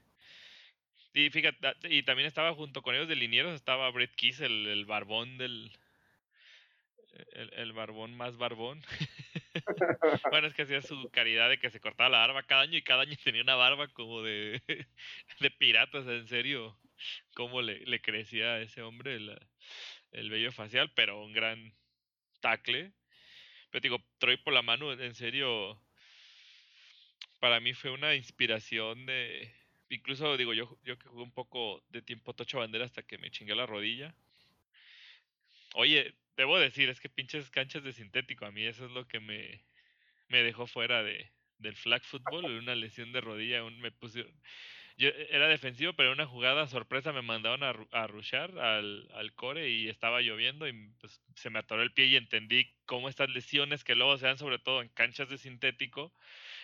Y fíjate, y también estaba junto con ellos de linieros, estaba Brett Kiss, el, el barbón del. El, el, barbón más barbón. <laughs> bueno, es que hacía su caridad de que se cortaba la barba cada año y cada año <laughs> tenía una barba como de, <laughs> de piratas, en serio. Cómo le, le crecía a ese hombre el, el vello facial, pero un gran tackle pero digo, Troy por la mano, en serio, para mí fue una inspiración de... Incluso digo, yo, yo que jugué un poco de tiempo tocho bandera hasta que me chingué la rodilla. Oye, debo decir, es que pinches canchas de sintético, a mí eso es lo que me, me dejó fuera de, del flag football, una lesión de rodilla, un, me pusieron, yo e, era defensivo, pero en una jugada sorpresa me mandaron a, a rushar al, al, core y estaba lloviendo y pues, se me atoró el pie y entendí cómo estas lesiones que luego se dan sobre todo en canchas de sintético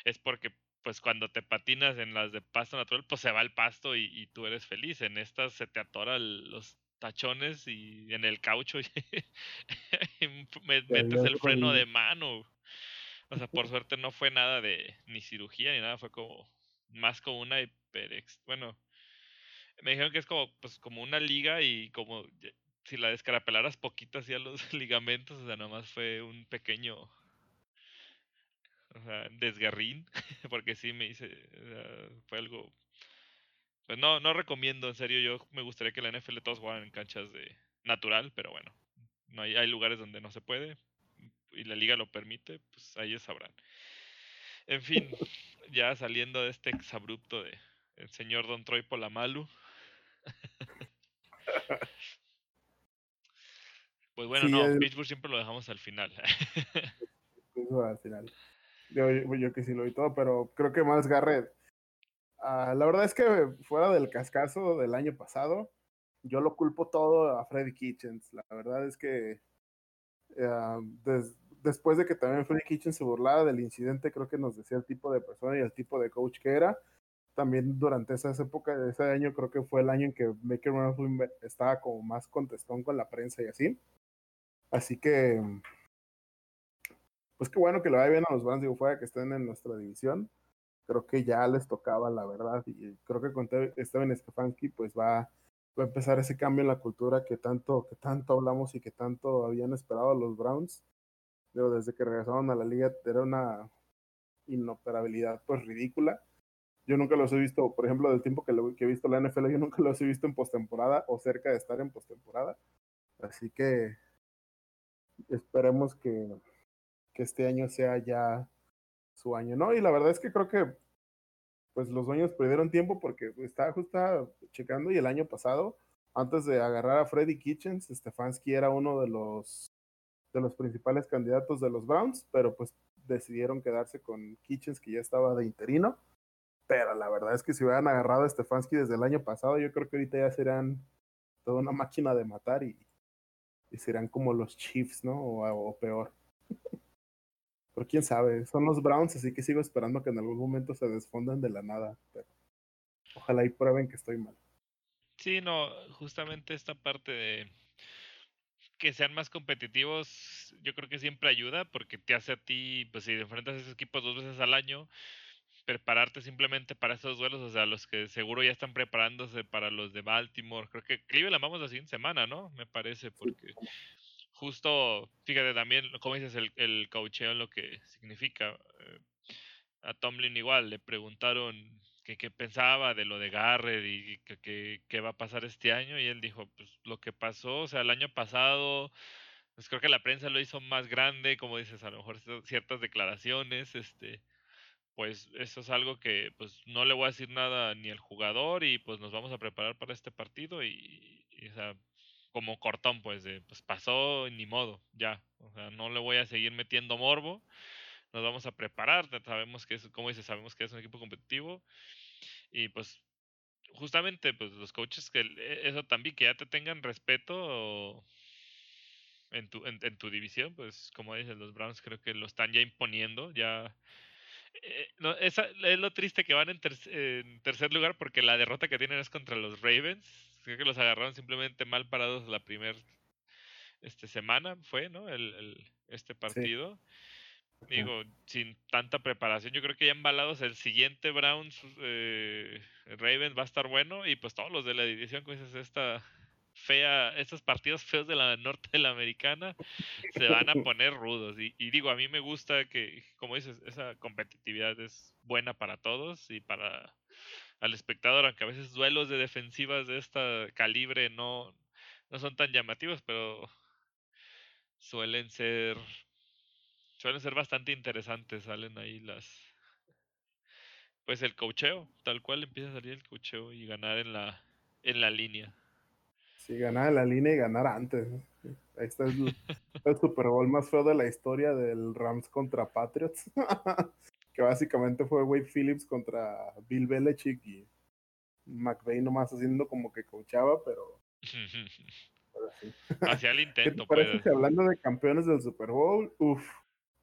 es porque pues cuando te patinas en las de pasto natural pues se va el pasto y, y tú eres feliz. En estas se te atoran los tachones y en el caucho y <laughs> me metes el freno de mano. O sea, por suerte no fue nada de ni cirugía ni nada, fue como más como una bueno, me dijeron que es como, pues, como una liga y como si la descarapelaras poquito hacia los <laughs> ligamentos, o sea, nomás fue un pequeño o sea, desgarrín, <laughs> porque sí me hice, fue algo, pues no, no recomiendo, en serio, yo me gustaría que la NFL todos jugaran en canchas de natural, pero bueno, no hay, hay lugares donde no se puede y la liga lo permite, pues ahí sabrán. En fin, ya saliendo de este exabrupto de el señor Don Troy Polamalu. <laughs> pues bueno, no, Pittsburgh siempre lo dejamos al final. <laughs> al final. Yo, yo, que sí lo vi todo, pero creo que más Garrett. Uh, la verdad es que fuera del cascazo del año pasado, yo lo culpo todo a Freddy Kitchens. La verdad es que uh, des, después de que también Freddy Kitchens se burlaba del incidente, creo que nos decía el tipo de persona y el tipo de coach que era también durante esas épocas, ese año creo que fue el año en que Baker Mayfield estaba como más contestón con la prensa y así. Así que, pues qué bueno que lo vaya bien a los Browns, digo, fuera que estén en nuestra división. Creo que ya les tocaba, la verdad, y creo que con Steven Stefanski, pues va, va a empezar ese cambio en la cultura que tanto, que tanto hablamos y que tanto habían esperado los Browns. Pero desde que regresaron a la liga era una inoperabilidad pues ridícula yo nunca los he visto, por ejemplo, del tiempo que, lo, que he visto la NFL, yo nunca los he visto en postemporada o cerca de estar en postemporada. Así que esperemos que, que este año sea ya su año, ¿no? Y la verdad es que creo que pues los dueños perdieron tiempo porque estaba justo checando y el año pasado, antes de agarrar a Freddy Kitchens, Stefanski era uno de los de los principales candidatos de los Browns, pero pues decidieron quedarse con Kitchens que ya estaba de interino pero la verdad es que si hubieran agarrado a Stefanski desde el año pasado, yo creo que ahorita ya serán toda una máquina de matar y, y serán como los Chiefs, ¿no? O, peor. <laughs> pero quién sabe, son los Browns, así que sigo esperando que en algún momento se desfondan de la nada. Pero ojalá y prueben que estoy mal. Sí, no, justamente esta parte de que sean más competitivos, yo creo que siempre ayuda porque te hace a ti, pues si enfrentas a esos equipos dos veces al año, prepararte simplemente para esos duelos, o sea, los que seguro ya están preparándose para los de Baltimore. Creo que Cleveland vamos la siguiente semana, ¿no? Me parece, porque justo, fíjate también, como dices, el, el coacheo lo que significa. Eh, a Tomlin igual le preguntaron qué pensaba de lo de Garrett y qué va a pasar este año y él dijo, pues lo que pasó, o sea, el año pasado, pues creo que la prensa lo hizo más grande, como dices, a lo mejor ciertas declaraciones, este, pues eso es algo que pues no le voy a decir nada ni al jugador y pues nos vamos a preparar para este partido y, y, o sea, como cortón, pues, de, pues pasó, ni modo, ya. O sea, no le voy a seguir metiendo morbo. Nos vamos a preparar, sabemos que es, como dices, sabemos que es un equipo competitivo. Y pues, justamente, pues los coaches, que e, eso también, que ya te tengan respeto en tu, en, en tu división, pues como dices, los Browns creo que lo están ya imponiendo, ya eh, no, esa, es lo triste que van en, tercer lugar porque la derrota que tienen es contra los Ravens. Creo que los agarraron simplemente mal parados la primera este, semana, fue, ¿no? El, este partido. Digo, sin tanta preparación, yo creo que ya embalados el siguiente Browns eh, Ravens va a estar bueno y pues todos los de la división, como dices, esta fea, estos partidos feos de la norte de la americana se van a <laughs> poner rudos. Y, digo, a mí me gusta que, como dices, esa competitividad es buena para todos y para al espectador, aunque a veces duelos de defensivas de esta calibre no, no son tan llamativos, pero suelen ser suelen ser bastante interesantes, salen ahí las pues el cocheo, tal cual empieza a salir el cocheo y ganar en la en la línea. Sí, ganar en la línea y ganar antes. Ahí está <laughs> el, Super Bowl más feo de la historia del Rams contra Patriots. <laughs> que básicamente fue Wade Phillips contra Bill Belichick y McVeigh nomás haciendo como que coachaba, pero. <laughs> Hacía el intento, parece pues. hablando de campeones del Super Bowl, uff,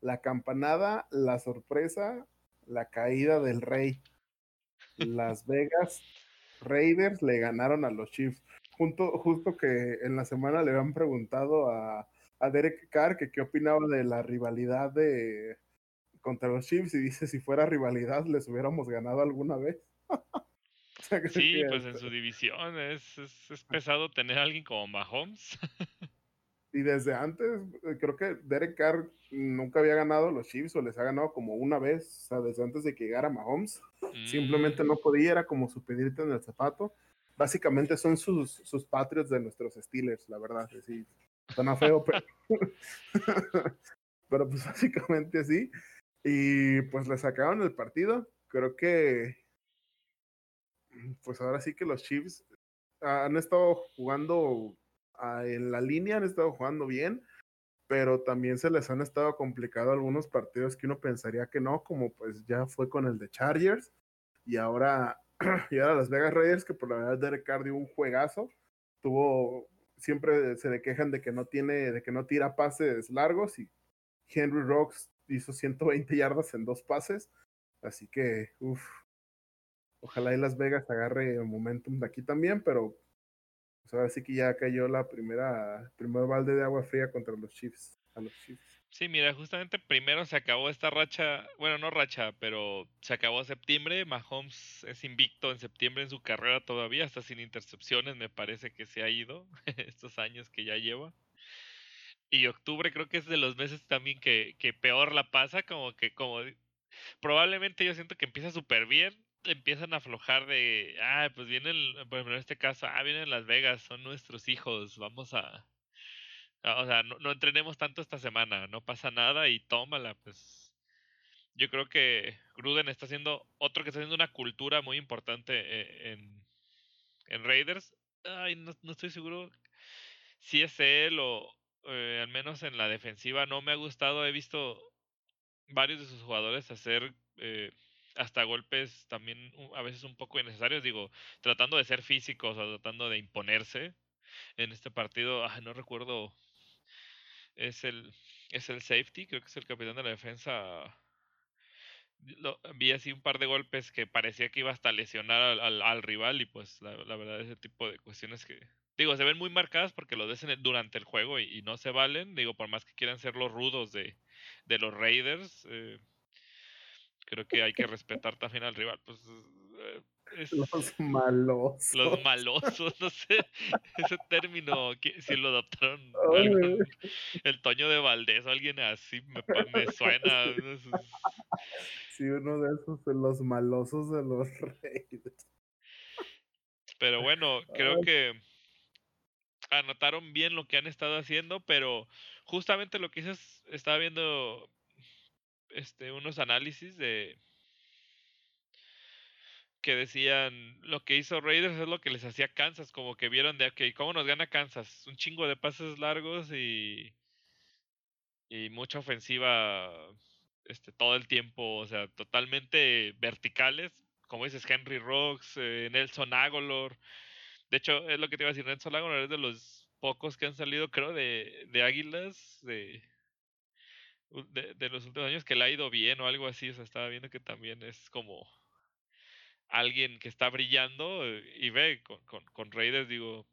la campanada, la sorpresa, la caída del rey. Las Vegas Raiders le ganaron a los Chiefs justo que en la semana le habían preguntado a, a Derek Carr que qué opinaba de la rivalidad de contra los Chiefs y dice si fuera rivalidad les hubiéramos ganado alguna vez. <laughs> sí, pues en su división es, es, pesado tener a alguien como Mahomes. <laughs> y desde antes, eh, creo que Derek Carr nunca había ganado los Chiefs o les ha ganado como una vez, o sea, desde antes de que llegara Mahomes. Simplemente mm. no podía, era como su pedirte en el zapato básicamente son sus, sus Patriots de nuestros Steelers, la verdad. Sí, suena feo, pero, <laughs> pero pues básicamente así. Y pues le sacaron el partido. Creo que pues ahora sí que los Chiefs han estado jugando en la línea, han estado jugando bien, pero también se les han estado complicado algunos partidos que uno pensaría que no, como pues ya fue con el de Chargers y ahora <clears throat> y ahora Las Vegas Raiders, que por la verdad Derek Carr dio un juegazo. Tuvo, siempre se le quejan de que no tiene, de que no tira pases largos y Henry Rocks hizo 120 yardas en dos pases. Así que, uff, ojalá y Las Vegas agarre el momentum de aquí también, pero pues ahora sí que ya cayó la primera, primer balde de agua fría contra los Chiefs, a los Chiefs. Sí, mira, justamente primero se acabó esta racha, bueno, no racha, pero se acabó septiembre. Mahomes es invicto en septiembre en su carrera todavía, hasta sin intercepciones, me parece que se ha ido <laughs> estos años que ya lleva. Y octubre creo que es de los meses también que, que peor la pasa, como que como probablemente yo siento que empieza súper bien, empiezan a aflojar de, ah, pues vienen, por ejemplo en este caso, ah, vienen Las Vegas, son nuestros hijos, vamos a, o sea, no, entrenemos tanto esta semana, no pasa nada y tómala, pues. Yo creo que Gruden está haciendo otro que está haciendo una cultura muy importante eh, en, en Raiders. Ay, no, estoy seguro si es él o eh, al menos en la defensiva no me ha gustado. He visto varios de sus jugadores hacer eh, hasta golpes también a veces un poco innecesarios, digo, tratando de ser físicos o tratando de imponerse. En este partido, no recuerdo es el, es el safety, creo que es el capitán de la defensa. Lo, vi así un par de golpes que parecía que iba hasta lesionar al, al, rival y pues la, la, verdad ese tipo de cuestiones que digo se ven muy marcadas porque lo dicen durante el juego y, no se valen digo por más que quieran ser los rudos de, de los Raiders eh, creo que hay que respetar también al rival pues eh, los malosos. Los malosos, <laughs> no sé ese término, si lo adoptaron el Toño de Valdés o alguien así, me, me suena. <laughs> Sí, uno de esos, de los malosos de los <laughs> reyes. Pero bueno, creo que anotaron bien lo que han estado haciendo, pero justamente lo que hice estaba viendo este unos análisis de que decían lo que hizo Raiders es lo que les hacía Kansas, como que vieron de, ok, ¿cómo nos gana Kansas? Un chingo de pases largos y, y mucha ofensiva este, todo el tiempo, o sea, totalmente verticales, como dices, Henry Rocks, eh, Nelson Agolor. De hecho, es lo que te iba a decir, Nelson Agolor es de los pocos que han salido, creo, de, de Águilas, de, de, los últimos años, que le ha ido bien o algo así. O sea, estaba viendo que también es como alguien que está brillando eh, y ve con, con, con Raiders, digo,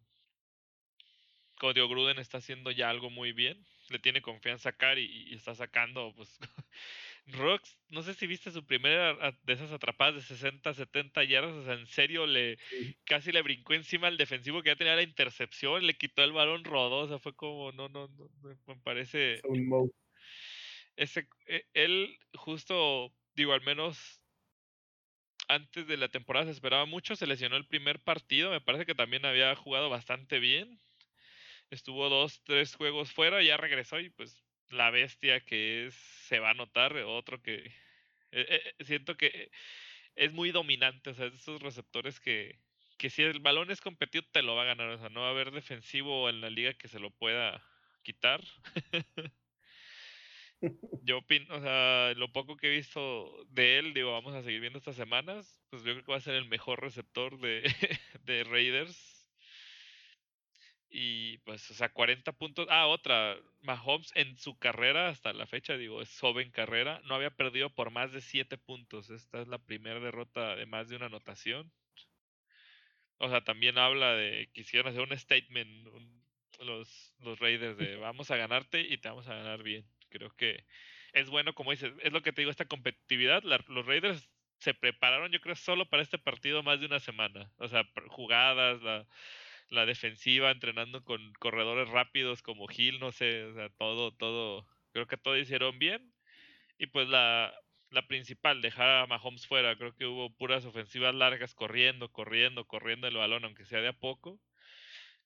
Cody Gruden está haciendo ya algo muy bien. Le tiene confianza a Cari y, está sacando, pues, <laughs> Rocks, no sé si viste su primera de esas atrapadas de 60, 70 yardas, o sea, en serio le casi le brincó encima al defensivo que ya tenía la intercepción, le quitó el balón, rodó, o sea, fue como, no, no, no me parece... Ese, e, él justo, digo, al menos antes de la temporada se esperaba mucho, se lesionó el primer partido, me parece que también había jugado bastante bien, estuvo dos, tres juegos fuera, ya regresó y pues la bestia que es, se va a notar, otro que eh, eh, siento que es muy dominante, o sea, esos receptores que, que si el balón es competido te lo va a ganar, o sea, no va a haber defensivo en la liga que se lo pueda quitar. <laughs> Yo opino, o sea, lo poco que he visto de él, digo, vamos a seguir viendo estas semanas, pues yo creo que va a ser el mejor receptor de, <laughs> de Raiders y pues, o sea, 40 puntos. Ah, otra. Mahomes en su carrera, hasta la fecha, digo, es joven carrera, no había perdido por más de 7 puntos. Esta es la primera derrota de más de una anotación. O sea, también habla de quisieron hacer un statement los, los Raiders de vamos a ganarte y te vamos a ganar bien. Creo que es bueno, como dices, es lo que te digo, esta competitividad. los Raiders se prepararon, yo creo, solo para este partido más de una semana. O sea, jugadas, la la defensiva, entrenando con corredores rápidos como Gil, no sé, o sea, todo, todo, creo que todo hicieron bien. Y pues la, la principal, dejar a Mahomes fuera, creo que hubo puras ofensivas largas corriendo, corriendo, corriendo el balón, aunque sea de a poco,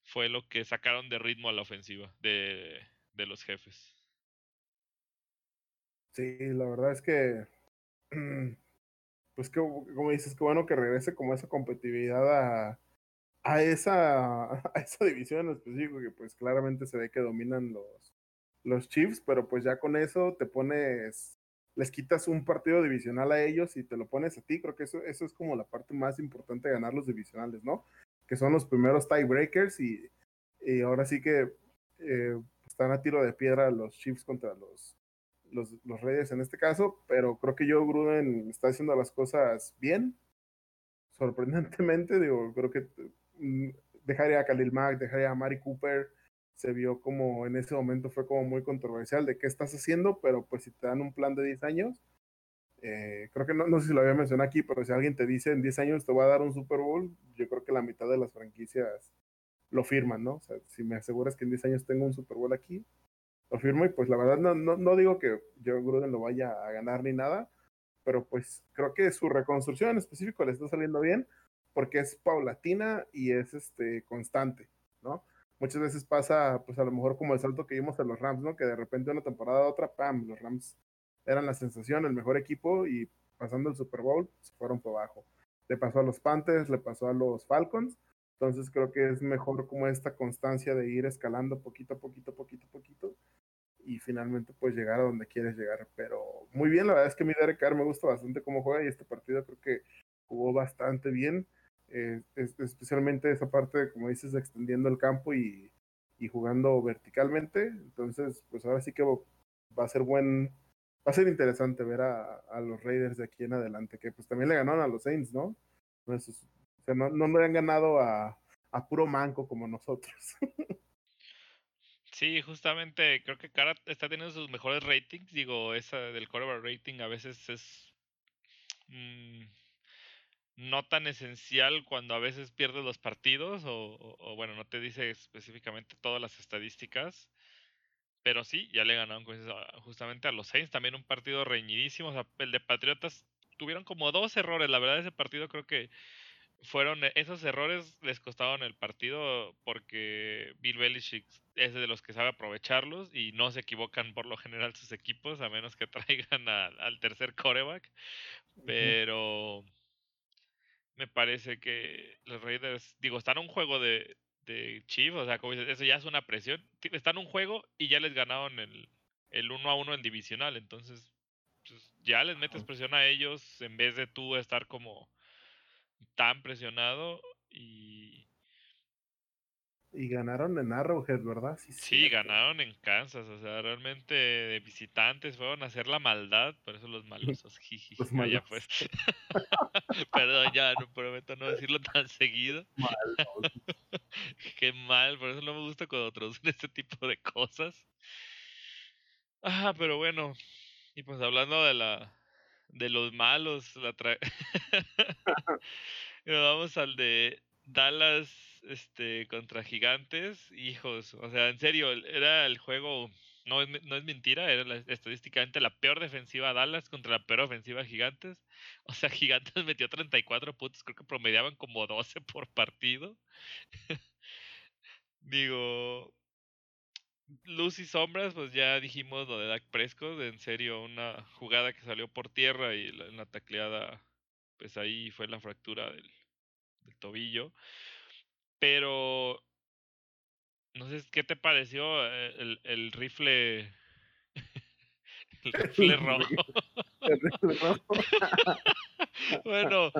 fue lo que sacaron de ritmo a la ofensiva de, de los jefes. Sí, la verdad es que, <clears throat> pues que, como dices, que bueno que regrese como esa competitividad a, a esa, <laughs> a esa división en específico que pues claramente se ve que dominan los, los Chiefs, pero pues ya con eso te pones, les quitas un partido divisional a ellos y te lo pones a ti, creo que eso, eso es como la parte más importante de ganar los divisionales, ¿no? Que son los primeros tiebreakers y, y ahora sí que eh, están a tiro de piedra los Chiefs contra los, los, los Reyes en este caso, pero creo que Joe Gruden está haciendo las cosas bien, sorprendentemente, <laughs> digo, creo que Mm, dejaría a Khalil Mack, dejaría a Mari Cooper, se vio como en ese momento fue como muy controversial de qué estás haciendo, pero pues si te dan un plan de 10 años, eh, creo que no, no sé si lo había mencionado aquí, pero si alguien te dice en 10 años te va a dar un Super Bowl, yo creo que la mitad de las franquicias lo firman, ¿no? O sea, si me aseguras que en 10 años tengo un Super Bowl aquí, lo firmo y pues la verdad no, no, no digo que Joe Gruden lo vaya a ganar ni nada, pero pues creo que su reconstrucción en específico le está saliendo bien porque es paulatina y es este constante, ¿no? Muchas veces pasa, pues a lo mejor como el salto que vimos en los Rams, ¿no? Que de repente una temporada a otra, ¡pam! Los Rams eran la sensación, el mejor equipo y pasando el Super Bowl se fueron por abajo. Le pasó a los Panthers, le pasó a los Falcons. Entonces creo que es mejor como esta constancia de ir escalando poquito a poquito, poquito a poquito y finalmente pues llegar a donde quieres llegar. Pero muy bien, la verdad es que mi Derek Carr me gusta bastante cómo juega y este partido creo que jugó bastante bien. Eh, especialmente esa parte, como dices, extendiendo el campo y, y, jugando verticalmente. Entonces, pues ahora sí que va a ser buen, va a ser interesante ver a, a los Raiders de aquí en adelante, que pues también le ganaron a los Saints, ¿no? Pues, o sea, no, no le han ganado a, a puro manco como nosotros. <laughs> Sí, justamente creo que Cara está teniendo sus mejores ratings. Digo, esa del quarterback rating a veces es. Mmm, no tan esencial cuando a veces pierdes los partidos o, bueno, no te dice específicamente todas las estadísticas, pero sí, ya le ganaron justamente a los Saints, también un partido reñidísimo, o sea, el de Patriotas tuvieron como dos errores, la verdad ese partido creo que fueron esos errores les costaron el partido porque Bill Belichick es de los que sabe aprovecharlos y no se equivocan por lo general sus equipos a menos que <laughs> traigan al tercer coreback. Pero me parece que los Raiders, digo, están en un juego de, de Chief, o sea, como dices, eso ya es una presión. Están en un juego y ya les ganaron el, el uno a uno en divisional, entonces pues, ya les metes presión a ellos en vez de tú estar como tan presionado y y ganaron en Arrowhead, ¿verdad? Sí, ganaron en Kansas. O sea, realmente de visitantes fueron a hacer la maldad. Por eso los <laughs> malosos. Jiji. Los Ya pues. <laughs> Perdón, ya no prometo no decirlo tan seguido. <laughs> Qué mal. Por eso no me gusta cuando traducen este tipo de cosas. Ah, pero bueno. Y pues hablando de la de los malos, la <laughs> vamos al de Dallas este contra Gigantes, hijos, o sea, en serio, era el juego, no es, no es mentira, era estadísticamente la peor defensiva Dallas contra la peor ofensiva Gigantes. <laughs> O sea, Gigantes metió 34 puntos, creo que promediaban como 12 por partido. <laughs> Digo, luz y sombras, pues ya dijimos lo de Dak Prescott, en serio, una jugada que salió por tierra y en la tacleada, pues ahí fue la fractura del, del tobillo. Pero no sé qué te pareció eh, el, el rifle. <laughs> <laughs> el rifle rojo. <laughs> bueno,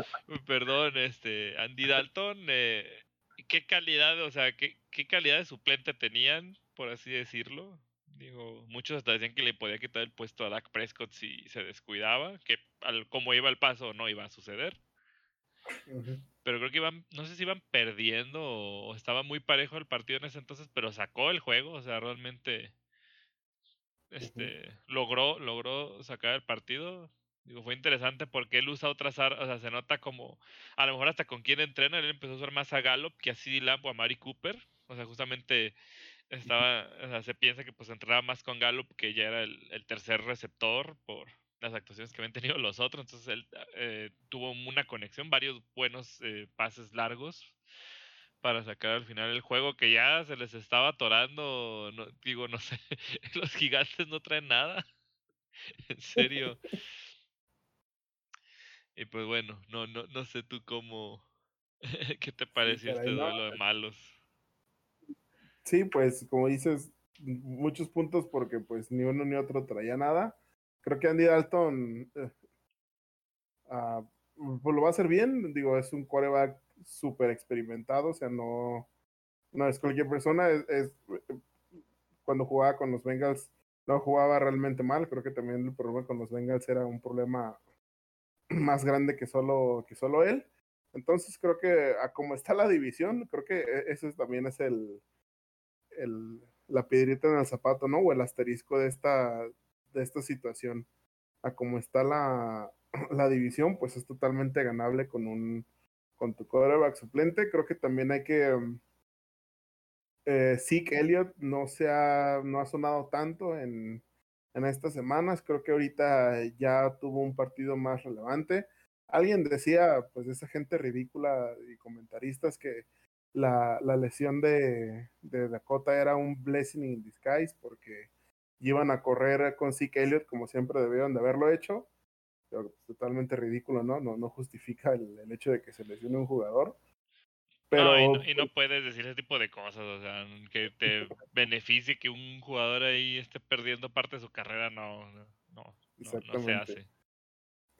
perdón, este Andy Dalton, eh, ¿qué calidad, o sea, qué, qué calidad de suplente tenían, por así decirlo? Digo, muchos hasta decían que le podía quitar el puesto a Dak Prescott si se descuidaba, que al, como iba el paso no iba a suceder pero creo que iban, no sé si iban perdiendo o, estaba muy parejo el partido en ese entonces, pero sacó el juego, o sea, realmente este logró logró sacar el partido. Digo, fue interesante porque él usa otras armas, o sea, se nota como a lo mejor hasta con quien entrena, él empezó a usar más a Gallup que a CD Lamb o a Mari Cooper, o sea, justamente estaba, o sea, se piensa que pues entrenaba más con Gallup que ya era el, el tercer receptor por las actuaciones que habían tenido los otros. Entonces él eh, tuvo una conexión, varios buenos eh, pases largos para sacar al final el juego que ya se les estaba atorando. No, digo, no sé, <laughs> los gigantes no traen nada. <laughs> en serio. Y pues bueno, no, no, no sé tú cómo, <laughs> ¿qué te pareció este duelo de malos? Sí, pues como dices, muchos puntos porque pues ni uno ni otro traía nada creo que Andy Dalton eh, ah, pues lo va a hacer bien. Digo, es un quarterback súper experimentado, o sea, no, no es cualquier persona. Es, cuando jugaba con los Bengals, no jugaba realmente mal. Creo que también el problema con los Bengals era un problema <clears throat> más grande que solo, que solo él. Entonces creo que como está la división, creo que e, ese también es el, el la piedrita en el zapato, ¿no? O el asterisco de esta, de esta situación. A como está la, <clears throat> la división, pues es totalmente ganable con un con tu quarterback suplente. Creo que también hay que eh, Zeke Elliott no se ha, no ha sonado tanto en, en estas semanas. Creo que ahorita ya tuvo un partido más relevante. Alguien decía, pues esa gente ridícula y comentaristas que la, la lesión de, de Dakota era un blessing in disguise porque iban a correr con Zeke Elliott como siempre debieron de haberlo hecho. Pero totalmente ridículo, ¿no? No, no justifica el, el hecho de que se lesione un jugador. Pero, y, no, y, no, puedes decir ese tipo de cosas, o sea, que te beneficie que un jugador ahí esté perdiendo parte de su carrera, no, no, no, no se hace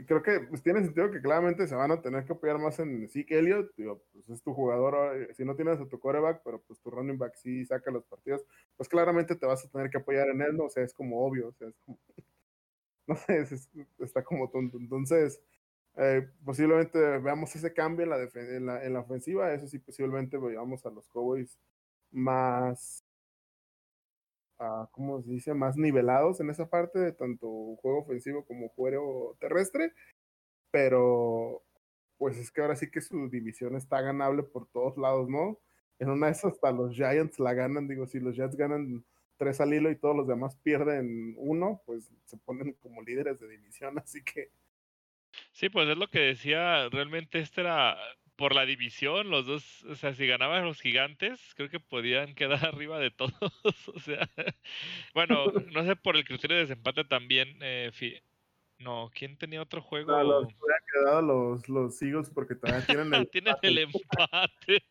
creo que pues, tiene sentido que claramente se van a tener que apoyar más en Zeke Elliott. Digo, pues es tu jugador, eh, si no tienes a tu coreback, pero pues tu running back sí saca los partidos, pues claramente te vas a tener que apoyar en él, ¿no? O sea, es como obvio, o sea, es como, <laughs> no sé, está como tonto. Entonces, eh, posiblemente veamos ese cambio en la, en la, en la ofensiva, eso sí, posiblemente veamos a los Cowboys más ¿cómo se dice?, más nivelados en esa parte de tanto juego ofensivo como juego terrestre, pero pues es que ahora sí que su división está ganable por todos lados, ¿no? En una de esas hasta los Giants la ganan, digo, si los Jets ganan tres al hilo y todos los demás pierden uno, pues se ponen como líderes de división, <laughs> así que... Sí, pues es lo que decía, realmente este era por la división, los dos, o sea, si ganaban los gigantes, creo que podían quedar <laughs> arriba de todos. o sea, <laughs> bueno, <laughs> no sé por el criterio de desempate también. Eh, no, ¿quién tenía otro juego? los quedado los, los Eagles porque todavía tienen el, tienen el empate.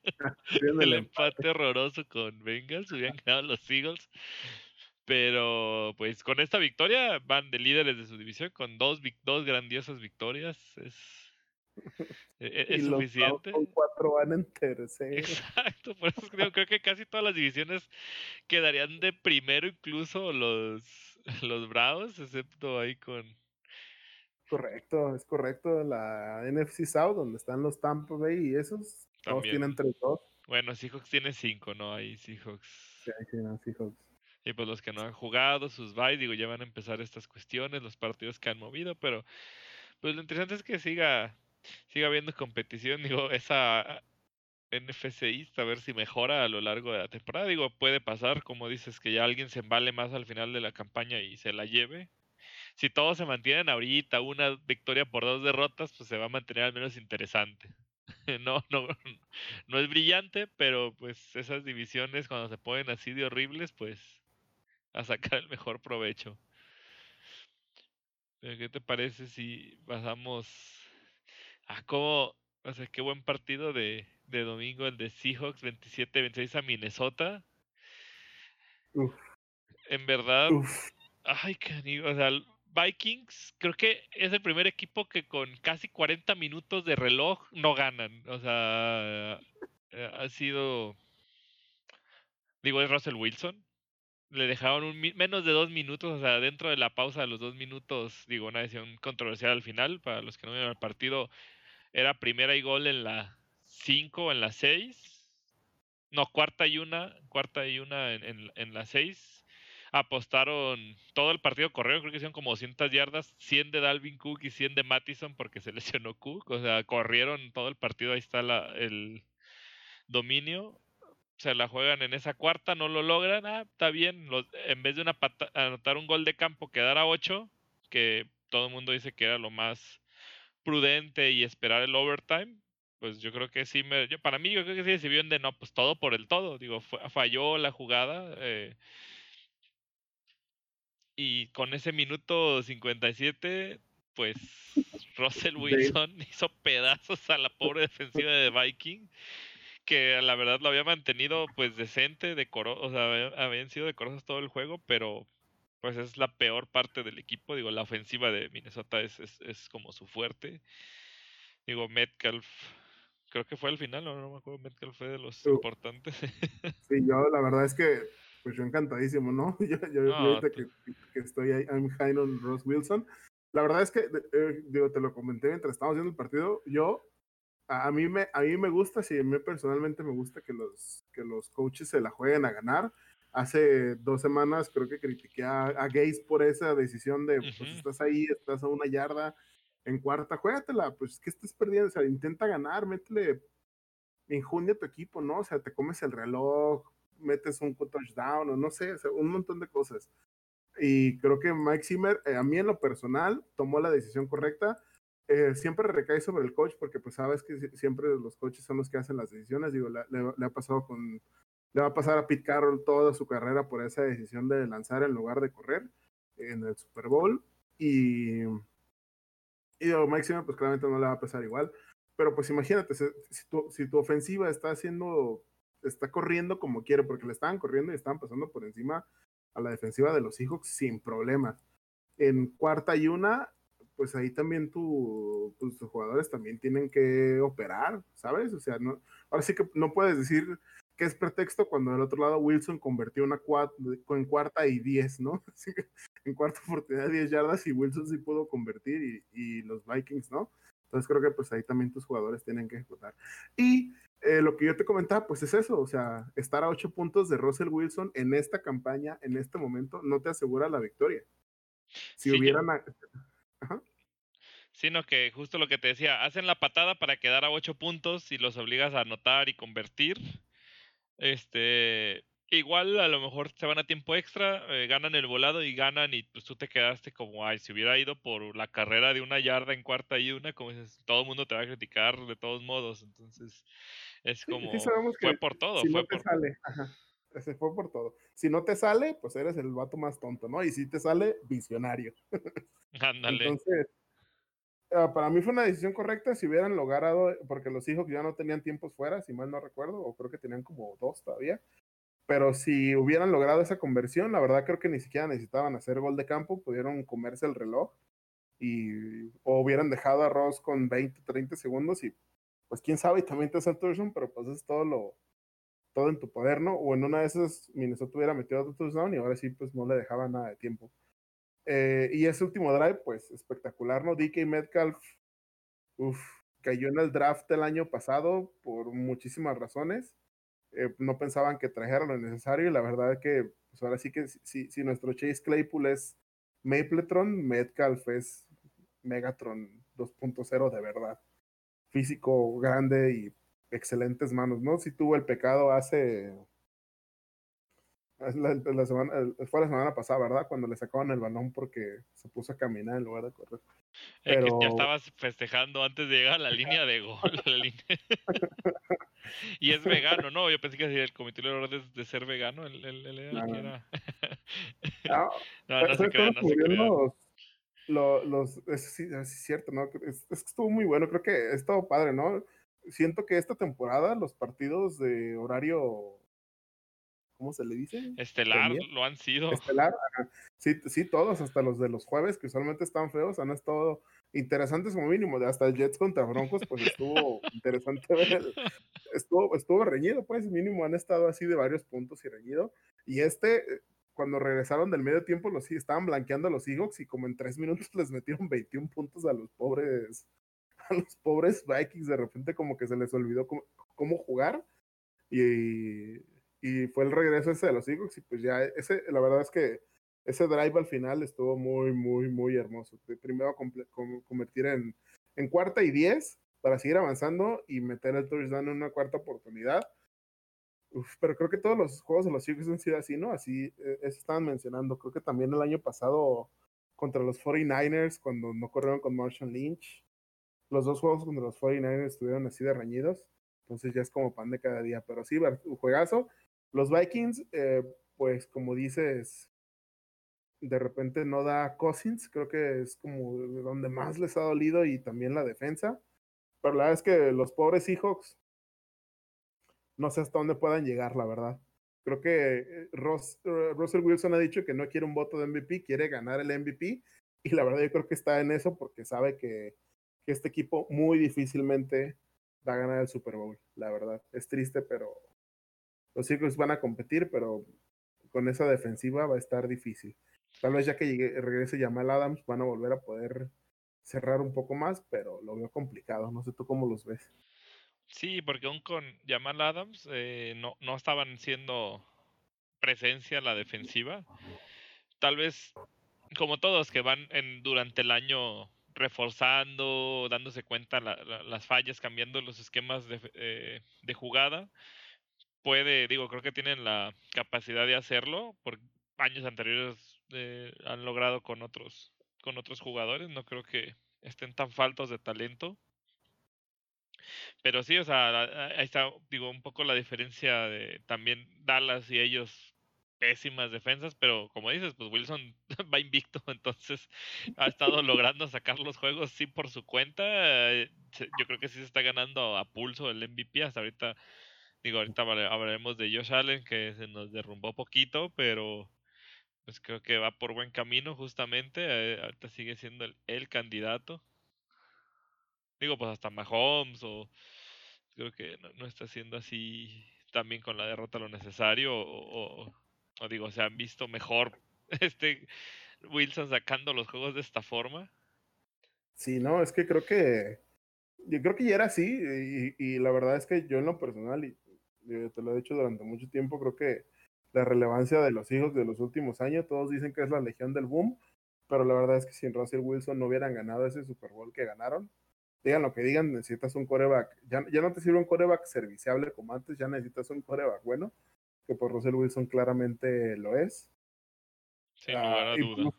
tienen el, empate. horroroso con Bengals, hubieran quedado los Eagles. Pero pues con esta victoria van de líderes de su división con dos, dos grandiosas victorias. Es, <laughs> e, e, es, suficiente. Con cuatro van en tercero. Exacto, por eso creo, creo que casi todas las divisiones quedarían de primero, incluso los, <laughs> los Bravos, excepto ahí con, Correcto, es correcto. La NFC South, donde están los Tampa Bay y esos, todos tienen 3-2. Bueno, Seahawks tiene 5, ¿no? Ahí Seahawks. Sí, sí, no, Seahawks. Y pues los que no han jugado, sus byes, digo, ya van a empezar estas cuestiones, los partidos que han movido, pero pues lo interesante es que siga, siga habiendo competición, <laughs> digo, esa NFC a ver si mejora a lo largo de la temporada, digo, puede pasar, como dices, que ya alguien se embale más al final de la campaña y se la lleve, si todos se mantienen ahorita, una victoria por dos derrotas, pues se va a mantener al menos interesante. <laughs> no, no, no es brillante, pero pues esas divisiones cuando se ponen así de horribles, pues a sacar el mejor provecho. ¿Qué te parece si pasamos a cómo, o sea, qué buen partido de, de domingo el de Seahawks 27-26 a Minnesota? En verdad, ay, canigo, o sea, Vikings creo que es el primer equipo que con casi 40 minutos de reloj no ganan. O sea, eh, ha sido... Digo, es Russell Wilson. Le dejaron un, menos de dos minutos, o sea, dentro de la pausa de los dos minutos, digo, una decisión controversial al final, para los que no vieron el partido, era primera y gol en la 5 o en la 6. No, cuarta y una, cuarta y una en, en, en la 6 apostaron todo el partido corrieron, creo que hicieron como 200 yardas, 100 de Dalvin Cook y 100 de Mattison porque se <laughs> lesionó Cook, o sea, corrieron todo el partido, ahí está la, el dominio, se la juegan en esa cuarta, no lo logran, ah, está bien, en vez de una anotar un gol de campo, quedar a 8, que todo el mundo dice que era lo más prudente y esperar el overtime, pues yo creo que sí me, yo, para mí yo creo que sí vio en de no, pues todo por el todo, digo, falló la jugada, eh, y con ese minuto 57, pues Russell <laughs> Wilson <laughs> hizo pedazos a la pobre defensiva de Viking, que la verdad lo había mantenido pues decente, decoroso, o sea, habían sido decorosos todo el juego, pero pues es la peor parte del equipo. Digo, la ofensiva de Minnesota es, es, como su fuerte. Digo, Metcalf, creo que fue al final, no, no me acuerdo, Metcalf fue de los importantes. <laughs> Sí, yo la verdad es que pues yo encantadísimo, ¿no? <laughs> yo, yo ahorita que, que, estoy ahí, I'm high on Ross Wilson. La verdad es que, eh, digo, te lo comenté mientras estábamos viendo el partido, yo, a, mí me, a mí me gusta, sí, a mí personalmente me gusta que los, que los coaches se la jueguen a ganar. Hace dos semanas creo que critiqué a, a Gaze por esa decisión de, pues estás ahí, estás a una yarda, en cuarta, juégatela, pues, ¿qué estás perdiendo? O sea, intenta ganar, métele injundia a tu equipo, ¿no? O sea, te comes el reloj, metes un touchdown o no sé, un montón de cosas. Y creo que Mike Zimmer, eh, a mí en lo personal, tomó la decisión correcta. Eh, siempre recae sobre el coach porque pues sabes que siempre los coaches son los que hacen las decisiones. Digo, le, ha pasado con, le va a pasar a Pete Carroll toda su carrera por esa decisión de lanzar en lugar de correr en el Super Bowl. Y, y Mike Zimmer pues claramente no le va a pasar igual. Pero pues imagínate, si tu, si tu ofensiva está haciendo está corriendo como quiere, porque le estaban corriendo y estaban pasando por encima a la defensiva de los Seahawks sin problemas. En cuarta y una, pues ahí también tu, tus jugadores también tienen que operar, ¿sabes? O sea, no, ahora sí que no puedes decir que es pretexto cuando del otro lado Wilson convirtió una en cuarta y diez, ¿no? <laughs> en cuarta oportunidad diez yardas y Wilson sí pudo convertir y, y, los Vikings, ¿no? Entonces creo que pues ahí también tus jugadores tienen que ejecutar. Y eh, lo que yo te comentaba, pues es eso, o sea, estar a ocho puntos de Russell Wilson en esta campaña, en este momento, no te asegura la victoria. Si hubieran... Sino que justo lo que te decía, hacen la patada para quedar a ocho puntos y los obligas a anotar y convertir. Este, igual a lo mejor se van a tiempo extra, eh, ganan el volado y ganan y pues tú te quedaste como, ay, si hubiera ido por la carrera de una yarda en cuarta y una, como dices, todo el mundo te va a criticar de todos modos. Entonces, es como, fue por todo. Si fue no te sale, Se fue por todo. Si no te sale, pues eres el vato más tonto, ¿no? Y si te sale, visionario. <laughs> Ándale. Entonces, Ah, para mí fue una decisión correcta si hubieran logrado, porque los hijos ya no tenían tiempos fuera, si mal no recuerdo, o creo que tenían como dos todavía. Pero si hubieran logrado esa conversión, la verdad creo que ni siquiera necesitaban hacer gol de campo, pudieron comerse el reloj y o hubieran dejado a Ross con 20, 30 segundos y pues quién sabe, y también te hace el touchdown, pero pues es todo lo todo en tu poder, ¿no? O en una de esas Minnesota hubiera metido otro touchdown y ahora sí pues no le dejaba nada de tiempo. Eh, y ese último drive, pues espectacular, ¿no? DK Metcalf, cayó en el draft del año pasado por muchísimas razones. Eh, no pensaban que trajera lo necesario y la verdad es que pues ahora sí que si, si nuestro Chase Claypool es Mapletron, Metcalf es Megatron 2.0 de verdad. Físico grande y excelentes manos, ¿no? Si tuvo el pecado hace la, semana, fue la semana pasada, ¿verdad? Cuando le sacaban el balón porque se puso a caminar en lugar de correr. Pero... ya estabas festejando antes de llegar a la línea de gol. <laughs> y es vegano, ¿no? Yo pensé que el comité de de, ser vegano, el, el, el no, era... no, <laughs> no, no se crea, no se. Los, los, es, sí, es cierto, ¿no? Es, es, que estuvo muy bueno, creo que es todo padre, ¿no? Siento que esta temporada los partidos de horario ¿cómo se le dice? Estelar, lo han sido. Estelar, sí, sí, todos, hasta los de los jueves, que usualmente están feos, han estado interesantes como mínimo, hasta el Jets contra Broncos, pues estuvo <laughs> interesante ver, estuvo, estuvo reñido, pues mínimo han estado así de varios puntos y reñido, y este, cuando regresaron del medio tiempo, los estaban blanqueando a los Seahawks y como en tres minutos <laughs> les metieron 21 puntos a los pobres, a los pobres Vikings, de repente como que se les olvidó cómo, cómo jugar, y y fue el regreso ese de los Eagles y pues ya ese, la verdad es que ese drive al final estuvo muy, muy, muy hermoso. Primero convertir en, en cuarta y diez para seguir avanzando y meter el touchdown en una cuarta oportunidad. pero creo que todos los juegos de los Eagles han sido así, ¿no? Así eh, estaban mencionando. Creo que también el año pasado contra los 49ers, cuando no corrieron con Marshall Lynch, los dos juegos contra los 49ers estuvieron así de reñidos. Entonces ya es como pan de cada día. Pero sí, juegazo. Los Vikings, eh, pues como dices, de repente no da Cousins, creo que es como donde más les ha dolido y también la defensa. Pero la verdad es que los pobres Seahawks, no sé hasta dónde puedan llegar, la verdad. Creo que eh, eh, Russell Wilson ha dicho que no quiere un voto de MVP, quiere ganar el MVP. Y la verdad yo creo que está en eso porque sabe que este equipo muy difícilmente va a ganar el Super Bowl, la verdad. Es triste, pero los Eagles van a competir, pero con esa defensiva va a estar difícil. Tal vez ya que regrese Jamal Adams van a volver a poder cerrar un poco más, pero lo veo complicado. No sé tú cómo los ves. Sí, porque aún con Jamal Adams eh, no, no estaban siendo presencia la defensiva. Tal vez, como todos que van en, durante el año reforzando, dándose cuenta la, las fallas, cambiando los esquemas de, eh, de jugada, puede, digo, creo que tienen la capacidad de hacerlo, por años anteriores eh, han logrado con otros, con otros jugadores, no creo que estén tan faltos de talento. Pero sí, o sea, ahí está, digo, un poco la diferencia de también Dallas y ellos pésimas defensas, pero como dices, pues Wilson <laughs> va invicto, entonces ha estado logrando sacar los juegos sí por su cuenta. Eh, yo creo que sí se está ganando a pulso el MVP hasta ahorita Digo, ahorita hablaremos de Josh Allen, que se nos derrumbó poquito, pero pues creo que va por buen camino justamente. Eh, ahorita sigue siendo el, candidato. Digo, pues hasta Mahomes o creo que no, está haciendo así también con la derrota lo necesario o, o, digo, se han visto mejor <laughs> este Wilson sacando los juegos de esta forma. Sí, no, es que creo que yo creo que ya era así y, y la verdad es que yo en lo personal y te lo he dicho durante mucho tiempo, creo que la relevancia de los hijos de los últimos años, todos dicen que es la legión del boom, pero la verdad es que si en Russell Wilson no hubieran ganado ese Super Bowl que ganaron, digan lo que digan, necesitas un coreback, ya, ya no te sirve un coreback serviciable como antes, ya necesitas un coreback bueno, que por Russell Wilson claramente lo es. Sin ah, y, duda.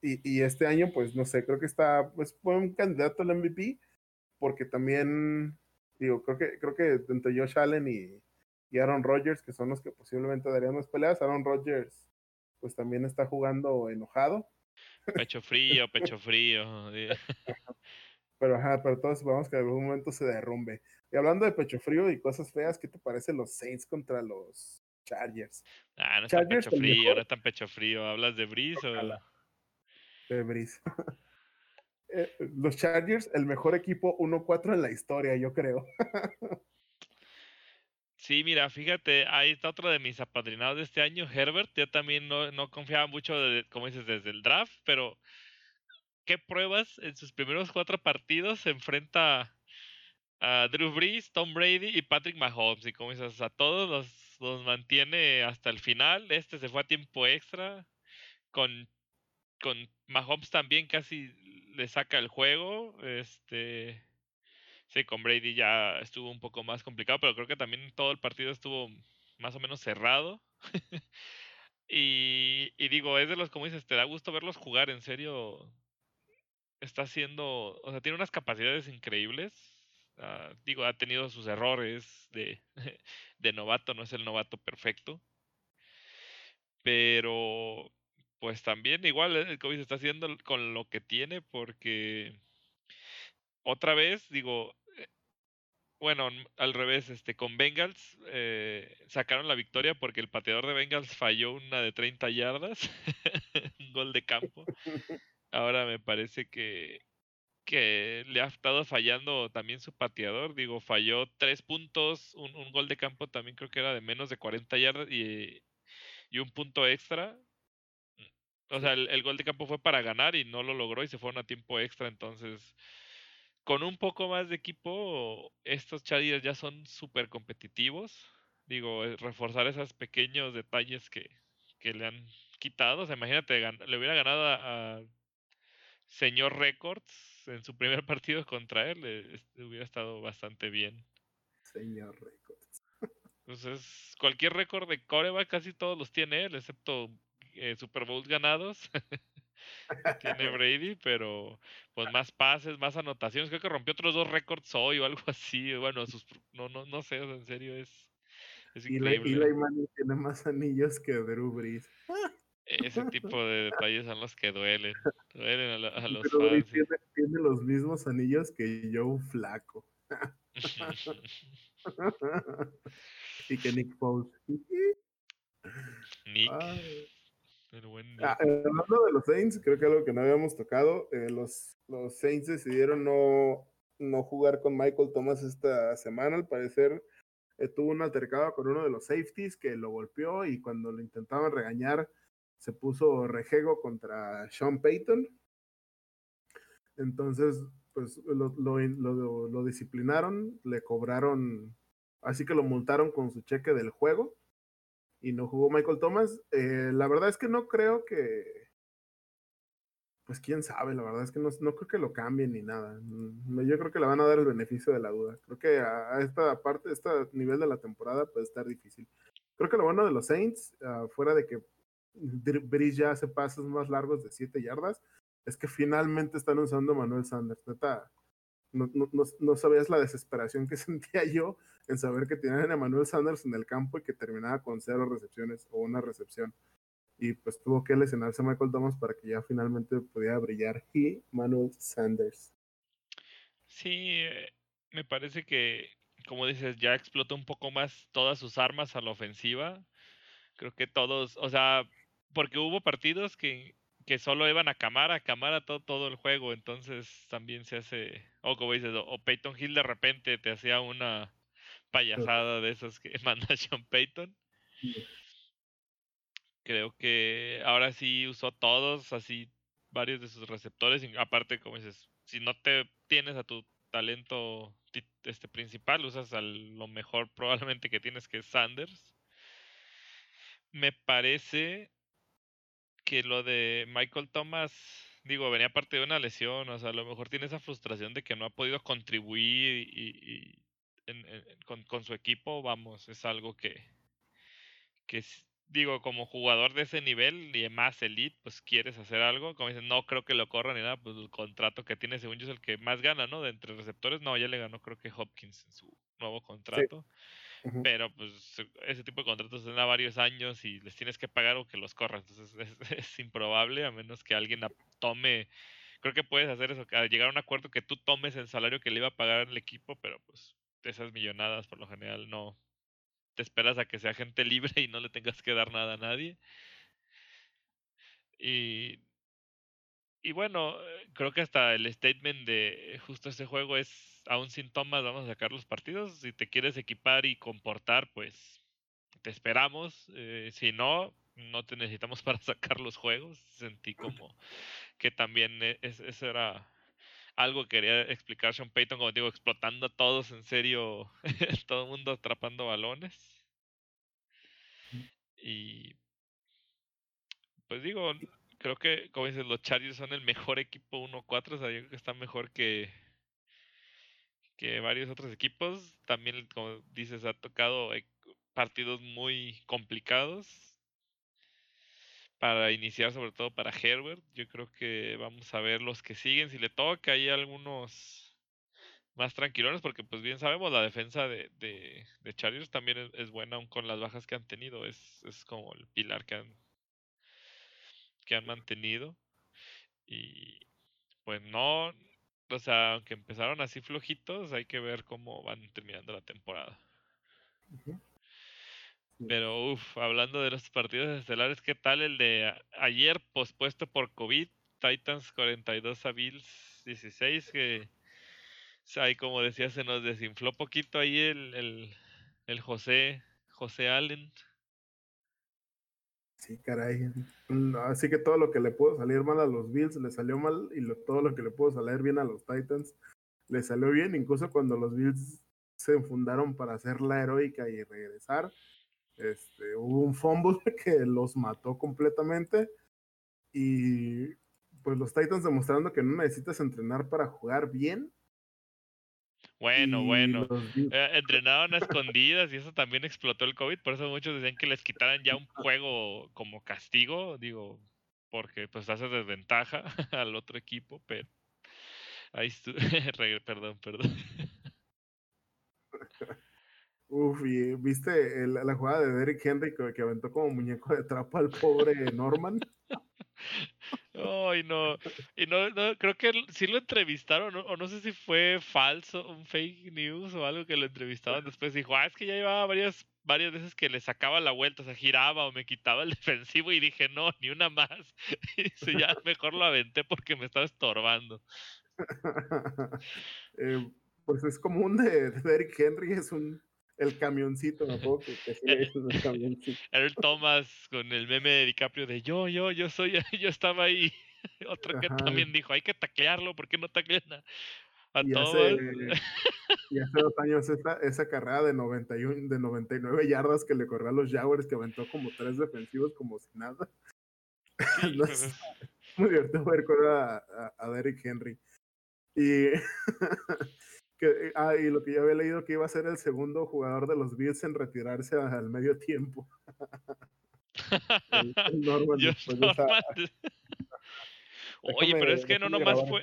Y, este año, pues no sé, creo que está, pues fue un candidato al MVP, porque también, digo, creo que, creo que entre Josh Allen y, y Aaron Rodgers, que son los que posiblemente darían las peleas. Aaron Rodgers, pues también está jugando enojado. Pecho frío, pecho frío. <laughs> Pero ajá, pero todos vamos que en algún momento se derrumbe. Y hablando de pecho frío y cosas feas, ¿qué te parece los Saints contra los Chargers? Ah, no está pecho frío, no está pecho frío. ¿Hablas de Breeze o...? De Breeze. <laughs> Eh, los Chargers, el mejor equipo 1-4 en la historia, yo creo. <laughs> Sí, mira, fíjate, ahí está otro de mis apadrinados de este año, Herbert. Yo también no, no confiaba mucho, como dices, desde el draft, pero ¿qué pruebas en sus primeros cuatro partidos? Se enfrenta a Drew Brees, Tom Brady y Patrick Mahomes. Y como dices, a todos los, los mantiene hasta el final. Este se fue a tiempo extra. Con, con Mahomes también casi le saca el juego. Este. Sí, con Brady ya estuvo un poco más complicado, pero creo que también todo el partido estuvo más o menos cerrado. <laughs> y, y, digo, es de los, como dices, te da gusto verlos jugar, en serio. Está haciendo, o sea, tiene unas capacidades increíbles. Ah, digo, ha tenido sus errores de, <laughs> de novato, no es el novato perfecto. Pero, pues también igual, eh, como dice, está haciendo con lo que tiene porque otra vez, digo, bueno, al revés, este, con Bengals eh, sacaron la victoria porque el pateador de Bengals falló una de 30 yardas, <laughs> un gol de campo. Ahora me parece que, que le ha estado fallando también su pateador. Digo, falló tres puntos, un, un gol de campo también creo que era de menos de 40 yardas y, y un punto extra. O sea, el, el, gol de campo fue para ganar y no lo logró y se fueron a tiempo extra. Entonces, con un poco más de equipo, estos Chargers ya son súper competitivos. Digo, eh, reforzar esos pequeños detalles que, que le han quitado. O sea, imagínate, le hubiera ganado a, señor Records en su primer <laughs> partido contra él, este, hubiera estado bastante bien. Señor Records. Entonces, cualquier récord de coreback casi todos los tiene él, excepto eh, Super Bowls ganados. <laughs> tiene Brady, pero pues más pases, más anotaciones. Creo que rompió otros dos récords hoy o algo <laughs> así. Bueno, sus, no, no, no sé, en serio es, es increíble. Y Eli Manning tiene más anillos que Drew Brees. <laughs> Ese tipo de detalles son los que duelen. Duelen a, los Pero fans. Tiene, tiene, los mismos anillos que Joe Flaco. <laughs> y que Nick Foles. Nick. Ah, hablando de los Saints, creo que algo que no habíamos tocado, eh, los, los Saints decidieron no, no jugar con Michael Thomas esta semana, al parecer eh, tuvo un altercado con uno de los safeties que lo golpeó y cuando lo intentaban regañar se puso rejego contra Sean Payton. Entonces, pues lo, lo, lo, lo disciplinaron, le cobraron, así que lo multaron con su cheque del juego y no jugó Michael Thomas. Eh, la verdad es que no creo que. Pues quién sabe, la verdad es que no, no, creo que lo cambien ni nada. Mm, yo creo que le van a dar el beneficio de la duda. Creo que a, esta parte, a este nivel de la temporada puede estar difícil. Creo que lo bueno de los Saints, uh, fuera de que Brice ya hace pasos más largos de 7 yardas, es que finalmente están usando Manuel Sanders. Neta, no, no, no, sabías la desesperación que <laughs> sentía yo en saber que tenían a Emmanuel Sanders en el campo y que terminaba con cero recepciones o una recepción. Y pues tuvo que lesionarse a Michael Thomas para que ya finalmente pudiera brillar y Manuel Sanders. Sí, me parece que, como dices, ya explotó un poco más todas sus armas a la ofensiva. Creo que todos, o sea, porque hubo partidos que que solo iban a Camara, Camara todo, todo el juego, entonces también se hace, o como dices, o Peyton Hill de repente te hacía una payasada de esas que <laughs> manda Sean Payton. Creo que ahora sí usó todos, así varios de sus receptores, aparte como dices, si no te tienes a tu talento este principal, usas a lo mejor probablemente que tienes que es Sanders. Me parece que lo de Michael Thomas, digo, venía parte de una lesión, o sea, a lo mejor tiene esa frustración de que no ha podido contribuir y, con, su equipo, vamos, es algo que, que digo, como jugador de ese nivel y más elite, pues quieres hacer algo, como dicen, no creo que lo corran ni nada, pues el contrato que tiene según yo es el que más gana, ¿no? De entre receptores, no, ya le ganó creo que Hopkins en su nuevo contrato. Pero pues ese tipo de contratos a varios años y les tienes que pagar o que los corran. Entonces <laughs> es, improbable a menos que alguien tome creo que puedes hacer eso, llegar a un acuerdo que tú tomes el salario que le iba a pagar el equipo, pero pues esas millonadas por lo general no te esperas a que sea gente libre y no le tengas que dar nada a nadie. Y, y bueno, creo que hasta el statement de justo ese juego es, aún sin tomas, vamos a sacar los partidos. Si te quieres equipar y comportar, pues te esperamos. Eh, si no, no te necesitamos <laughs> para sacar los juegos. Sentí como que también e, es, eso era algo que quería explicar Sean Payton, como digo, explotando a todos en serio, <laughs> todo el mundo atrapando balones. Y pues digo, creo que, como dices, los Chargers son el mejor equipo 1-4, o sea, yo creo que están mejor que, que varios otros equipos. También, como dices, ha tocado eh, partidos muy complicados para iniciar, sobre todo para Herbert. Yo creo que vamos a ver los que siguen. Si le toca, hay algunos más tranquilones, porque pues bien sabemos, la defensa de, de, de también es, buena, aun con las bajas que han tenido. Es, es como el pilar que han, que han mantenido. Y pues no, o sea, aunque empezaron así flojitos, hay que ver cómo van terminando la temporada. Pero, uff, hablando de los partidos estelares, ¿qué tal el de ayer pospuesto por COVID? Titans 42 a Bills 16, que ahí como decía se nos desinfló poquito ahí el, el, el José, José Allen. Sí, caray. Mm, así que todo lo que le pudo salir mal a los Bills le salió mal y todo lo que le pudo salir bien a los Titans le salió bien, incluso cuando los Bills se enfundaron para hacer la heroica y regresar este, hubo un fumble <laughs> que los mató completamente. Y pues los Titans demostrando que no necesitas entrenar para jugar bien. Bueno, bueno. Eh, entrenaban a escondidas y eso también explotó el COVID. Por eso muchos decían que les quitaran ya un juego como castigo. Digo, porque pues hace desventaja <laughs> al otro equipo, pero ahí estuvo. <laughs> perdón, perdón. Uf, y viste la jugada de Derrick Henry que, aventó como muñeco de trapo al pobre Norman. Ay, no. Y no, no, creo que sí lo entrevistaron, o no sé si fue falso, un fake news o algo que lo entrevistaban después. Dijo, ah, es que ya llevaba varias, varias veces que le sacaba la vuelta, o sea, giraba o me quitaba el <laughs> defensivo y dije, no, ni una más. <laughs> Y dice, ya mejor lo aventé porque me estaba estorbando. <laughs> eh, pues es común de, de Derrick Henry, es un el camioncito, me acuerdo que, que el camioncito. <laughs> Thomas con el meme de DiCaprio de yo, yo, yo soy, <laughs> yo estaba ahí. <laughs> Otro que también dijo, hay que taclearlo, ¿por qué no taclean a, y todos? Hace, y hace dos años esa, esa carrera de, 91, de 99 yardas que le corrió a los Jaguars, que aventó como tres defensivos como si nada. Pues muy divertido ver correr a, a, a Derrick Henry. Y Que, ah, y lo que yo había leído que iba a ser el segundo jugador de los Bills en retirarse al medio tiempo. <laughs> <laughs> Oye, pero es que no nomás fue.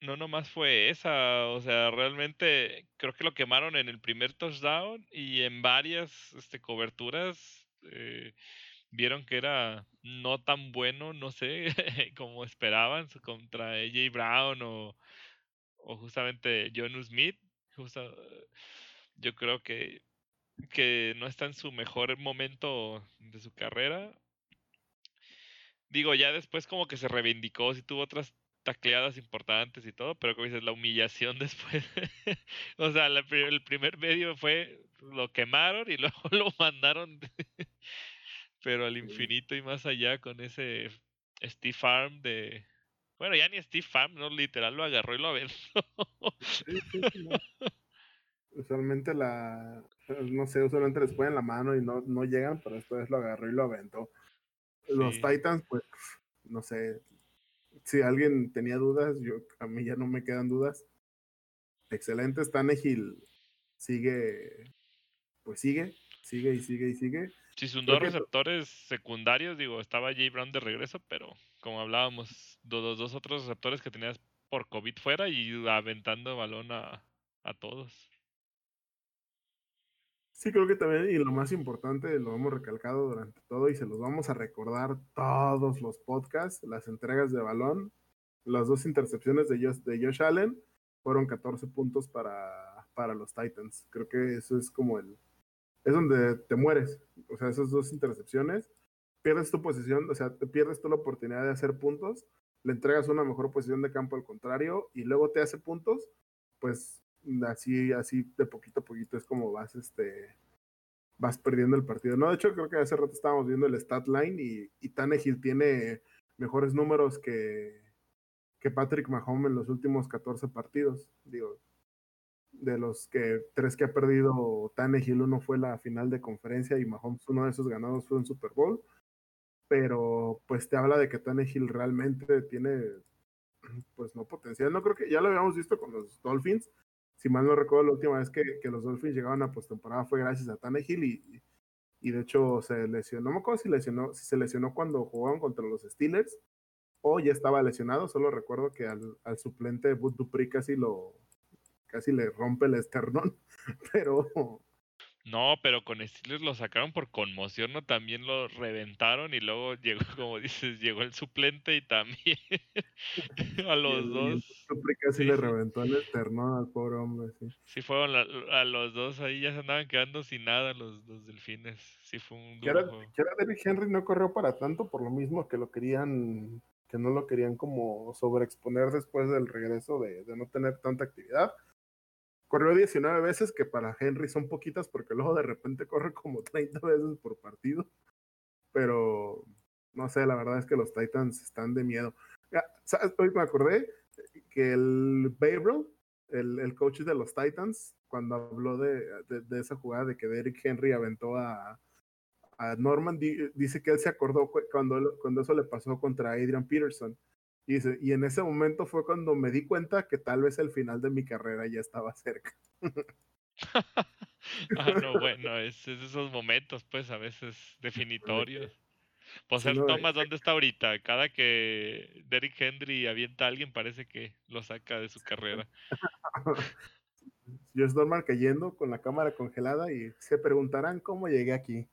No nomás fue esa, o sea, realmente creo que lo quemaron en el primer touchdown y en varias este, coberturas eh, vieron que era no tan bueno, no sé, <laughs> como esperaban contra AJ Brown o, o justamente John Smith, yo creo que, que no está en su mejor momento de su carrera. Digo, ya después como que se reivindicó, si tuvo otras tacleadas importantes y todo, pero como dices, la humillación <laughs> después. o sea, el primer medio fue, lo quemaron y <laughs> luego lo mandaron, pero al infinito y más allá con ese Steve Farm de, bueno, ya ni Steve Farm, ¿no? Literal lo agarró y lo aventó. Usualmente la. No sé, usualmente les ponen la mano y no, no llegan, pero después lo agarró y lo aventó. Los Titans, pues, no sé. Si alguien tenía dudas, yo a mí ya no me quedan dudas. Excelente, Stanegil sigue, pues sigue, sigue y sigue y sigue. Sí, son dos receptores secundarios, digo, estaba Jay Brown de regreso, pero como hablábamos, los dos otros receptores que tenías por COVID fuera y aventando balón a, a todos. Sí, creo que también, y lo más importante, lo hemos recalcado durante todo y se los vamos a recordar todos los podcasts, las entregas de balón. las dos intercepciones de Josh, de Josh Allen fueron 14 puntos para, para los Titans. Creo que eso es como el... Es donde te mueres. O sea, esas dos intercepciones, pierdes tu posición, o sea, te pierdes tú la oportunidad de hacer puntos, le entregas una mejor posición de campo al contrario y luego te hace puntos, pues así, así de poquito a poquito es como vas, este, vas perdiendo el partido. No, de hecho, creo que hace rato estábamos viendo el stat line y, y tiene mejores números que, que Patrick Mahomes en los últimos 14 partidos. Digo, de los que tres que ha perdido Tannehill, uno fue la final de conferencia y Mahomes, uno de esos ganados fue un Super Bowl. Pero pues te habla de que Tannehill realmente tiene, pues no potencial. No creo que ya lo habíamos visto con los Dolphins. Si mal no recuerdo, la última vez que, que los Dolphins llegaban a postemporada fue gracias a Tannehill y, y de hecho se lesionó. No me acuerdo si, lesionó, si se lesionó cuando jugaban contra los Steelers o ya estaba lesionado. Solo recuerdo que al, al suplente Bud Dupri casi lo casi le rompe el esternón, <laughs> pero no, pero con Steelers lo sacaron por conmoción, ¿no? También lo reventaron y luego <laughs> llegó, como dices, llegó el suplente y también <laughs> a los dos. El casi sí, le reventó el esternón al pobre hombre, sí. Sí, fueron la, a los dos ahí, ya se andaban quedando sin nada los, los delfines. Sí, fue un duro que era, Derrick Henry no corrió para tanto por lo mismo que lo querían, que no lo querían como sobreexponer después del regreso de, de no tener tanta actividad corrió 19 veces, que para Henry son poquitas porque luego de repente corre como 30 veces por partido. Pero no sé, la verdad es que los Titans están de miedo. ¿Sabes? Hoy me acordé que el Babel, el, el, coach de los Titans, cuando habló de, de, de, esa jugada de que Derrick Henry aventó a, a Norman, di, dice que él se acordó cuando, cuando eso le pasó contra Adrian Peterson y, dice, y en ese momento fue cuando me di cuenta que tal vez el final de mi carrera ya estaba cerca. <laughs> ah, no, bueno, es, es, esos momentos, pues, a veces definitorios. Pues el Thomas, ¿dónde está ahorita? Cada que Derrick Henry avienta a alguien, parece que lo saca de su carrera. Yo estoy normal cayendo con la cámara congelada y se preguntarán cómo llegué aquí.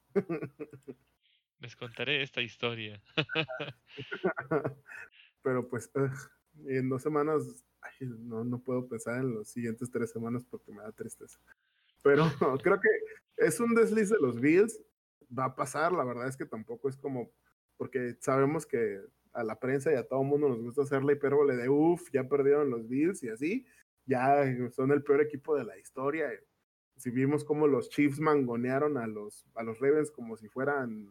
Les contaré esta historia. <laughs> <laughs> pero pues <laughs> en dos semanas ay, no, no puedo pensar en las siguientes tres semanas porque me da tristeza. Pero <laughs> creo que es un desliz de los Bills, va a pasar, la verdad es que tampoco es como, porque sabemos que a la prensa y a todo el mundo nos gusta hacer la hipérbole de uff, ya perdieron los Bills y así, ya son el peor equipo de la historia. Si vimos cómo los Chiefs mangonearon a los, a los Ravens como si fueran,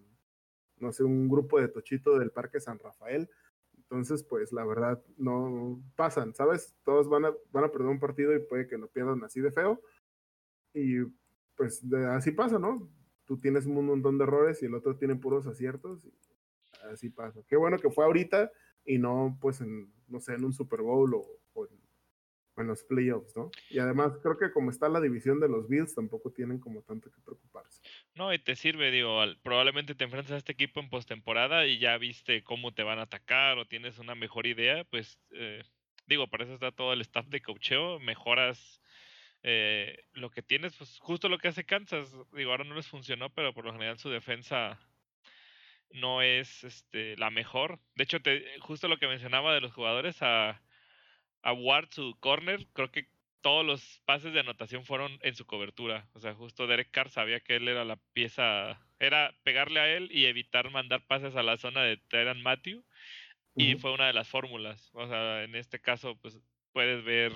no sé, un grupo de tochito del Parque San Rafael, entonces, pues la verdad, no pasan, ¿sabes? Todos van a, van a perder un partido y puede que lo pierdan así de feo. Y pues de, así pasa, ¿no? Tú tienes un montón de errores y el otro tiene puros aciertos. Y así pasa. Qué bueno que fue ahorita y no, pues, en, no sé, en un Super Bowl o, o en en los playoffs, ¿no? Y además creo que como está la división de los Bills, tampoco tienen como tanto que preocuparse. No, y te sirve, digo, probablemente te enfrentas a este equipo en postemporada y ya viste cómo te van a atacar o tienes una mejor idea, pues eh, digo, para eso está todo el staff de cocheo, mejoras eh, lo que tienes, pues justo lo que hace Kansas, digo, ahora no les funcionó, pero por lo general su defensa no es este, la mejor. De hecho, te, justo lo que mencionaba de los jugadores a a Ward su corner, creo que todos los pases de anotación fueron en su cobertura. O sea, justo Derek Carr sabía que él era la pieza, era pegarle a él y evitar mandar pases a la zona de Tyran Matthew. Y fue una de las fórmulas. O sea, en este caso, pues puedes ver,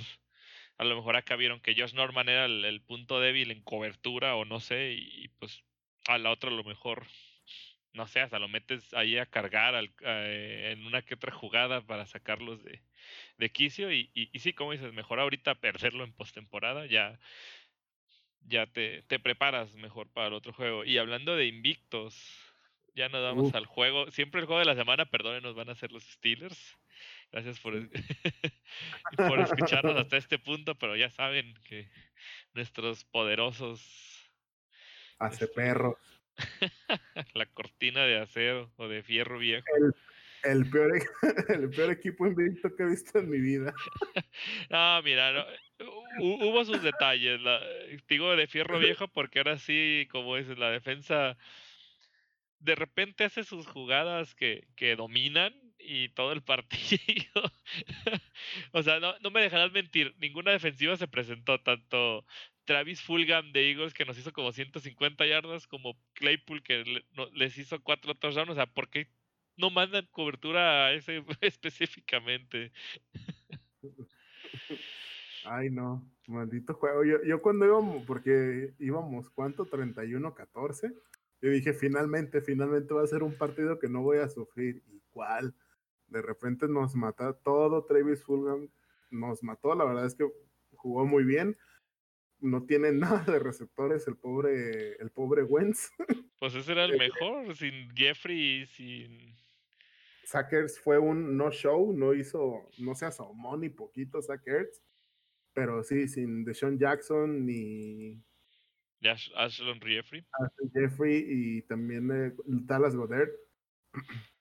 a lo mejor acá vieron que Josh Norman era el, punto débil en cobertura o no sé, y, pues a la otra a lo mejor no sé, hasta lo metes ahí a cargar al, eh, en una que otra jugada para sacarlos de, de quicio. Y, y, y, sí, como dices, mejor ahorita <laughs> perderlo en postemporada, ya, ya te, te, preparas mejor para el otro juego. Y hablando de invictos, ya nos damos al juego. Siempre el juego de la semana, nos van a ser los Steelers. Gracias por, <laughs> por escucharnos hasta este punto, pero ya saben que nuestros poderosos... Hace este, perro <laughs> la cortina de acero o de fierro viejo. El, el, peor, <laughs> el peor equipo invicto que he visto en mi vida. no, <laughs> mira, no, hubo sus detalles. La, digo de fierro viejo porque ahora sí, como dices, la defensa de repente hace sus jugadas que, que dominan y todo el partido. o sea, no, no me dejarás mentir, ninguna defensiva se presentó, tanto Travis Fulgham de Eagles que nos hizo como 150 yardas, como Claypool que les hizo cuatro touchdowns, o sea, ¿por qué no mandan cobertura a ese <laughs> específicamente? Ay, no, maldito juego. Yo, yo cuando íbamos, porque íbamos, ¿cuánto? 31-14. Yo dije, finalmente, finalmente va a ser un partido que no voy a sufrir. ¿Y cuál? De repente nos mata todo Travis Fulgham, nos mató. La verdad es que jugó muy bien. No tiene <laughs> nada de receptores el pobre, el pobre Wentz. <laughs> Pues ese era el mejor, sin Jeffrey, sin. Sackers fue un no show, no hizo, no se asomó ni poquito Sackers, pero sí, sin Deshaun Jackson ni Ashlon Jeffrey. Jeffrey y también eh, Dallas Goddard. <clears throat>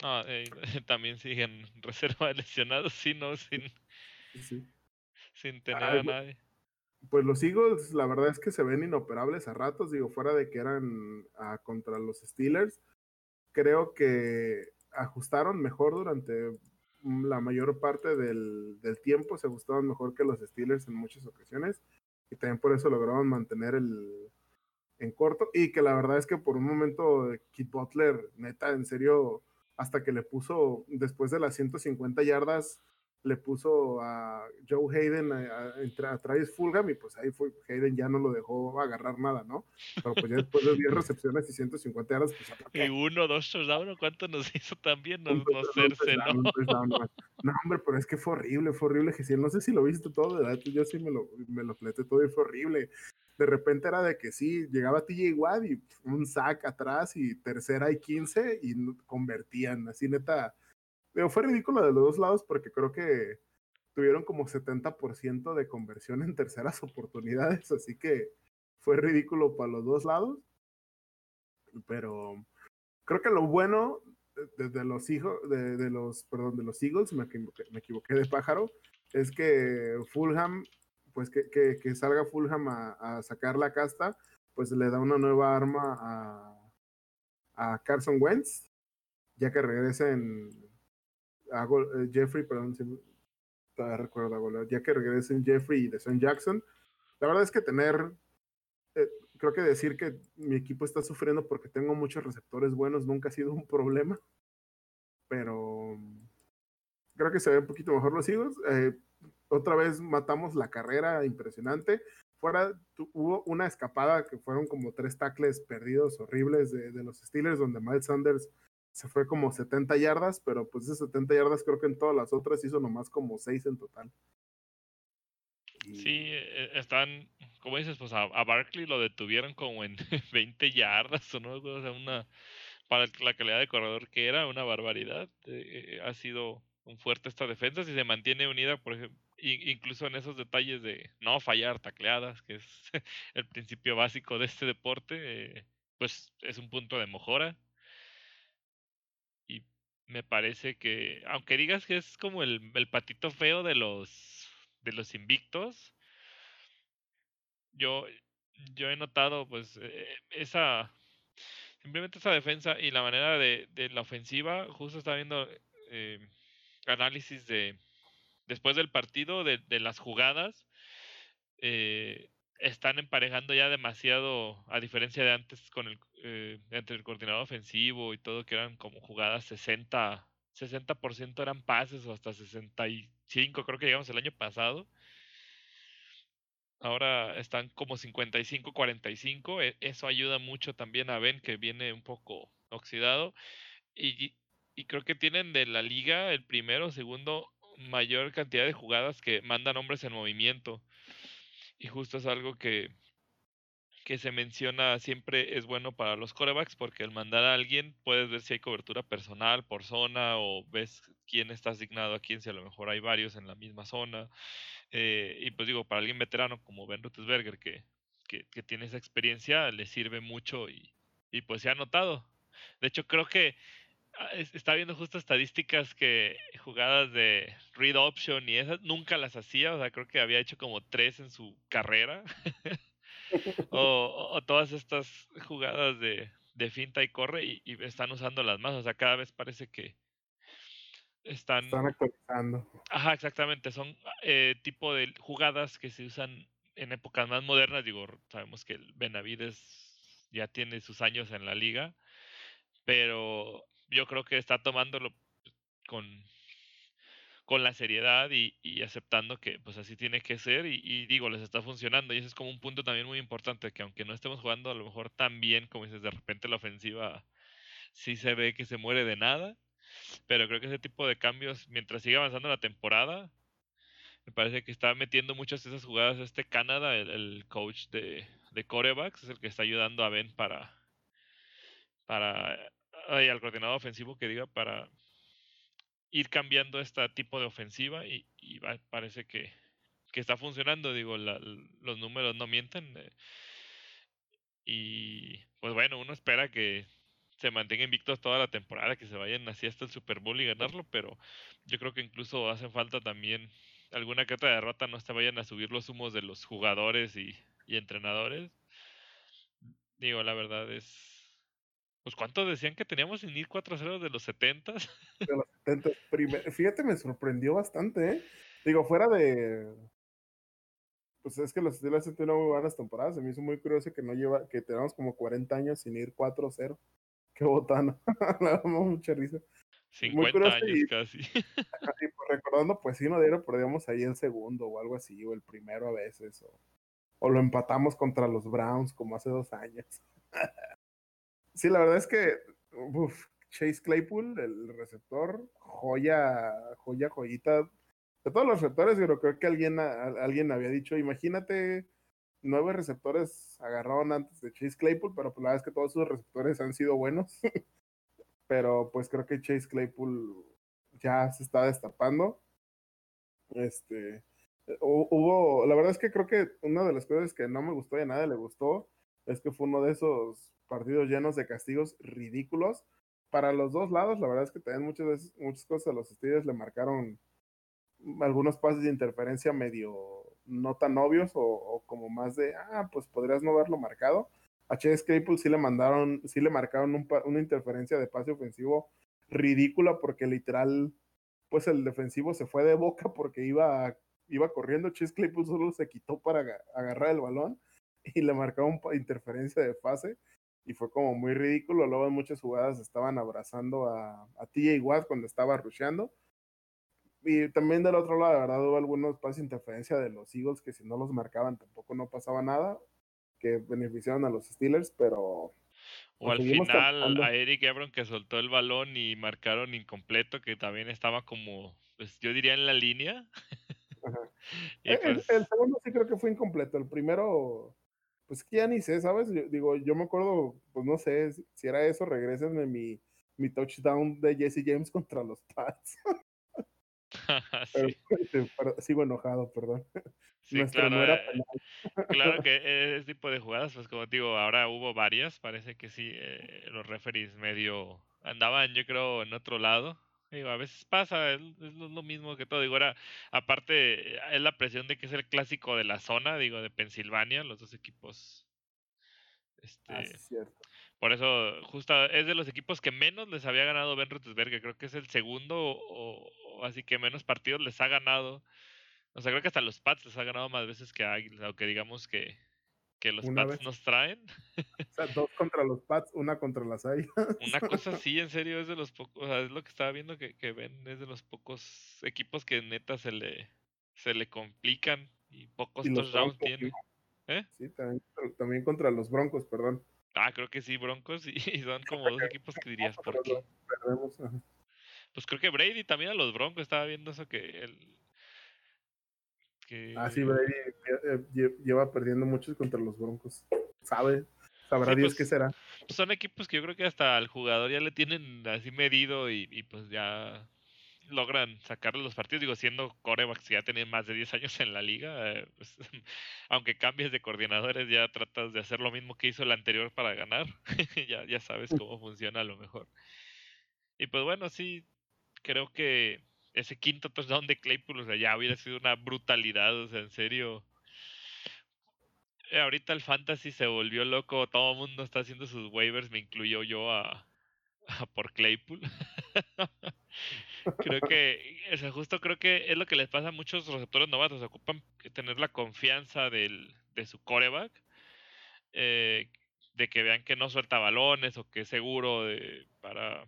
Ah, eh, <laughs> también siguen reserva de lesionados, sí, no, sin, sin tener a nadie. Pues los Eagles, la verdad es que se ven inoperables a ratos, digo, fuera de que eran ah, contra los Steelers. Creo que ajustaron mejor durante la mayor parte del, tiempo, se ajustaron mejor que los Steelers en muchas ocasiones y también por eso lograron mantener el en corto y que la verdad es que por un momento Kit Butler, neta, en serio, hasta que le puso después de las 150 yardas le puso a Joe Hayden a, a, Travis Fulgham y pues ahí fue, Hayden ya no lo dejó agarrar nada, ¿no? Pero pues ya después de 10 recepciones y 150 yardas, pues Y uno, dos touchdowns, ¿cuánto nos <laughs> hizo también? Nos, nos cerce, ¿no? No, hombre, pero es que fue horrible, fue horrible, que no sé si lo viste todo, ¿verdad? Yo sí me lo, me lo pleté todo y fue horrible. De repente era de que sí, llegaba TJ Watt y un sack atrás y tercera y 15 y convertían, así neta fue ridículo de los dos lados porque creo que tuvieron como 70% de conversión en terceras <laughs> oportunidades, así que fue ridículo para los dos lados. Pero creo que lo bueno de, los hijos, de, los, perdón, de los Eagles, me, me, equivoqué de pájaro, es que Fulham, pues que, que, salga Fulham a, a, sacar la casta, pues le da una nueva arma a, a Carson Wentz, ya que regresen eh, Jeffrey, perdón, todavía recuerdo, ya que regresen Jeffrey y de Son Jackson, la verdad es que tener, eh, creo que decir que mi equipo está sufriendo porque tengo muchos receptores buenos nunca ha sido un problema, pero creo que se ve un poquito mejor los Eagles. Eh, otra vez matamos la carrera impresionante. Fuera hubo una escapada que fueron como tres tackles perdidos horribles de, de los Steelers, donde Miles Sanders se fue como 70 yardas, pero pues esas 70 yardas creo que en todas las otras hizo nomás como 6 en total. Sí, e, están, como dices, pues a, Barkley lo detuvieron como en <laughs> 20 yardas o no, o sea, una, para la calidad de corredor que era, una barbaridad. Eh, ha sido un fuerte esta defensa, si se mantiene unida, por ejemplo, incluso en esos detalles de no fallar tacleadas, que es <laughs> el principio básico de este deporte, eh, pues es un punto de mejora me parece que, aunque digas que es como el, el patito feo de los, de los invictos, yo, yo he notado pues eh, esa, simplemente esa defensa y la manera de, de la ofensiva, justo estaba viendo eh, análisis de, después del partido, de, de las jugadas, eh, están emparejando ya demasiado, a diferencia de antes con el eh, entre el coordinador ofensivo y todo, que eran como jugadas 60, 60% eran pases o hasta 65, creo que llegamos el año pasado. Ahora están como 55-45, e, eso ayuda mucho también a Ben que viene un poco oxidado y, y creo que tienen de la liga el primero o segundo mayor cantidad de jugadas que mandan hombres en movimiento. Y justo es algo que, que se menciona siempre es bueno para los corebacks porque al mandar a alguien puedes ver si hay cobertura personal por zona o ves quién está asignado a quién, si a lo mejor hay varios en la misma zona. Eh, y pues digo, para alguien veterano como Ben Roethlisberger que, que, que, tiene esa experiencia, le sirve mucho y, y pues se ha notado. De hecho, creo que ah, está viendo justo estadísticas que jugadas de read option y esas nunca las hacía, o sea, creo que había hecho como tres en su carrera. <laughs> <laughs> o, todas estas jugadas de, de finta y corre y, están usando las más, o sea, cada vez parece que, están... Están actualizando. Ajá, exactamente. Son eh, tipo de jugadas que se usan en épocas más modernas. Digo, sabemos que el Benavides ya tiene sus años en la liga, pero yo creo que está tomándolo con, con la seriedad y, aceptando que pues así tiene que ser y, digo, les está funcionando. Y ese es como un punto también muy importante que aunque no estemos jugando a lo mejor tan bien como dices, de repente la ofensiva sí se ve que se muere de nada, pero creo que ese tipo de cambios, mientras siga avanzando la temporada, me parece que está metiendo muchas de esas jugadas este Canadá, el, coach de, de corebacks, es el que está ayudando a Ben para para al coordinador ofensivo que diga para ir cambiando este tipo de ofensiva y, va, parece que, está funcionando. Digo, la, los números no mienten. Eh, y pues bueno, uno espera que se mantenga invictos toda la temporada, que se vayan así hasta el Super Bowl y ganarlo, pero yo creo que incluso hacen falta también alguna que otra derrota, no se vayan a subir los humos de los jugadores y, y entrenadores. Digo, la verdad es, pues ¿cuánto decían que teníamos sin ir 4-0 de los 70? De los 70. Primer... Fíjate, me sorprendió bastante, ¿eh? Digo, fuera de... Pues es que los Steelers han tenido muy buenas temporadas. Se me hizo muy curioso que no lleva, que tenemos como 40 años sin ir 4-0. Qué botana. <laughs> me da mucha risa. 50 años y, casi. <laughs> y pues recordando, pues sí, no dieron, perdíamos ahí el segundo o algo así, o el primero a veces, o, o lo empatamos contra los Browns como hace dos años. <laughs> Sí, la verdad es que uf, Chase Claypool, el receptor, joya, joya, joyita. De todos los receptores, yo creo que alguien, alguien había dicho, imagínate, nueve receptores agarraron antes de Chase Claypool, pero pues la verdad es que todos sus receptores han sido buenos. <laughs> pero pues creo que Chase Claypool ya se está destapando. Este, hubo, la verdad es que creo que una de las cosas que no me gustó de nada le gustó es que fue uno de esos partidos llenos de castigos ridículos para los dos lados. La verdad es que también muchas veces, muchas cosas a los Steelers le marcaron algunos pases de interferencia medio no tan obvios o, o, como más de, ah, pues podrías no haberlo marcado. A Chase Claypool sí le mandaron, sí le marcaron un, una interferencia de pase ofensivo ridícula porque literal, pues el defensivo se fue de boca porque iba, iba corriendo. Chase Claypool solo se quitó para agarrar el balón y le marcaron interferencia de pase y fue como muy ridículo. Luego en muchas jugadas estaban abrazando a, a TJ Watt cuando estaba rusheando. Y también del otro lado, la verdad, hubo algunos pases de interferencia de los Eagles que si no los marcaban tampoco no pasaba nada, que beneficiaron a los Steelers, pero... O al final a Eric Ebron que soltó el balón y marcaron incompleto, que también estaba como, pues yo diría en la línea. <laughs> el, pues... el, segundo sí creo que fue incompleto. El primero pues que ya ni sé, ¿sabes? Yo, digo, yo me acuerdo, pues no sé, si, era eso, regresenme mi, mi touchdown de Jesse James <laughs> contra los Pats. <laughs> pero, sí. pero, sigo enojado, perdón. <laughs> Sí, claro, no era claro que ese tipo de jugadas, pues como digo, ahora hubo varias, parece que sí, eh, los referees medio andaban, yo creo, en otro lado. Digo, a veces pasa, es, es, lo mismo que todo. Digo, ahora, aparte, es la presión de que es el clásico de la zona, digo, de Pensilvania, los dos equipos. Este, ah, sí, cierto. Por eso, justo es de los equipos que menos les había ganado Ben Roethlisberger. Creo que es el segundo, o, o, así que menos partidos les ha ganado. O sea, creo que hasta los Pats les ha ganado más veces que Águilas, aunque digamos que, que los Una Pats vez. nos traen. O sea, dos contra los Pats, una contra las Águilas. Una cosa <laughs> así, en serio, es de los pocos, o sea, es lo que estaba viendo que, que ven, es de los pocos equipos que neta se le, se le complican y pocos Y touchdowns Broncos, tiene. ¿Eh? Sí, también, también contra los Broncos, perdón. Ah, creo que sí, Broncos, y, y son como dos equipos que dirías, ¿por qué? Perdemos. ajá. Pues creo que Brady también a los Broncos estaba viendo eso que el que Ah, sí, Brady eh, lle- lleva perdiendo muchos contra los Broncos. Sabe, sabrá Sí, Dios pues, qué será. son equipos que yo creo que hasta al jugador ya le tienen así medido y, y pues ya logran sacarle los partidos. Digo, siendo corebacks que ya tienen más de 10 años en la liga, eh, pues, <laughs> aunque cambies de coordinadores, ya tratas de hacer lo mismo que hizo el anterior para ganar. <laughs> ya, ya sabes cómo funciona a lo mejor. Y pues bueno, sí, creo que ese quinto touchdown de Claypool, o sea, ya hubiera sido una brutalidad, o sea, en serio. Eh, ahorita el fantasy se volvió loco, todo el mundo está haciendo sus waivers, me incluyo yo a, por Claypool. <laughs> creo que, o sea, justo creo que es lo que les pasa a muchos receptores novatos. Ocupan tener la confianza del, de su coreback, eh, de que vean que no suelta balones o que es seguro de, para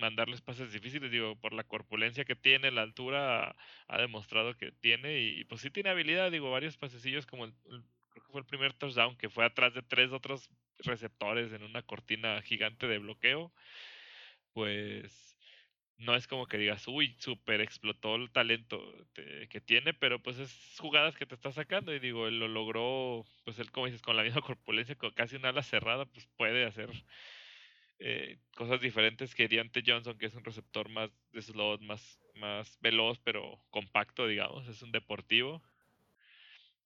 mandarles pases difíciles. Digo, por la corpulencia que tiene, la altura, ha demostrado que tiene. Y, pues sí tiene habilidad. Digo, varios pasecillos como el, creo que fue el primer touchdown, que fue atrás de tres otros receptores en una cortina gigante de bloqueo. Pues no es como que digas, uy, super explotó el talento que tiene, pero pues es jugadas que te está sacando y digo, él lo logró, pues él como dices, con la misma <laughs> corpulencia, con casi una ala cerrada, pues puede hacer eh, cosas diferentes que Deontay Johnson, que es un receptor más de slot, más, más veloz, pero compacto, digamos, es un deportivo.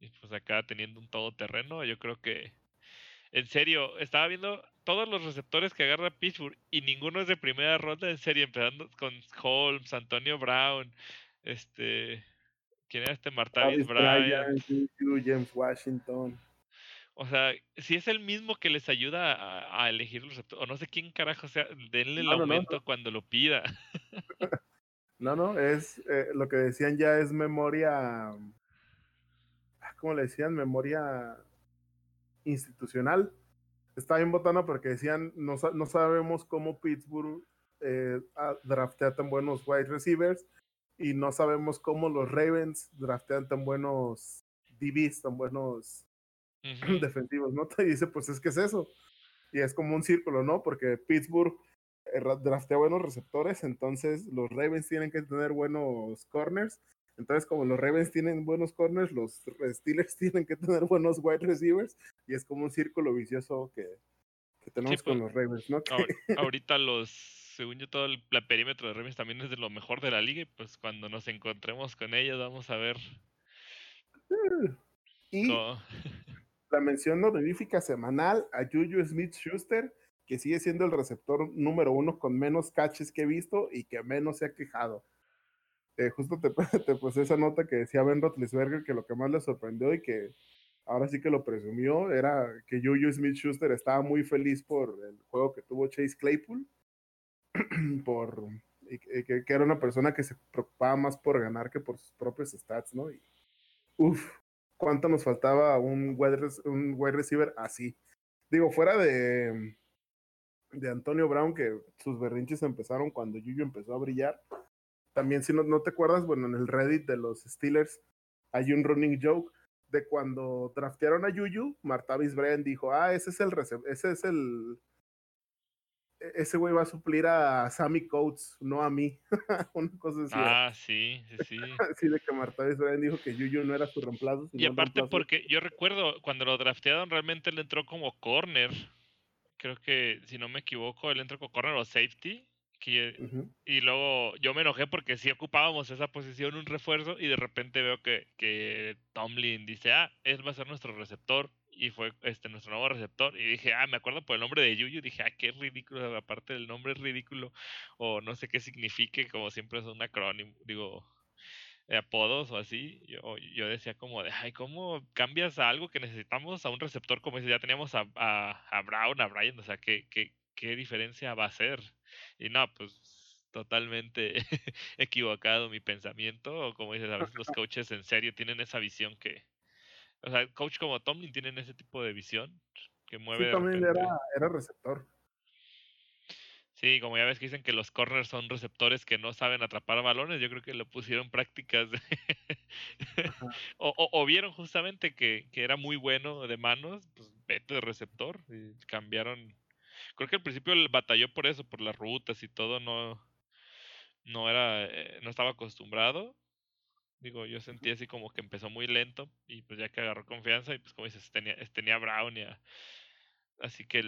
Y pues acá teniendo un todoterreno, yo creo que en serio, estaba viendo todos los receptores que agarra Pittsburgh y ninguno es de primera ronda, en serio, empezando con Holmes, Antonio Brown, este, ¿quién era este? Martavis Bryant, James Washington. O sea, si es el mismo que les ayuda a, elegir los receptores, o no sé quién carajo sea, denle el aumento cuando lo pida. <laughs> <laughs> no, no, es eh, lo que decían ya es memoria, ah, ¿cómo le decían? Memoria institucional. Está bien botana porque decían, no, no sabemos cómo Pittsburgh eh, draftea tan buenos wide receivers y no sabemos cómo los Ravens draftean tan buenos DBs, tan buenos defensivos, ¿no? <laughs> Te dice, pues es que es eso. Y es como un círculo, ¿no? Porque Pittsburgh eh, draftea buenos receptores, entonces los Ravens tienen que tener buenos corners entonces, como los Ravens tienen buenos corners, los Steelers <laughs> tienen que tener buenos wide receivers y es como un círculo vicioso que, tenemos con pues, los Ravens, ¿no? <laughs> ahorita los, según yo, todo el, perímetro de Ravens también es de lo mejor de la liga y pues cuando nos encontremos con ellos vamos a ver. Y la mención honorífica semanal a Juju Smith Schuster, que sigue siendo el receptor número uno con menos catches que he visto y que menos se ha quejado. Eh, justo te, <laughs> te puse esa nota que decía Ben Roethlisberger que lo que más le sorprendió y que ahora sí que lo presumió era que Juju Smith-Schuster estaba muy feliz por el juego que tuvo Chase Claypool, <clears throat> por que, era una persona que se preocupaba más por ganar que por sus propios stats, ¿no? Y uff, cuánto nos faltaba un wide, receiver así. Digo, fuera de, de Antonio Brown, que sus berrinches empezaron cuando Juju empezó a brillar, también si no, no te acuerdas, bueno, en el Reddit de los Steelers hay un running joke de cuando draftearon a Yuyu, Martavis Bryant dijo, ah, ese es el ese es el ese güey va a suplir a Sammy Coates, no a mí. <laughs> Una cosa así. Ah, sí, sí, sí. <laughs> sí, de que Martavis Bryant dijo que Yuyu no era su reemplazo. y aparte porque yo recuerdo cuando lo draftearon realmente él entró como corner. Creo que, si no me equivoco, él entró como corner o safety. Y luego yo me enojé porque sí ocupábamos esa posición, un refuerzo, y de repente veo que, que Tomlin dice, ah, él va a ser nuestro receptor, y fue este nuestro nuevo receptor, y dije, ah, me acuerdo por el nombre de Yuyu, dije, ah, qué ridículo, aparte del nombre es ridículo, o no sé qué signifique, como siempre es un acrónimo, digo, apodos o así, yo, yo decía como de, ay, ¿cómo cambias a algo que necesitamos a un receptor como ese? Ya teníamos a, a, a Brown, a Brian, o sea, ¿qué, qué, qué diferencia va a ser? Y no, pues totalmente <laughs> equivocado mi pensamiento, o como dices, a veces los <laughs> coaches en serio tienen esa visión que, o sea, coach como Tomlin tienen ese tipo de visión que mueve. Sí, Tomlin era, era receptor. Sí, como ya ves que dicen que los corners son receptores que no saben atrapar balones, yo creo que lo pusieron prácticas <laughs> o, o, vieron justamente que, que, era muy bueno de manos, pues vete de receptor y cambiaron creo que al principio él batalló por eso, por las rutas y todo, no, no era, eh, no estaba acostumbrado. Digo, yo sentí así como que empezó muy lento y pues ya que agarró confianza y pues como dices, tenía, tenía Brown y así que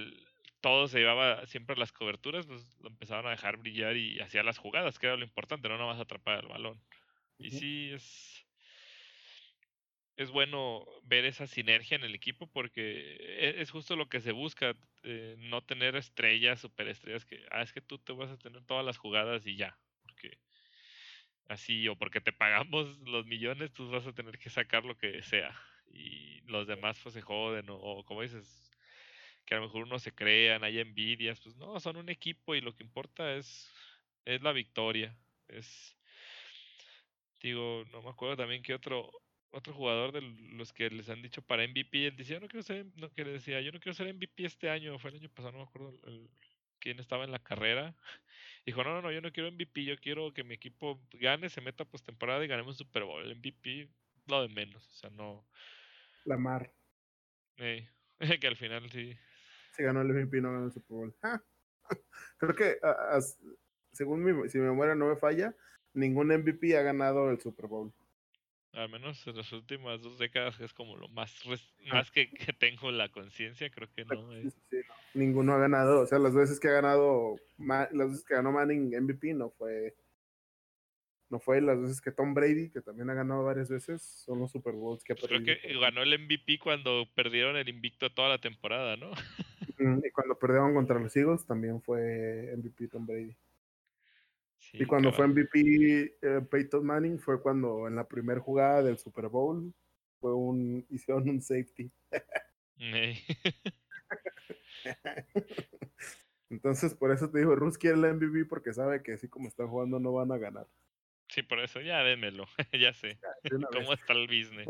todo se llevaba siempre a las coberturas, pues lo empezaron a dejar brillar y hacía las jugadas, que era lo importante, no nada más atrapar el balón. Y sí, es, es bueno ver esa sinergia en el equipo porque e, es, justo lo que se busca, eh, no tener estrellas, superestrellas que, ah, es que tú te vas a tener todas las jugadas y ya, así o porque te pagamos los millones, tú vas a tener que sacar lo que sea y los demás pues se joden o, como dices, que a lo mejor uno se crean, hay envidias, pues no, son un equipo y lo que importa es, es la victoria es digo, no me acuerdo también que otro otro jugador de los que les han dicho para MVP, él decía, no quiero ser, no que decía, yo no quiero ser MVP este año, fue el año pasado, no me acuerdo quién estaba en la carrera. <laughs> Dijo, no, no, no, yo no quiero MVP, yo quiero que mi equipo gane, se meta postemporada y ganemos Super Bowl. El MVP, lo de menos, o sea, no. La mar. Eh, <laughs> que al final sí. Se ganó el MVP, no ganó el Super Bowl. <laughs> Creo que, según mi, si mi memoria no me falla, ningún MVP ha ganado el Super Bowl al menos en las últimas dos décadas es como lo más ah. más que, que tengo la conciencia, creo que no. Ninguno ha ganado, o sea, las veces que ha ganado, las veces que ganó Manning MVP no fue, no fue las veces que Tom Brady, que también ha ganado varias veces, son los Super Bowls que ha perdido. Creo que ganó el MVP cuando perdieron el invicto toda la temporada, ¿no? Y cuando perdieron contra los Eagles también fue MVP Tom Brady y cuando fue MVP eh, Peyton Manning fue cuando en la primera jugada del Super Bowl fue un hicieron un safety. <laughs> <laughs> Entonces por eso te digo, Rus quiere el MVP porque sabe que así como están jugando no van a ganar. Sí, por eso ya démelo, <laughs> ya sé <laughs> cómo está el business.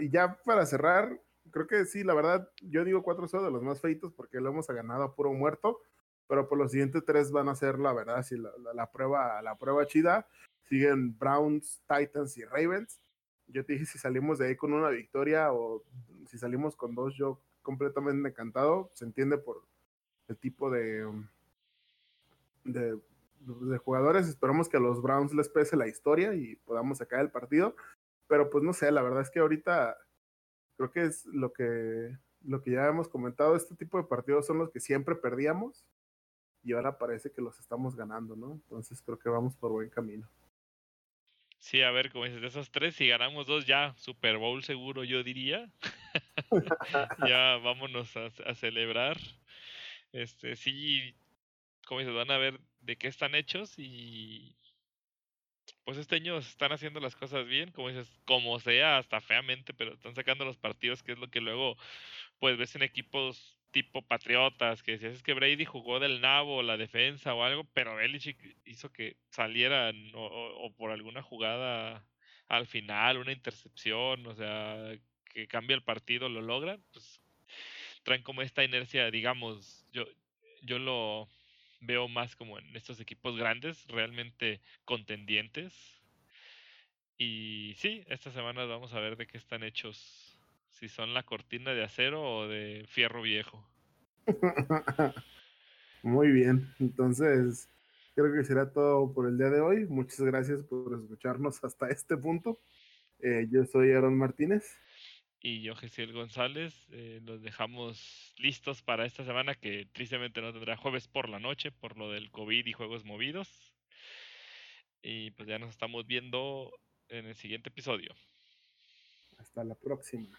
y ya para cerrar, creo que sí, la verdad, yo digo 4-0 de los más feitos porque lo hemos ganado a puro muerto pero por los siguientes tres van a ser, la verdad, si la, la, prueba, la prueba chida. Siguen Browns, Titans y Ravens. Yo te dije si salimos de ahí con una victoria o si salimos con dos, yo completamente encantado. Se entiende por el tipo de, de, jugadores. Esperamos que a los Browns les pese la historia y podamos sacar el partido. Pero pues no sé, la verdad es que ahorita creo que es lo que, lo que ya hemos comentado. Este tipo de partidos son los que siempre perdíamos y ahora parece que los estamos ganando, ¿no? Entonces creo que vamos por buen camino. Sí, a ver, como dices, de esos tres, si ganamos dos ya, Super Bowl seguro yo diría. <laughs> ya vámonos a, a, celebrar. Este, sí, como dices, van a ver de qué están hechos y pues este año están haciendo las cosas bien, como dices, como sea, hasta feamente, pero están sacando los partidos, que es lo que luego pues ves en equipos tipo Patriotas, que decías es que Brady jugó del nabo la defensa o algo, pero Belichick hizo que salieran o, por alguna jugada al final, una intercepción, o sea, que cambia el partido, lo logran, pues traen como esta inercia, digamos, yo, yo lo veo más como en estos equipos grandes, realmente contendientes. Y sí, esta semana vamos a ver de qué están hechos si son la cortina de acero o de fierro viejo. <laughs> Muy bien, entonces creo que será todo por el día de hoy. Muchas gracias por escucharnos hasta este punto. Eh, yo soy Aaron Martínez. Y yo, Gesiel González. Eh, los dejamos listos para esta semana que tristemente no tendrá jueves por la noche por lo del COVID y juegos movidos. Y pues ya nos estamos viendo en el siguiente episodio. Hasta la próxima.